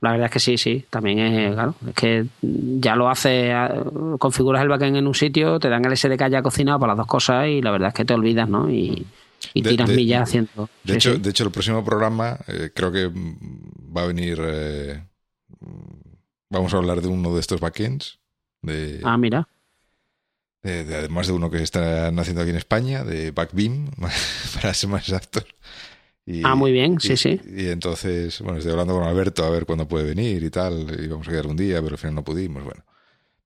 la verdad es que sí, sí, también es, claro, es que ya lo hace, ah, configuras el backend en un sitio, te dan el SDK ya cocinado para las dos cosas y la verdad es que te olvidas, ¿no? Y, y De- tiras de- millas haciendo. De sí, hecho, sí. de hecho, el próximo programa eh, creo que va a venir. Vamos a hablar de uno de estos backends. De, Ah, mira. de- de- además de uno que están haciendo aquí en España, de Backbeam, para ser más exactos. ah, muy bien, sí, sí. Y entonces, bueno, estoy hablando con Alberto a ver cuándo puede venir y tal. Y vamos a quedar un día, pero al final no pudimos. Bueno.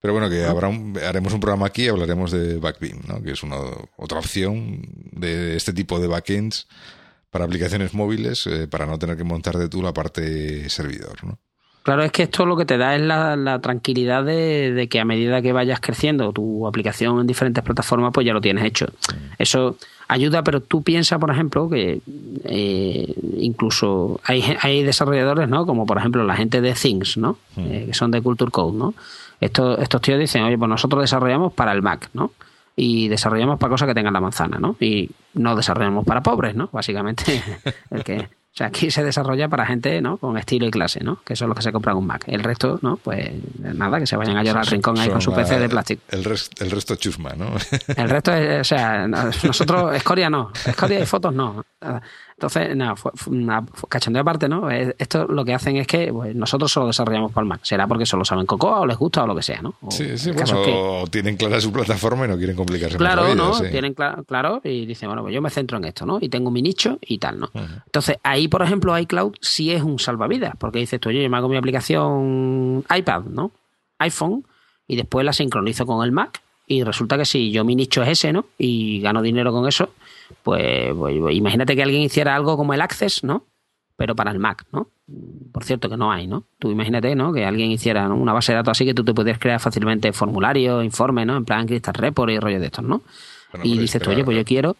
Pero bueno, que habrá haremos un programa aquí y hablaremos de Backbeam, ¿no? que es una otra opción de este tipo de backends para aplicaciones móviles eh, para no tener que montar de tú la parte servidor. ¿no? Claro, es que esto lo que te da es la, tranquilidad de, que a medida que vayas creciendo tu aplicación en diferentes plataformas, pues ya lo tienes hecho. Eso ayuda, pero tú piensas, por ejemplo, que eh, incluso hay, hay desarrolladores, ¿no? Como por ejemplo la gente de Things, ¿no? Eh, que son de Culture Code, ¿no? Estos, estos tíos dicen, oye, pues nosotros desarrollamos para el Mac, ¿no? Y desarrollamos para cosas que tengan la manzana, ¿no? Y no desarrollamos para pobres, ¿no? Básicamente, el que sea, aquí se desarrolla para gente, ¿no? Con estilo y clase, ¿no? Que son los que se compran un Mac. El resto, ¿no? Pues nada, que se vayan a llorar al rincón ahí con su PC de plástico. El, el resto chusma, ¿no? El resto, es, o sea, nosotros, escoria no. Escoria y fotos no. Entonces, nada, fue, cachondeo aparte, ¿no? Eh, esto lo que hacen es que pues, nosotros solo desarrollamos para el Mac. Será porque solo saben Cocoa o les gusta o lo que sea, ¿no? sí, sí, bueno, tienen clara su plataforma y no quieren complicarse Claro, más ¿no? Tienen claro, y dicen, bueno, pues yo me centro en esto, ¿no? Y tengo mi nicho y tal, ¿no? Entonces, ahí, por ejemplo, iCloud sí es un salvavidas, porque dices tú, oye, yo me hago mi aplicación iPad, ¿no? iPhone, y después la sincronizo con el Mac, y resulta que si yo mi nicho es ese, ¿no? Y gano dinero con eso, pues, pues, imagínate que alguien hiciera algo como el Access, ¿no? Pero para el Mac, ¿no? Por cierto que no hay, ¿no? Tú imagínate, ¿no? Que alguien hiciera una base de datos así que tú te pudieras crear fácilmente formularios, informes, ¿no? En plan Crystal Report y rollo de estos, ¿no? y dices tú, oye, pues yo quiero...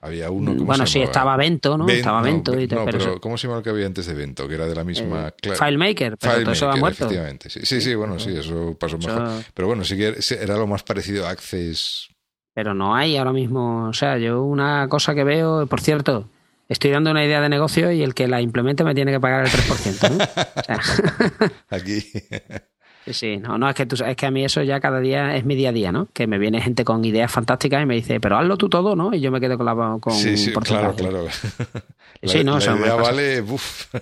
Había uno. Bueno, sí, estaba Vento, ¿no? estaba Vento y todo. pero, ¿cómo se llama el que había antes de Vento? Que era de la misma. Eh, FileMaker, pero todo eso ha muerto. Efectivamente, sí, sí, sí bueno, sí, eso pasó mejor. Pero bueno, sí que era lo más parecido a Access pero no hay ahora mismo. O sea, yo una cosa que veo, por cierto, estoy dando una idea de negocio y el que la implemente me tiene que pagar el 3%. ¿no? O sea, Aquí. Sí, no, no, es que, tú, es que a mí eso ya cada día es mi día a día, ¿no? Que me viene gente con ideas fantásticas y me dice, pero hazlo tú todo, ¿no? Y yo me quedo con la con Sí, sí, claro, claro. sí, no, la idea vale, uf.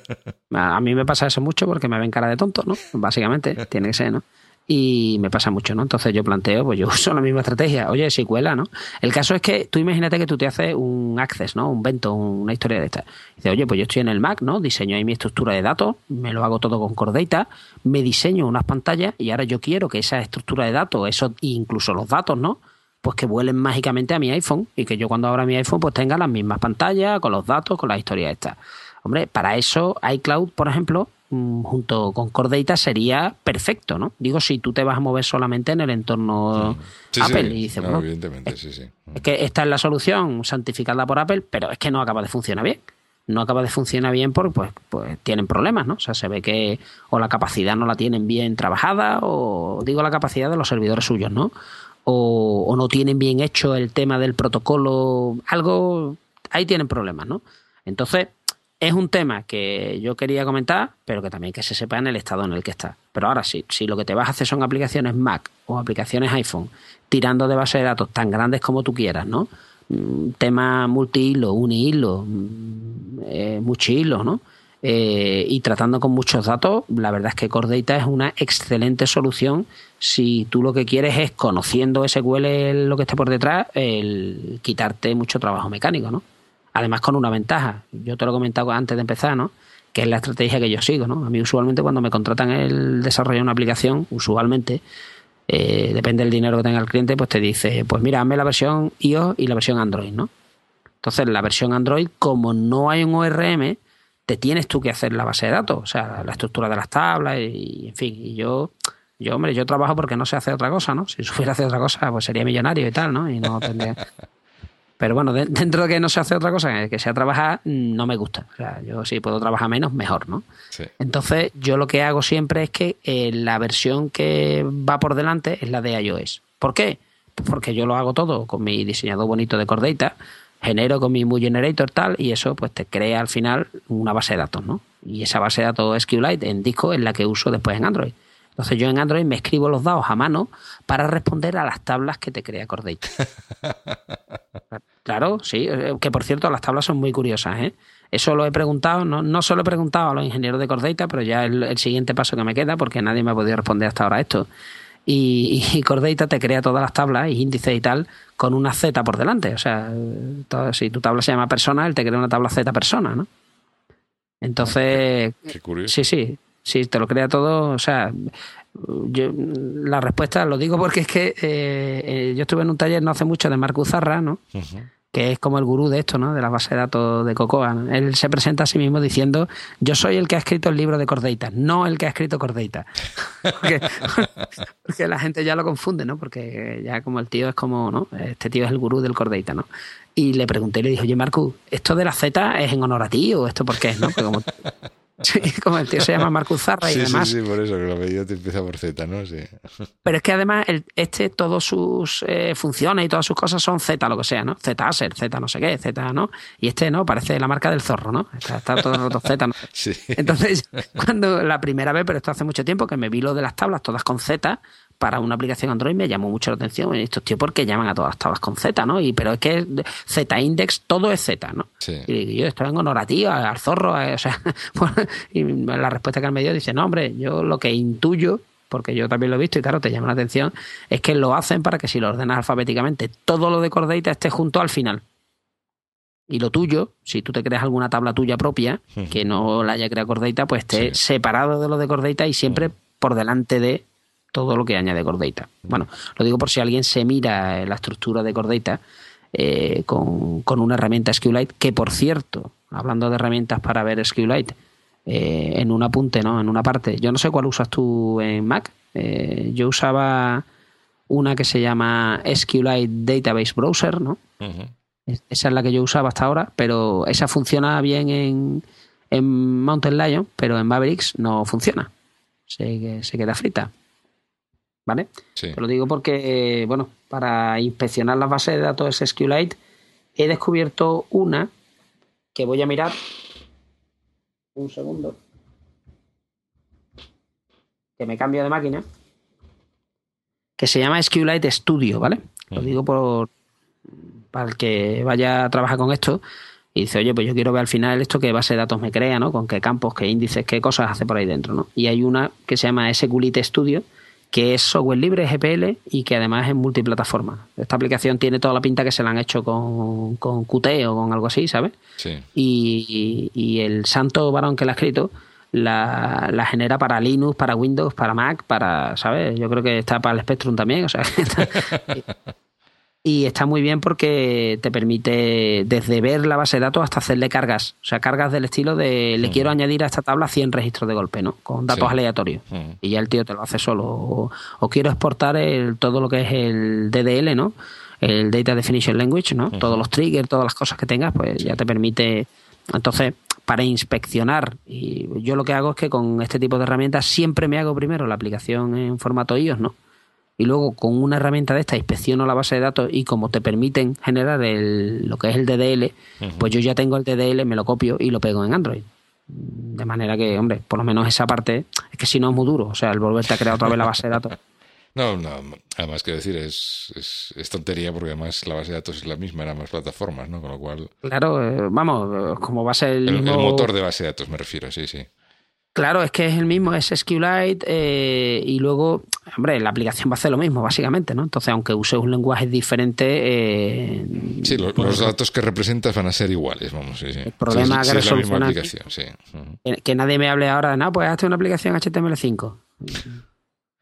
A mí me pasa eso mucho porque me ven cara de tonto, ¿no? Básicamente, tiene que ser, ¿no? Y me pasa mucho, ¿no? Entonces yo planteo, pues yo uso la misma estrategia, oye, si cuela, ¿no? El caso es que tú imagínate que tú te haces un access, ¿no? Un vento, una historia de esta. Dice, oye, pues yo estoy en el Mac, ¿no? Diseño ahí mi estructura de datos, me lo hago todo con Core Data, me diseño unas pantallas y ahora yo quiero que esa estructura de datos, eso incluso los datos, ¿no? Pues que vuelen mágicamente a mi iPhone y que yo cuando abra mi iPhone pues tenga las mismas pantallas, con los datos, con la historia esta. Hombre, para eso iCloud, por ejemplo, junto con Core Data sería perfecto, ¿no? Digo, si tú te vas a mover solamente en el entorno Apple y dices, bueno, es, que esta es la solución santificada por Apple, pero es que no acaba de funcionar bien. No acaba de funcionar bien porque pues, pues tienen problemas, ¿no? O sea, se ve que o la capacidad no la tienen bien trabajada o digo la capacidad de los servidores suyos, ¿no? O, o no tienen bien hecho el tema del protocolo, algo, ahí tienen problemas, ¿no? Entonces, es un tema que yo quería comentar, pero que también que se sepa en el estado en el que está. Pero ahora sí, si lo que te vas a hacer son aplicaciones Mac o aplicaciones iPhone, tirando de base de datos tan grandes como tú quieras, ¿no? Mm, tema multi-hilo, uni-hilo, mm, eh, hilo, ¿no? Eh, y tratando con muchos datos, la verdad es que Core Data es una excelente solución si tú lo que quieres es, conociendo SQL lo que está por detrás, el quitarte mucho trabajo mecánico, ¿no? Además con una ventaja, yo te lo he comentado antes de empezar, ¿no? Que es la estrategia que yo sigo, ¿no? A mí usualmente cuando me contratan el desarrollo de una aplicación, usualmente, eh, depende del dinero que tenga el cliente, pues te dice, pues mira, hazme la versión iOS y la versión Android, ¿no? Entonces, la versión Android, como no hay un ORM, te tienes tú que hacer la base de datos, o sea, la estructura de las tablas y, en fin, y yo, yo, hombre, yo trabajo porque no sé hacer otra cosa, ¿no? Si supiera hacer otra cosa, pues sería millonario y tal, ¿no? Y no tendría... Pero bueno, dentro de que no se hace otra cosa que sea trabajar, no me gusta. O sea, yo si puedo trabajar menos, mejor, ¿no? Entonces, yo lo que hago siempre es que eh, la versión que va por delante es la de iOS. ¿Por qué? Pues porque yo lo hago todo con mi diseñador bonito de Core Data, genero con mi Movie Generator tal, y eso pues te crea al final una base de datos, ¿no? Y esa base de datos SQLite en disco es la que uso después en Android. Entonces yo en Android me escribo los datos a mano para responder a las tablas que te crea Core Data. Claro, sí, eh, que por cierto las tablas son muy curiosas, ¿eh? Eso lo he preguntado, no, no solo he preguntado a los ingenieros de Cordata, pero ya es el, siguiente paso que me queda, porque nadie me ha podido responder hasta ahora esto. Y, y Core Data te crea todas las tablas y índices y tal con una Z por delante. O sea, si tu tabla se llama persona, él te crea una tabla Z persona, ¿no? Entonces, Qué curioso. sí, sí, sí, te lo crea todo. O sea, yo, la respuesta lo digo porque es que eh, eh, yo estuve en un taller no hace mucho de Marco Zarra, ¿no? Ujú. Que es como el gurú de esto, ¿no? De la base de datos de Cocoa. ¿no? Él se presenta a sí mismo diciendo, yo soy el que ha escrito el libro de Cordeita, no el que ha escrito Cordeita. porque, porque la gente ya lo confunde, ¿no? Porque ya como el tío es como, ¿no? Este tío es el gurú del Cordeita, ¿no? Y le pregunté y le dije, oye, Marco, ¿esto de la Z es en honor a ti o esto por qué es, no? Porque como, sí, como el tío se llama Marcus Zarra y Sí, además... sí, sí, por eso, que la medida te empieza por Z, ¿no? Sí. Pero es que además el, este, todas sus eh, funciones y todas sus cosas son Z, lo que sea, ¿no? Z Acer, Z no sé qué, Z, ¿no? Y este, ¿no? Parece la marca del zorro, ¿no? Está, está todo roto Z, ¿no? Sí. Entonces, cuando la primera vez, pero esto hace mucho tiempo, que me vi lo de las tablas todas con Z para una aplicación Android, me llamó mucho la atención. Estos tíos, ¿por qué llaman a todas las tablas con Z, no? Y, pero es que Z-index, todo es Z, ¿no? Sí. Y yo estoy en honor a ti, al zorro, eh, o sea, y la respuesta que él me dio dice, no, hombre, yo lo que intuyo, porque yo también lo he visto y claro, te llama la atención, es que lo hacen para que si lo ordenas alfabéticamente, todo lo de Core Data esté junto al final. Y lo tuyo, si tú te creas alguna tabla tuya propia, que no la haya creado Core Data, pues esté Sí. separado de lo de Core Data y siempre por delante de todo lo que añade Core Data. Bueno, lo digo por si alguien se mira eh, la estructura de Core Data eh, con, con una herramienta SQLite, que por cierto, hablando de herramientas para ver SQLite, eh, en un apunte, ¿no? En una parte, yo no sé cuál usas tú en Mac, eh, yo usaba una que se llama SQLite Database Browser, ¿no? Esa es la que yo usaba hasta ahora, pero esa funciona bien en, en Mountain Lion, pero en Mavericks no funciona. Se, se queda frita. ¿Vale? Sí. Te lo digo porque, bueno, para inspeccionar las bases de datos SQLite he descubierto una que voy a mirar. Un segundo. Que me cambio de máquina. Que se llama SQLite Studio, ¿vale? Lo digo por para el que vaya a trabajar con esto y dice, oye, pues yo quiero ver al final esto qué base de datos me crea, ¿no? Con qué campos, qué índices, qué cosas hace por ahí dentro, ¿no? Y hay una que se llama SQLite Studio, que es software libre, GPL, y que además es multiplataforma. Esta aplicación tiene toda la pinta que se la han hecho con, con Qt o con algo así, ¿sabes? Sí. Y, y el santo varón que la ha escrito la, la genera para Linux, para Windows, para Mac, para, ¿sabes? Yo creo que está para el Spectrum también, o sea, que está- y está muy bien porque te permite desde ver la base de datos hasta hacerle cargas, o sea, cargas del estilo de le quiero añadir a esta tabla 100 registros de golpe, ¿no? Con datos Sí. aleatorios. Y ya el tío te lo hace solo. O, o quiero exportar el, todo lo que es el DDL, ¿no? El Data Definition Language, ¿no? Todos los triggers, todas las cosas que tengas, pues ya te permite. Entonces, para inspeccionar, y yo lo que hago es que con este tipo de herramientas siempre me hago primero la aplicación en formato iOS, ¿no? Y luego con una herramienta de esta inspecciono la base de datos y como te permiten generar el, lo que es el DDL, pues yo ya tengo el DDL, me lo copio y lo pego en Android. De manera que, hombre, por lo menos esa parte, es que si no es muy duro, o sea, el volverte a crear otra vez la base de datos. No, no, además quiero decir, es, es, es tontería porque además la base de datos es la misma en ambas plataformas, ¿no? Con lo cual, Claro, eh, vamos, como va a ser el, el, motor de base de datos me refiero, sí, sí. Claro, es que es el mismo, es SQLite eh, y luego, hombre, la aplicación va a hacer lo mismo, básicamente, ¿no? Entonces, aunque use un lenguaje diferente... eh, Sí, lo- pues, los datos que representas van a ser iguales, vamos, sí, sí. El problema que es, sí, es la misma aplicación, sí. Que- que nadie me hable ahora de, no, pues hazte una aplicación HTML5.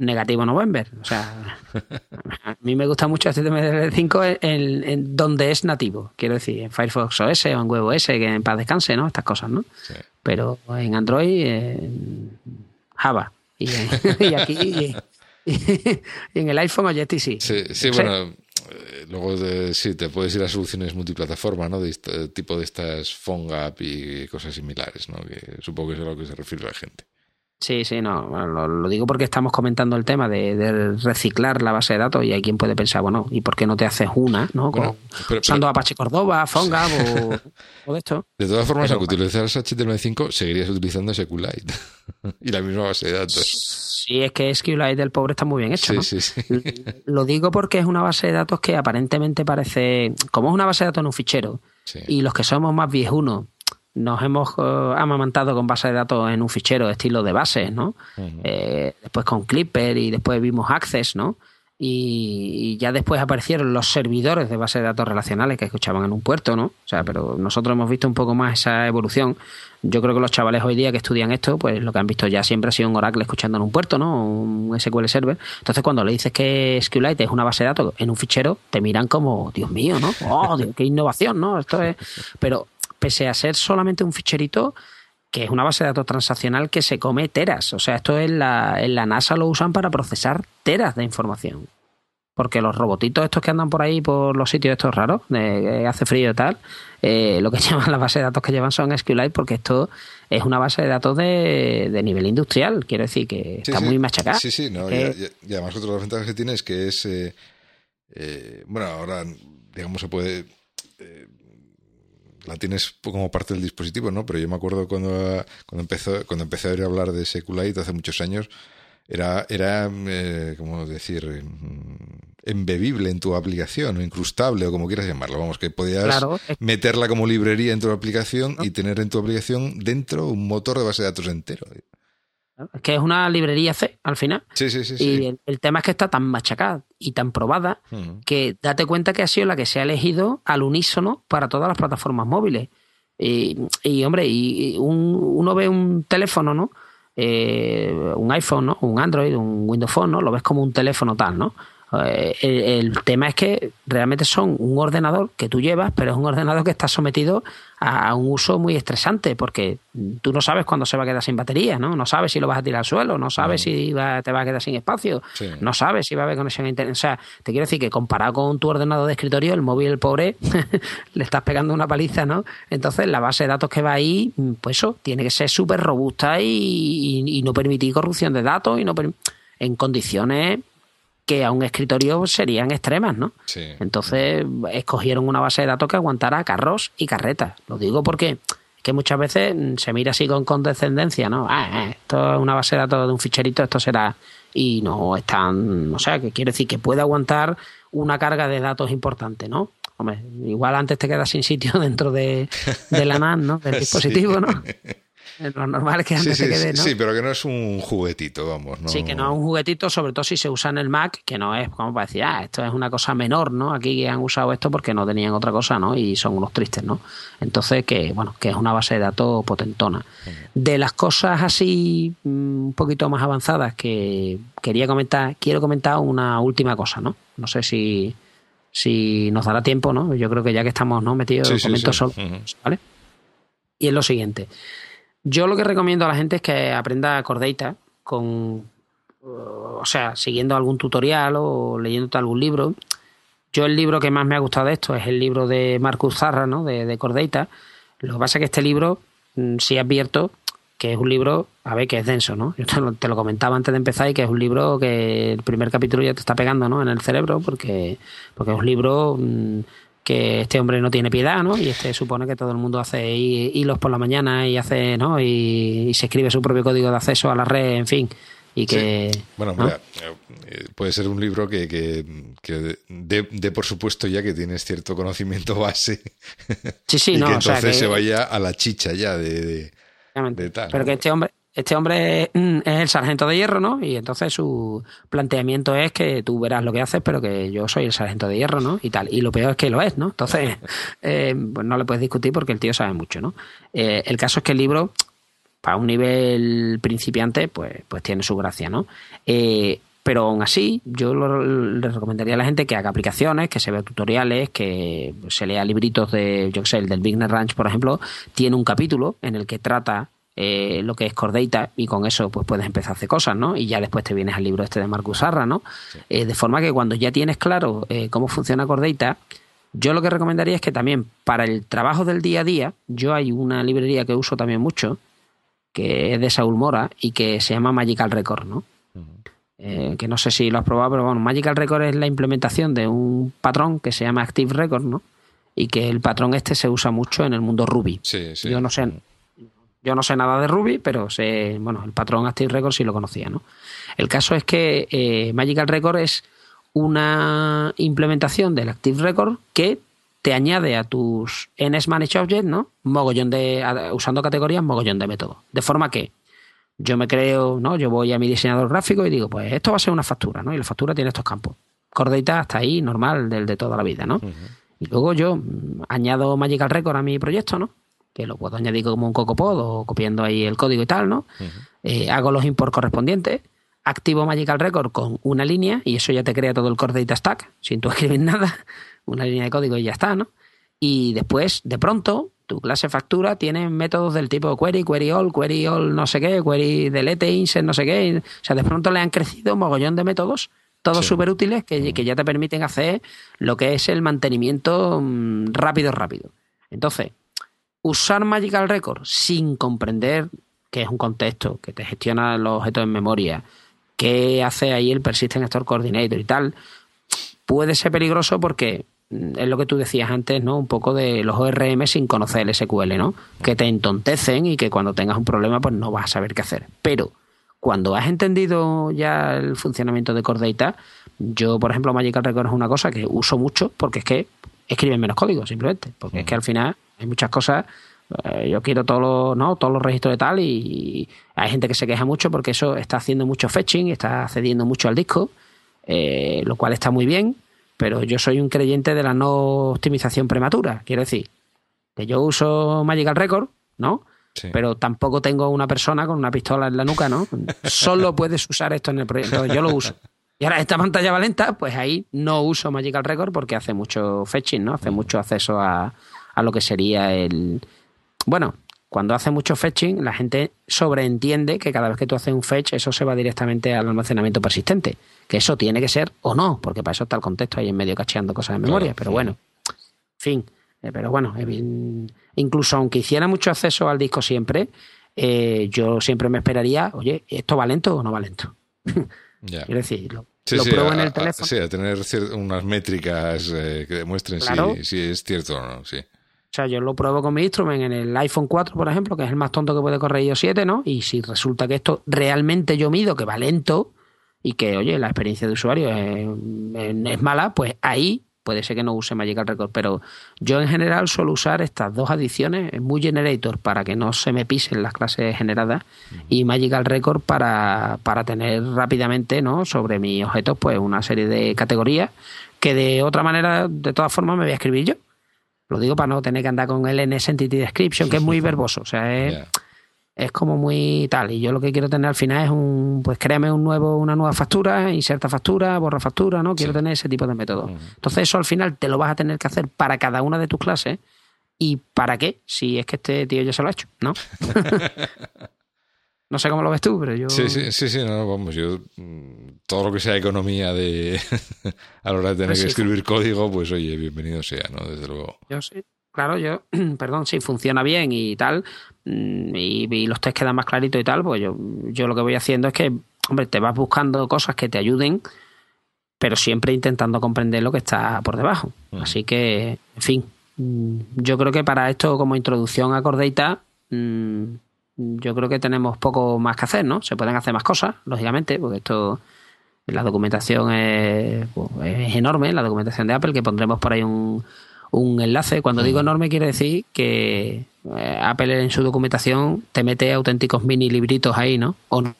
Negativo November. O sea, a mí me gusta mucho HTML5 en, donde es nativo. Quiero decir, en Firefox OS o en WebOS, que en paz descanse, ¿no? Estas cosas, ¿no? Sí. Pero en Android, en Java. Y, y aquí, y, y en el iPhone Objective-C. Sí, sí, No sé. bueno, eh, luego de- sí, te puedes ir a soluciones multiplataforma, ¿no? De este- tipo de estas PhoneGap y cosas similares, ¿no? Que supongo que es a lo que se refiere la gente. Sí, sí, no, bueno, lo, lo digo porque estamos comentando el tema de, de reciclar la base de datos y hay quien puede pensar, bueno, ¿y por qué no te haces una, no? Con- Bueno, pero- usando pero- Apache Córdoba, PhoneGap o, o de esto. De todas formas, Pero- aunque utilizaras HTML5, seguirías utilizando SQLite y la misma base de datos. Sí, es que SQLite del pobre está muy bien hecho, Sí, ¿no? sí, sí. Lo digo porque es una base de datos que aparentemente parece, como es una base de datos en un fichero, y los que somos más viejunos, nos hemos eh, amamantado con bases de datos en un fichero de estilo de bases, ¿no? Eh, después con Clipper y después vimos Access, ¿no? Y, ya después aparecieron los servidores de bases de datos relacionales que escuchaban en un puerto, ¿no? O sea, pero nosotros hemos visto un poco más esa evolución. Yo creo que los chavales hoy día que estudian esto, pues lo que han visto ya siempre ha sido un Oracle escuchando en un puerto, ¿no? Un SQL Server. Entonces, cuando le dices que SQLite es una base de datos en un fichero, te miran como, Dios mío, ¿no? ¡Oh, qué innovación, ¿no? Esto es... Pero pese a ser solamente un ficherito, que es una base de datos transaccional que se come teras. O sea, esto en la, en la NASA lo usan para procesar teras de información. Porque los robotitos estos que andan por ahí, por los sitios estos raros, de, hace frío y tal, eh, lo que llaman la base de datos que llevan son SQLite porque esto es una base de datos de, nivel industrial. Quiero decir que está muy machacada. Sí, sí, no, y, además otra de las ventajas que tiene es que es... Eh, eh, bueno, ahora, digamos, se puede la tienes como parte del dispositivo, ¿no? Pero yo me acuerdo cuando, cuando, empezó, cuando empecé a hablar de SQLite hace muchos años, era, era eh, como decir, embebible en tu aplicación, o incrustable, o como quieras llamarlo. Vamos, que podías meterla como librería en tu aplicación y tener en tu aplicación dentro un motor de base de datos entero. Es que es una librería C al final. Sí, sí, sí. Y El, tema es que está tan machacada y tan probada que date cuenta que ha sido la que se ha elegido al unísono para todas las plataformas móviles. Y, hombre, y uno ve un teléfono, ¿no? Eh, un iPhone, ¿no? Un Android, un Windows Phone, ¿no? Lo ves como un teléfono tal, ¿no? Eh, el, tema es que realmente son un ordenador que tú llevas, pero es un ordenador que está sometido a un uso muy estresante, porque tú no sabes cuándo se va a quedar sin batería, ¿no? No sabes si lo vas a tirar al suelo, no sabes si te va a quedar sin espacio, no sabes si va a haber conexión a internet. O sea, te quiero decir que comparado con tu ordenador de escritorio, el móvil, el pobre, le estás pegando una paliza, ¿no? Entonces, la base de datos que va ahí, pues eso, tiene que ser súper robusta y, no permitir corrupción de datos y no en condiciones que a un escritorio serían extremas, ¿no? Sí. Entonces escogieron una base de datos que aguantara carros y carretas. Lo digo porque que muchas veces se mira así con condescendencia, ¿no? Ah, ah, esto es una base de datos de un ficherito, esto será... Y no es tan... O sea, que quiere decir que puede aguantar una carga de datos importante, ¿no? Hombre, igual antes te quedas sin sitio dentro de, la NAN, ¿no? Del dispositivo, ¿no? Lo normal es que antes sí, se quede, ¿no? Sí, pero que no es un juguetito, vamos. ¿no? Sí, que no es un juguetito, sobre todo si se usa en el Mac, que no es como para decir, ah, esto es una cosa menor, ¿no? Aquí han usado esto porque no tenían otra cosa, ¿no? Y son unos tristes, ¿no? Entonces, que, bueno, que es una base de datos potentona. De las cosas así mm, un poquito más avanzadas que quería comentar, quiero comentar una última cosa, ¿no? No sé si, si nos dará tiempo, ¿no? Yo creo que ya que estamos ¿no? metidos, en comento solo, ¿vale? Y es lo siguiente. Yo lo que recomiendo a la gente es que aprenda Cordeita con, o sea, siguiendo algún tutorial o leyendo algún libro. Yo el libro que más me ha gustado de esto es el libro de Marcus Zarra, ¿no? De, de Cordeita. Lo que pasa es que este libro mm, sí advierto que es un libro, a ver, que es denso, ¿no? Yo te lo, comentaba antes de empezar y que es un libro que el primer capítulo ya te está pegando, ¿no? En el cerebro porque, porque es un libro mm, que este hombre no tiene piedad, ¿no? Y este supone que todo el mundo hace hilos por la mañana y hace, ¿no? Y, se escribe su propio código de acceso a la red, en fin. Y que. Bueno, mira, eh, puede ser un libro que, que, que dé, por supuesto ya que tienes cierto conocimiento base. Sí, sí, y no. Que entonces se vaya a la chicha ya de, de, tal. Pero que este hombre, este hombre mm, es el sargento de hierro, ¿no? Y entonces su planteamiento es que tú verás lo que haces, pero que yo soy el sargento de hierro, ¿no? Y tal. Y lo peor es que lo es, ¿no? Entonces, eh, pues no le puedes discutir porque el tío sabe mucho, ¿no? Eh, el caso es que el libro, para un nivel principiante, pues, pues tiene su gracia, ¿no? Eh, pero aún así, yo le recomendaría a la gente que haga aplicaciones, que se vea tutoriales, que se lea libritos de, yo qué sé, el del Bigner Ranch, por ejemplo, tiene un capítulo en el que trata eh, lo que es Core y con eso pues puedes empezar a hacer cosas, ¿no? Y ya después te vienes al libro este de Marcus Sarra, ¿no? Eh, de forma que cuando ya tienes claro eh, cómo funciona Core yo lo que recomendaría es que también para el trabajo del día a día, yo hay una librería que uso también mucho, que es de Saúl Mora y que se llama Magical Record, ¿no? que no sé si lo has probado, pero bueno, Magical Record es la implementación de un patrón que se llama Active Record, ¿no? Y que el patrón este se usa mucho en el mundo Ruby. Sí, sí. Yo no sé, yo no sé nada de Ruby, pero sé, bueno, el patrón Active Record sí lo conocía, ¿no? El caso es que eh, Magical Record es una implementación del Active Record que te añade a tus NS Manage Object, ¿no? Mogollón de, usando categorías, mogollón de métodos. De forma que yo me creo, ¿no? Yo voy a mi diseñador gráfico y digo, pues esto va a ser una factura, ¿no? Y la factura tiene estos campos. Cordita hasta ahí, normal, del de toda la vida, ¿no? Y luego yo mm, añado Magical Record a mi proyecto, ¿no? Que lo puedo añadir como un cocopod o copiando ahí el código y tal, ¿no? Eh, hago los import correspondientes, activo Magical Record con una línea y eso ya te crea todo el Core Data Stack sin tú escribir nada una línea de código y ya está, ¿no? Y después, de pronto, tu clase factura tiene métodos del tipo query, query all, query all no sé qué, query delete, insert no sé qué. O sea, de pronto le han crecido un mogollón de métodos, todos súper útiles, que, que, ya te permiten hacer lo que es el mantenimiento mm, rápido, rápido. Entonces, usar Magical Record sin comprender qué es un contexto, que te gestiona los objetos en memoria, qué hace ahí el Persistent Store Coordinator y tal, puede ser peligroso porque es lo que tú decías antes, ¿no? Un poco de los ORM sin conocer el SQL, ¿no? Que te entontecen y que cuando tengas un problema, pues no vas a saber qué hacer. Pero cuando has entendido ya el funcionamiento de Core Data, yo, por ejemplo, Magical Record es una cosa que uso mucho porque es que escriben menos código, simplemente. Porque es que al final hay muchas cosas. Eh, yo quiero todos los, ¿no? todos los registros de tal y hay gente que se queja mucho porque eso está haciendo mucho fetching, está cediendo mucho al disco, eh, lo cual está muy bien pero yo soy un creyente de la no optimización prematura. Quiero decir, que yo uso Magical Record, ¿no? Pero tampoco tengo una persona con una pistola en la nuca, ¿no? Solo puedes usar esto en el proyecto. Yo lo uso. Y ahora esta pantalla va lenta, pues ahí no uso Magical Record porque hace mucho fetching, ¿no? Hace mucho acceso a, a lo que sería el... Bueno, cuando hace mucho fetching, la gente sobreentiende que cada vez que tú haces un fetch, eso se va directamente al almacenamiento persistente. Que eso tiene que ser o no, porque para eso está el contexto ahí en medio cacheando cosas en memoria. pero bueno, en fin. Eh, pero bueno, incluso aunque hiciera mucho acceso al disco siempre, eh, yo siempre me esperaría, oye, ¿esto va lento o no va lento? Quiero decir, lo, pruebo en el teléfono. sí, a tener unas métricas eh, que demuestren si, si, es cierto o no, sí. O sea, yo lo pruebo con mi instrumento en el iPhone 4, por ejemplo, que es el más tonto que puede correr iOS 7, ¿no? Y si resulta que esto realmente yo mido que va lento y que, oye, la experiencia de usuario es, mala, pues ahí puede ser que no use Magical Record, pero yo en general suelo usar estas dos adiciones, muy Generator para que no se me pisen las clases generadas y Magical Record para, para tener rápidamente ¿no? sobre mis objetos pues una serie de categorías que de otra manera, de todas formas, me voy a escribir yo. Lo digo para no tener que andar con el NS Entity Description, que es muy verboso. O sea, es, como muy tal. Y yo lo que quiero tener al final es un, pues créame un nuevo, una nueva factura, inserta factura, borra factura, ¿no? Quiero tener ese tipo de método. Entonces eso al final te lo vas a tener que hacer para cada una de tus clases. ¿Y para qué? Si es que este tío ya se lo ha hecho, ¿no? No sé cómo lo ves tú, pero yo. Sí, sí, sí, sí no, vamos, yo. Mm, todo lo que sea economía de. a la hora de tener que escribir código, pues oye, bienvenido sea, ¿no? Desde luego. Yo sí. Claro, yo, perdón, si funciona bien y tal, mm, y, los test quedan más claritos y tal, pues yo, yo lo que voy haciendo es que, hombre, te vas buscando cosas que te ayuden, pero siempre intentando comprender lo que está por debajo. Así que, en fin, mm, yo creo que para esto, como introducción a Cordeita, yo creo que tenemos poco más que hacer, ¿no? Se pueden hacer más cosas, lógicamente, porque esto, la documentación es, pues, enorme, la documentación de Apple, que pondremos por ahí un, un enlace. Cuando digo enorme, quiere decir que eh, Apple en su documentación te mete auténticos mini libritos ahí, ¿no? O no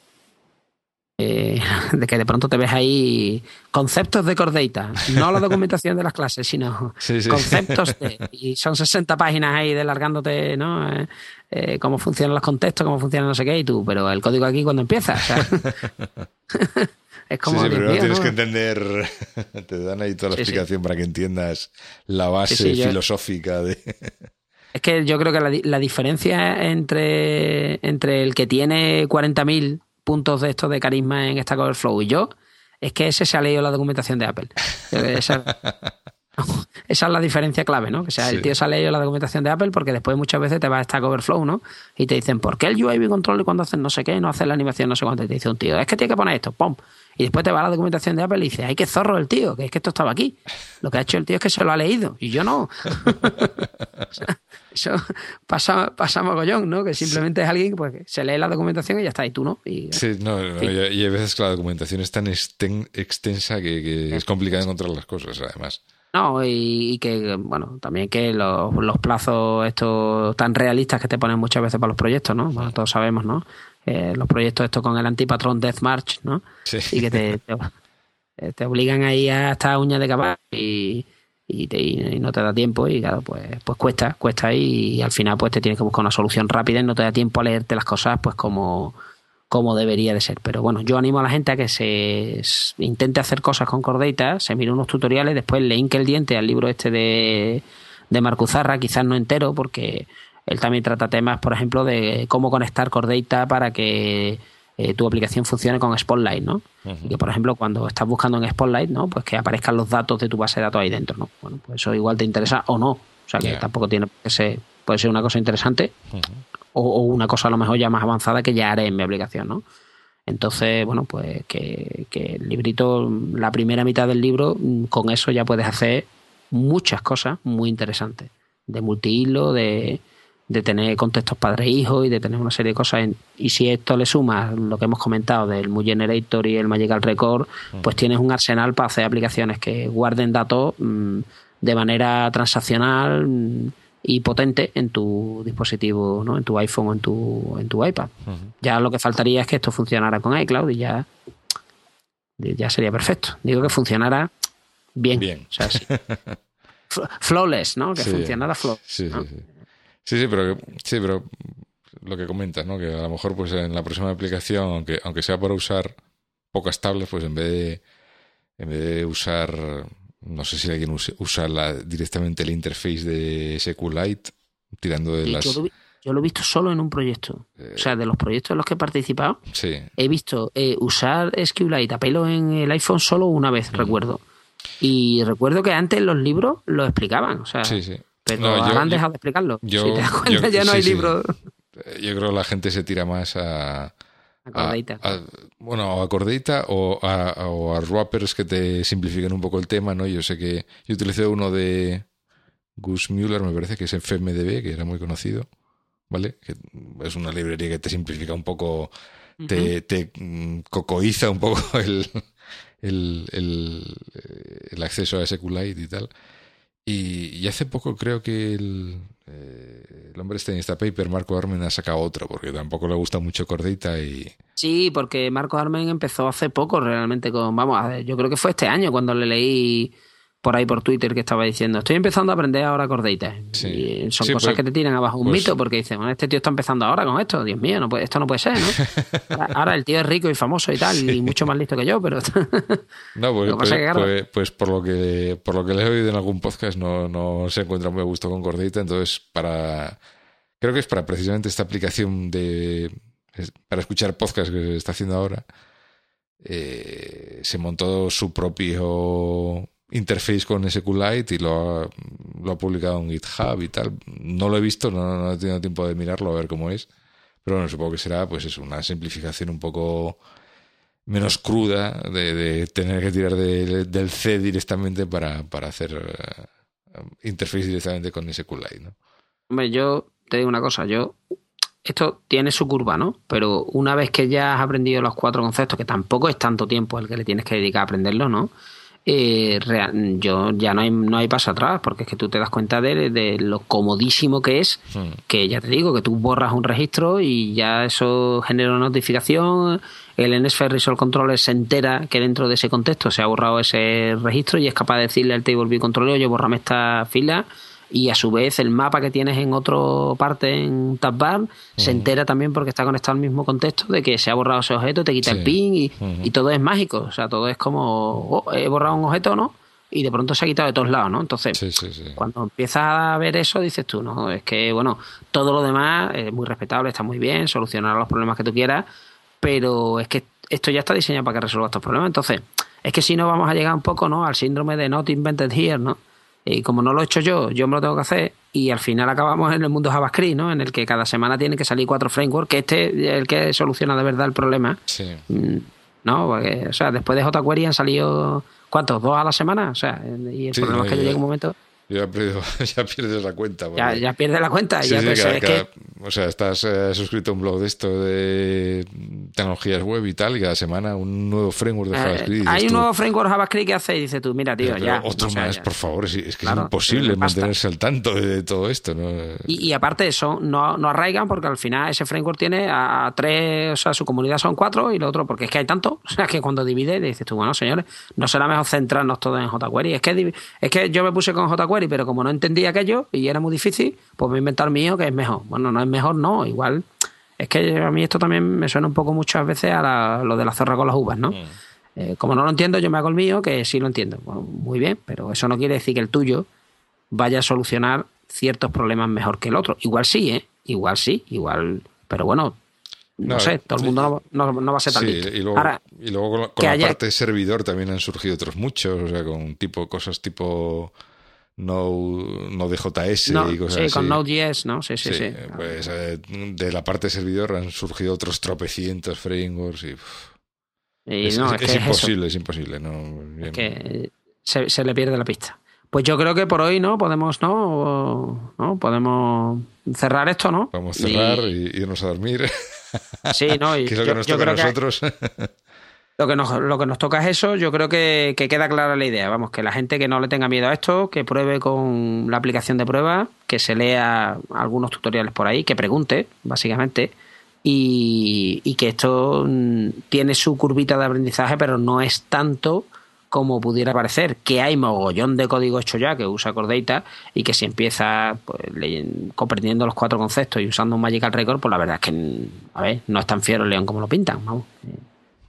eh, de que de pronto te ves ahí conceptos de Cordata, no la documentación de las clases, sino conceptos de, y son 60 páginas ahí de largándote, ¿no? Eh, eh, cómo funcionan los contextos, cómo funciona no sé qué, y tú, pero el código aquí cuando empieza, es como... Sí, pero no tienes que entender, te dan ahí toda la explicación para que entiendas la base filosófica de... Es que yo creo que la, la diferencia entre, entre el que tiene 40.000 puntos de estos de carisma en esta Flow y yo, es que ese se ha leído la documentación de Apple. Esa, es la diferencia clave, ¿no? Que sea, el tío se ha leído la documentación de Apple porque después muchas veces te va a Stack Overflow, ¿no? Y te dicen, ¿por qué el UI control y cuando hacen no sé qué, no hace la animación no sé cuánto? Y te dice un tío, es que tiene que poner esto, ¡pum! Y después te va a la documentación de Apple y dice, ay, qué zorro el tío, que es que esto estaba aquí. Lo que ha hecho el tío es que se lo ha leído y yo no. eso pasa, pasa mogollón, ¿no? Que simplemente es alguien pues, que se lee la documentación y ya está, y tú no. Y, sí, no, y, hay veces que la documentación es tan extensa que, es complicado encontrar las cosas, además. No, y, que, bueno, también que los, plazos estos tan realistas que te ponen muchas veces para los proyectos, ¿no? Bueno, todos sabemos, ¿no? Eh, los proyectos estos con el antipatrón Death March, ¿no? Sí. Y que te, te, obligan ahí a estar uñas de caballo y, y, te, y, no te da tiempo y claro, pues, pues cuesta, cuesta y, y, al final pues te tienes que buscar una solución rápida y no te da tiempo a leerte las cosas pues como como debería de ser. Pero bueno, yo animo a la gente a que se intente hacer cosas con Cordata, se mire unos tutoriales, después le hinque el diente al libro este de, de Marco Zarra, quizás no entero, porque él también trata temas, por ejemplo, de cómo conectar Cordata para que eh, tu aplicación funcione con Spotlight, ¿no? Que, por ejemplo, cuando estás buscando en Spotlight, ¿no? Pues que aparezcan los datos de tu base de datos ahí dentro, ¿no? Bueno, pues eso igual te interesa o no. O sea, que tampoco tiene que ser, puede ser una cosa interesante o, una cosa a lo mejor ya más avanzada que ya haré en mi aplicación, ¿no? Entonces, bueno, pues que, el librito, la primera mitad del libro, con eso ya puedes hacer muchas cosas muy interesantes. De multihilo, de, de tener contextos padre-hijo y de tener una serie de cosas. y si esto le sumas lo que hemos comentado del Mu Generator y el Magical Record, pues tienes un arsenal para hacer aplicaciones que guarden datos mm, de manera transaccional mm, y potente en tu dispositivo, ¿no? en tu iPhone o en tu, en tu iPad. Ya lo que faltaría es que esto funcionara con iCloud y ya, ya sería perfecto. Digo que funcionara bien. Bien. O sea, flawless, ¿no? Que funcionara flawless. Sí, sí, sí. Pero, sí, pero lo que comentas, ¿no? Que a lo mejor pues en la próxima aplicación, aunque, aunque sea para usar pocas tablets, pues en vez de, en vez de usar no sé si alguien usa la, directamente el interface de SQLite tirando de las... Yo lo, he visto solo en un proyecto. o sea, de los proyectos en los que he participado, he visto eh, usar SQLite a pelo en el iPhone solo una vez, recuerdo. Y recuerdo que antes los libros lo explicaban. O sea, pero ahora han dejado de explicarlo. si te das cuenta, ya no hay libros. Yo creo que la gente se tira más a, a, bueno, a Cordeita o a, o a wrappers que te simplifiquen un poco el tema, ¿no? Yo sé que yo utilicé uno de Gus Müller, me parece que es FMDB, que era muy conocido, ¿vale? Que es una librería que te simplifica un poco, te, te mm, cocoiza un poco el, el, el, el acceso a SQLite y tal. Y, hace poco creo que el, eh, el hombre este en esta paper, Marco Armen, ha sacado otro, porque tampoco le gusta mucho Cordita y... Sí, porque Marco Armen empezó hace poco realmente con... Vamos, yo creo que fue este año cuando le leí por ahí por Twitter que estaba diciendo, estoy empezando a aprender ahora cordeita. Y son cosas pues, que te tiran abajo un pues mito porque dicen, bueno, este tío está empezando ahora con esto, Dios mío, no puede, esto no puede ser, ¿no? ahora el tío es rico y famoso y tal, y mucho más listo que yo, pero... no, pues, pues, pues, por lo que por lo que le he oído en algún podcast no, no se encuentra muy a gusto con cordeita, entonces para... Creo que es para precisamente esta aplicación de... para escuchar podcast que está haciendo ahora. Eh, se montó su propio interface con SQLite y lo ha, lo ha publicado en GitHub y tal. No lo he visto, no, he tenido tiempo de mirarlo a ver cómo es. Pero bueno, supongo que será pues es una simplificación un poco menos cruda de, tener que tirar del C directamente para, para hacer uh, interface directamente con SQLite, ¿no? Hombre, yo te digo una cosa, yo esto tiene su curva, ¿no? Pero una vez que ya has aprendido los cuatro conceptos, que tampoco es tanto tiempo el que le tienes que dedicar a aprenderlos, ¿no? Eh, yo ya no hay, no hay paso atrás, porque es que tú te das cuenta de, lo comodísimo que es, que ya te digo, que tú borras un registro y ya eso genera una notificación, el NSFR Resolve Controller se entera que dentro de ese contexto se ha borrado ese registro y es capaz de decirle al Table View Controller, oye, borrame esta fila y a su vez el mapa que tienes en otra parte en TabBar se entera también porque está conectado al mismo contexto de que se ha borrado ese objeto, te quita el ping y, todo es mágico, o sea, todo es como oh, he borrado un objeto, ¿no? Y de pronto se ha quitado de todos lados, ¿no? Entonces, cuando empiezas a ver eso, dices tú, no, es que, bueno, todo lo demás es muy respetable, está muy bien, solucionar los problemas que tú quieras, pero es que esto ya está diseñado para que resuelva estos problemas. Entonces, es que si no vamos a llegar un poco, ¿no? Al síndrome de not invented here, ¿no? Y como no lo he hecho yo, yo me lo tengo que hacer y al final acabamos en el mundo JavaScript, ¿no? En el que cada semana tiene que salir cuatro frameworks, que este es el que soluciona de verdad el problema. Sí. Mm, ¿No? Porque, o sea, después de jQuery han salido, ¿cuántos? ¿Dos a la semana? O sea, y el problema es que llega un momento... Ya, ya pierdes la cuenta. Ya, ya, pierdes la cuenta. ya O sea, estás eh, suscrito a un blog de esto de tecnologías web y tal, y cada semana un nuevo framework de eh, JavaScript. hay un nuevo framework JavaScript que hace y dices tú, mira, tío, ya. Otro más, por favor. Es, que es imposible mantenerse al tanto de, todo esto. ¿no? Y, y, aparte eso, no, no arraigan porque al final ese framework tiene a tres, o sea, su comunidad son cuatro y lo otro, porque es que hay tanto, o sea, que cuando divide dices tú, bueno, señores, no será mejor centrarnos todos en jQuery. Es que, es que yo me puse con jQuery, pero como no entendía aquello y era muy difícil, pues me he inventado el mío que es mejor. Bueno, no es mejor, no, igual. Es que a mí esto también me suena un poco muchas veces a lo de la zorra con las uvas, ¿no? Mm. Eh, como no lo entiendo, yo me hago el mío, que sí lo entiendo. muy bien, pero eso no quiere decir que el tuyo vaya a solucionar ciertos problemas mejor que el otro. Igual sí, ¿eh? Igual sí, igual. Pero bueno, no, sé, todo el mundo no, va a ser tan sí, y luego, y luego con, la, parte de servidor también han surgido otros muchos, o sea, con tipo cosas tipo no, no de JS y cosas sí, con Node.js, ¿no? Sí, sí, sí. Pues eh, de la parte de servidor han surgido otros tropecientos frameworks y... es, imposible, es imposible. No, es que se, se, le pierde la pista. Pues yo creo que por hoy, ¿no? Podemos, ¿no? ¿no? Podemos cerrar esto, ¿no? Podemos cerrar y, irnos a dormir. Sí, ¿no? Y que es lo que nos toca a nosotros. lo, que nos, lo que nos toca es eso. Yo creo que, queda clara la idea. Vamos, que la gente que no le tenga miedo a esto, que pruebe con la aplicación de prueba, que se lea algunos tutoriales por ahí, que pregunte, básicamente. Y, y que esto mm, tiene su curvita de aprendizaje, pero no es tanto como pudiera parecer, que hay mogollón de código hecho ya que usa Cordata y que si empieza pues, comprendiendo los cuatro conceptos y usando un Magical Record, pues la verdad es que, a ver, no es tan fiero el león como lo pintan, vamos.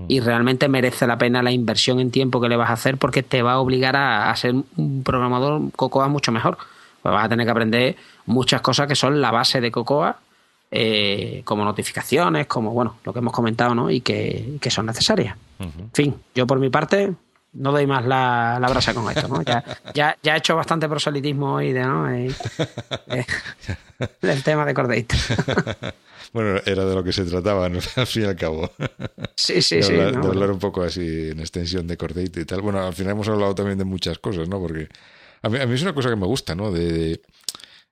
Y realmente merece la pena la inversión en tiempo que le vas a hacer porque te va a obligar a, ser un programador Cocoa mucho mejor. Pues vas a tener que aprender muchas cosas que son la base de Cocoa, eh, como notificaciones, como bueno, lo que hemos comentado, ¿no? Y que, son necesarias. En fin, yo por mi parte no doy más la, la brasa con esto, ¿no? Ya, ya, ya, he hecho bastante proselitismo hoy de, ¿no? Eh, el tema de Cordate. bueno, era de lo que se trataba, ¿no? al fin y al cabo. Sí, sí, sí. de hablar un poco así en extensión de Cordate y tal. Bueno, al final hemos hablado también de muchas cosas, ¿no? Porque a mí, a mí es una cosa que me gusta, ¿no? De,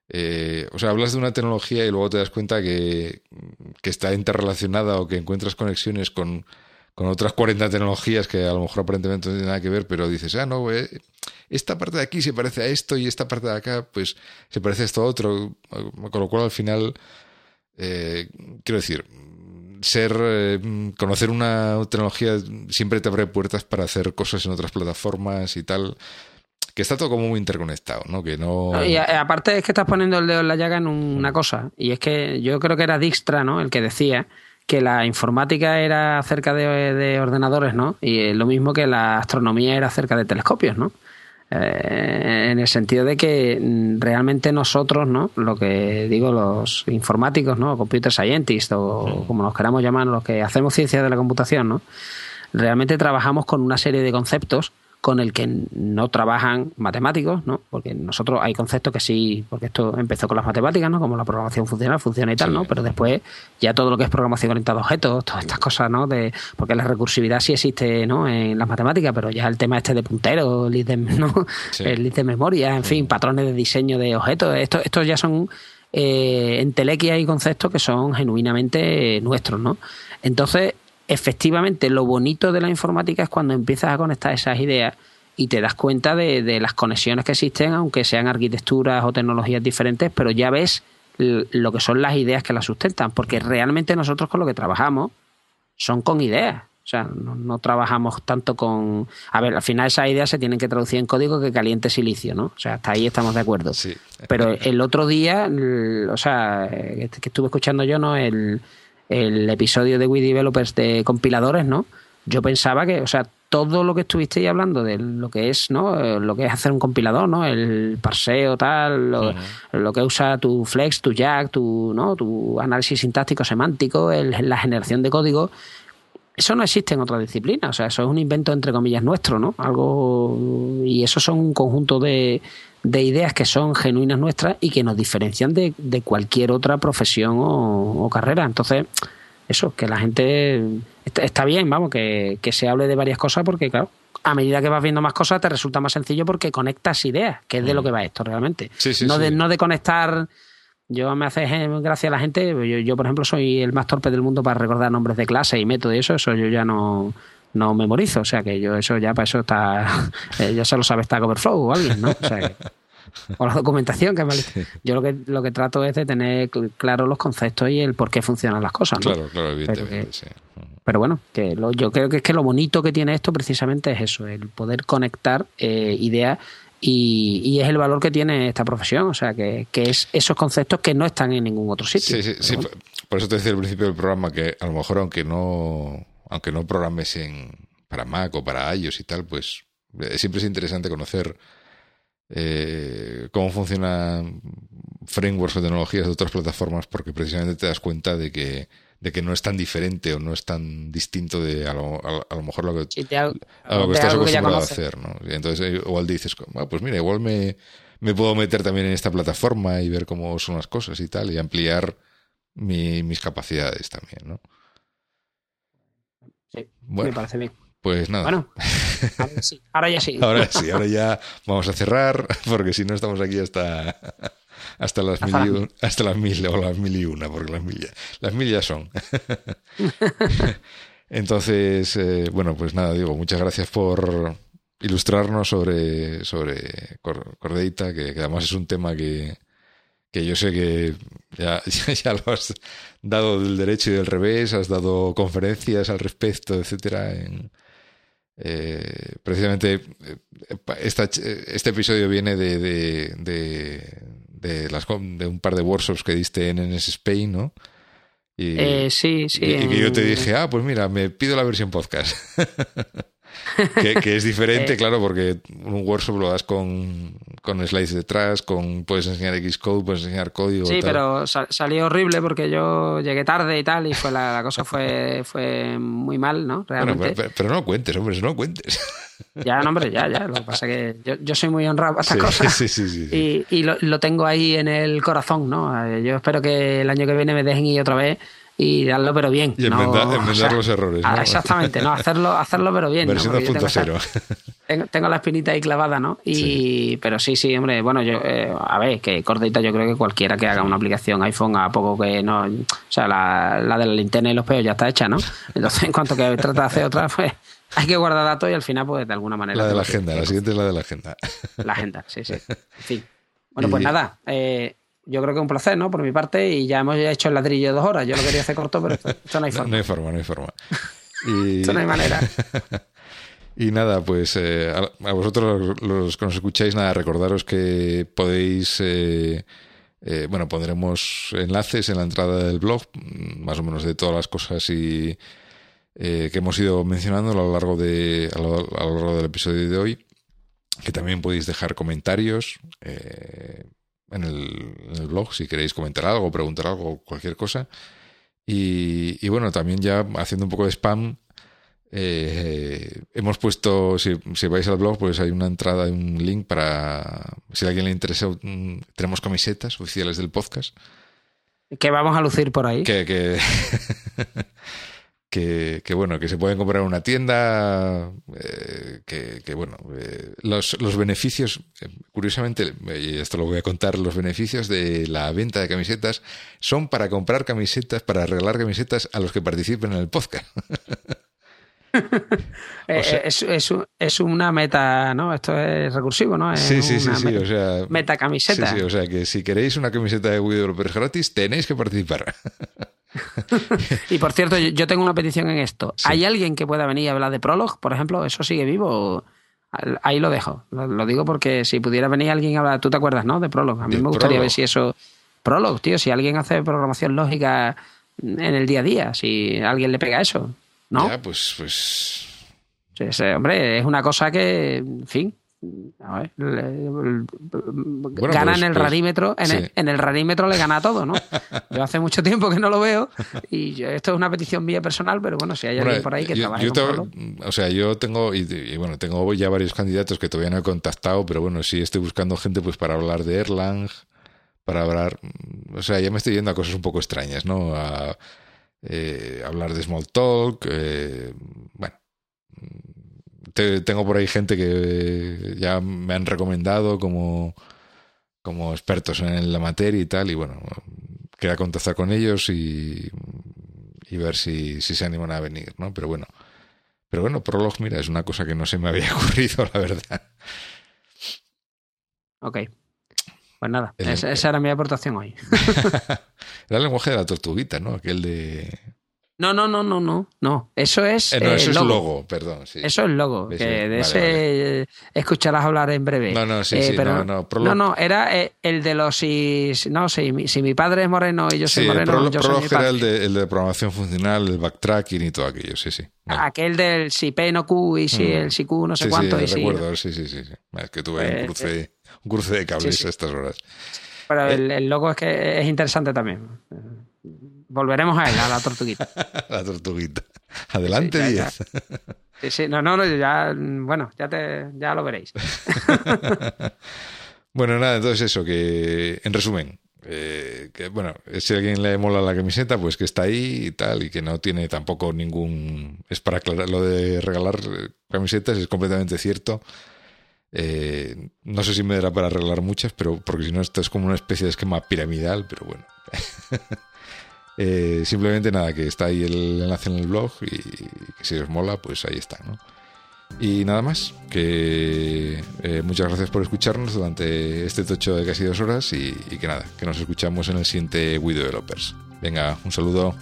eh, o sea, hablas de una tecnología y luego te das cuenta que, que está interrelacionada o que encuentras conexiones con con otras 40 tecnologías que a lo mejor aparentemente no tienen nada que ver, pero dices, ah, no, eh, esta parte de aquí se parece a esto y esta parte de acá, pues se parece a esto a otro, con lo cual al final, eh, quiero decir, ser, eh, conocer una tecnología siempre te abre puertas para hacer cosas en otras plataformas y tal. Que está todo como muy interconectado, ¿no? Que no... Y aparte es que estás poniendo el dedo en la llaga en una cosa, y es que yo creo que era Dijkstra, ¿no? El que decía que la informática era acerca de, ordenadores, ¿no? Y lo mismo que la astronomía era acerca de telescopios, ¿no? Eh, en el sentido de que mm, realmente nosotros, ¿no? Lo que digo, los informáticos, ¿no? Computer scientists o como nos queramos llamar, los que hacemos ciencia de la computación, ¿no? Realmente trabajamos con una serie de conceptos con el que no trabajan matemáticos, ¿no? Porque nosotros hay conceptos que sí, porque esto empezó con las matemáticas, ¿no? Como la programación funcional, funciona y tal, ¿no? Pero después ya todo lo que es programación orientada a objetos, todas estas cosas, ¿no? De, porque la recursividad sí existe, ¿no? En las matemáticas, pero ya el tema este de puntero, el de, ¿no? El de memoria, en fin, patrones de diseño de objetos, esto, estos ya son eh, entelequias y conceptos que son genuinamente nuestros, ¿no? Entonces, efectivamente lo bonito de la informática es cuando empiezas a conectar esas ideas y te das cuenta de, las conexiones que existen, aunque sean arquitecturas o tecnologías diferentes, pero ya ves lo que son las ideas que las sustentan, porque realmente nosotros con lo que trabajamos son con ideas. O sea, no, trabajamos tanto con... A ver, al final esas ideas se tienen que traducir en código que caliente silicio, ¿no? O sea, hasta ahí estamos de acuerdo. Sí. Pero el otro día, o sea, que estuve escuchando yo, ¿no? El, el episodio de Wii Developers de compiladores, ¿no? Yo pensaba que, o sea, todo lo que estuvisteis hablando de lo que es, ¿no? Eh, lo que es hacer un compilador, ¿no? El parseo, tal, lo, que usa tu Flex, tu Jack, tu, ¿no? Tu análisis sintáctico semántico, la generación de código. Eso no existe en otra disciplina, o sea, eso es un invento entre comillas nuestro, ¿no? Algo y eso son un conjunto de, de ideas que son genuinas nuestras y que nos diferencian de, cualquier otra profesión o, carrera. Entonces, eso, que la gente está, bien, vamos, que, se hable de varias cosas porque, claro, a medida que vas viendo más cosas te resulta más sencillo porque conectas ideas, que es de lo que va esto realmente. no, De, no de conectar... Yo me hace gracia a la gente, yo, yo, por ejemplo soy el más torpe del mundo para recordar nombres de clase y método y eso, eso yo ya no, no memorizo, o sea que yo eso ya para eso está, eh, ya solo sabe está Coverflow o alguien, ¿no? O sea que, o la documentación, que Yo lo que, lo que trato es de tener claro los conceptos y el por qué funcionan las cosas. Claro, claro, evidentemente, pero, sí. pero bueno, que yo creo que es que lo bonito que tiene esto precisamente es eso, el poder conectar eh, ideas y, y, es el valor que tiene esta profesión, o sea, que, que, es esos conceptos que no están en ningún otro sitio. Sí, sí, sí. Por eso te decía al principio del programa que a lo mejor aunque no, aunque no programes en, para Mac o para iOS y tal, pues eh, siempre es interesante conocer eh, cómo funcionan frameworks o tecnologías de otras plataformas porque precisamente te das cuenta de que de que no es tan diferente o no es tan distinto de a lo, a, lo mejor lo que, lo que estás acostumbrado a hacer, ¿no? Y entonces eh, igual dices, ah, pues mira, igual me, me puedo meter también en esta plataforma y ver cómo son las cosas y tal, y ampliar mi, mis capacidades también, ¿no? Sí, me parece bien. Pues nada. Bueno, ahora, ya sí. Ahora sí, ahora ya vamos a cerrar, porque si no estamos aquí hasta, hasta las mil y hasta las mil o las mil y una, porque las mil ya, las mil ya son. Entonces, eh, bueno, pues nada, digo, muchas gracias por ilustrarnos sobre, sobre Cordeita, que, además es un tema que, que yo sé que ya, ya, lo has dado del derecho y del revés, has dado conferencias al respecto, etcétera, en, eh, precisamente eh, este episodio viene de, de, las, de un par de workshops que diste en NS Spain, ¿no? Y, eh, sí, sí. Y, que yo te dije, ah, pues mira, me pido la versión podcast. que, es diferente, claro, porque un workshop lo das con, con slides detrás, con puedes enseñar Xcode, puedes enseñar código. Sí, pero salió horrible porque yo llegué tarde y tal, y fue la, cosa fue, fue muy mal, ¿no? Realmente. pero, no cuentes, hombre, no cuentes. Ya, no, hombre, ya, ya. Lo que pasa es que yo, soy muy honrado para estas cosas. Sí, sí, sí, y, y lo, lo, tengo ahí en el corazón, ¿no? Yo espero que el año que viene me dejen ir otra vez y darlo pero bien. Y enmendar, los errores. Ah, exactamente, no, hacerlo, hacerlo pero bien. Versión Tengo, tengo, la espinita ahí clavada, ¿no? Y, Pero sí, sí, hombre, bueno, yo, eh, a ver, que cortita yo creo que cualquiera que haga una aplicación iPhone a poco que no... O sea, la, la de la linterna y los peos ya está hecha, ¿no? Entonces, en cuanto que trata de hacer otra, pues hay que guardar datos y al final, pues de alguna manera... La de la agenda, la siguiente es la de la agenda. La agenda, sí, sí. En fin. Bueno, pues nada, eh, yo creo que es un placer, ¿no? Por mi parte, y ya hemos hecho el ladrillo de dos horas. Yo lo quería hacer corto, pero esto, no hay forma. No, hay forma, no hay forma. Y... esto no hay manera. y nada, pues eh, a, vosotros los que nos escucháis, nada, recordaros que podéis... Eh, eh, bueno, pondremos enlaces en la entrada del blog, más o menos de todas las cosas y que hemos ido mencionando a lo largo de a lo, largo del episodio de hoy. Que también podéis dejar comentarios. En el, blog si queréis comentar algo, preguntar algo, cualquier cosa. Y, bueno, también ya haciendo un poco de spam, eh, hemos puesto, si, vais al blog, pues hay una entrada, un link para, si a alguien le interesa, tenemos camisetas oficiales del podcast. Que vamos a lucir por ahí. Que, que que, bueno, que se pueden comprar en una tienda, eh, que, bueno, eh, los, los, beneficios, eh, curiosamente, y esto lo voy a contar, los beneficios de la venta de camisetas son para comprar camisetas, para regalar camisetas a los que participen en el podcast. es, es, es, una meta, ¿no? Esto es recursivo, ¿no? sí, sí, sí, meta, o sea... Meta camiseta. Sí, sí, o sea que si queréis una camiseta de Developers gratis, tenéis que participar. y por cierto, yo tengo una petición en esto. ¿Hay alguien que pueda venir a hablar de Prolog, por ejemplo? ¿Eso sigue vivo? Ahí lo dejo. Lo, digo porque si pudiera venir alguien a hablar, tú te acuerdas, ¿no? De Prolog. A mí me gustaría ver si eso... Prolog, tío, si alguien hace programación lógica en el día a día, si alguien le pega eso, ¿no? Ya, pues... pues... hombre, es una cosa que, en fin, a ver, gana pues, en el pues, rarímetro, en, el, rarímetro le gana todo, ¿no? Yo hace mucho tiempo que no lo veo y esto es una petición mía personal, pero bueno, si hay alguien por ahí que trabaje O sea, yo tengo, y, bueno, tengo ya varios candidatos que todavía no he contactado, pero bueno, sí estoy buscando gente pues para hablar de Erlang, para hablar, o sea, ya me estoy yendo a cosas un poco extrañas, ¿no? A eh, hablar de Smalltalk, eh, bueno tengo por ahí gente que ya me han recomendado como, como expertos en la materia y tal, y bueno, queda contactar con ellos y, y ver si, si se animan a venir, ¿no? Pero bueno, pero bueno, Prolog, mira, es una cosa que no se me había ocurrido, la verdad. Ok. Pues nada, esa, era mi aportación hoy. era el lenguaje de la tortuguita, ¿no? Aquel de no, no, no, no, no, no. Eso es. Eh, no, eso es logo, perdón. Eso es logo. que de ese escucharás hablar en breve. No, no, sí, eh, sí. Pero, no, no, no, no, era eh, el de los. Si, no, si, si mi padre es moreno y yo soy moreno. yo soy mi era el de, el de programación funcional, el backtracking y todo aquello, sí, sí. Aquel del si P no Q y si mm. el si Q no sé cuánto. Sí, y recuerdo, sí, sí, sí, Es que tuve un, pues, cruce, un cruce de cables a estas horas. Pero el, el logo es que es interesante también. Volveremos a él, a la tortuguita. la tortuguita. Adelante, sí, Sí, sí, no, no, ya, bueno, ya, te, ya lo veréis. bueno, nada, entonces eso, que en resumen, eh, que bueno, si a alguien le mola la camiseta, pues que está ahí y tal, y que no tiene tampoco ningún. Es para aclarar lo de regalar camisetas, es completamente cierto. Eh, no sé si me dará para regalar muchas, pero porque si no, esto es como una especie de esquema piramidal, pero bueno. Eh, simplemente nada, que está ahí el enlace en el blog y que si os mola, pues ahí está, ¿no? Y nada más, que eh, muchas gracias por escucharnos durante este tocho de casi dos horas y, y que nada, que nos escuchamos en el siguiente We Developers. Venga, un saludo.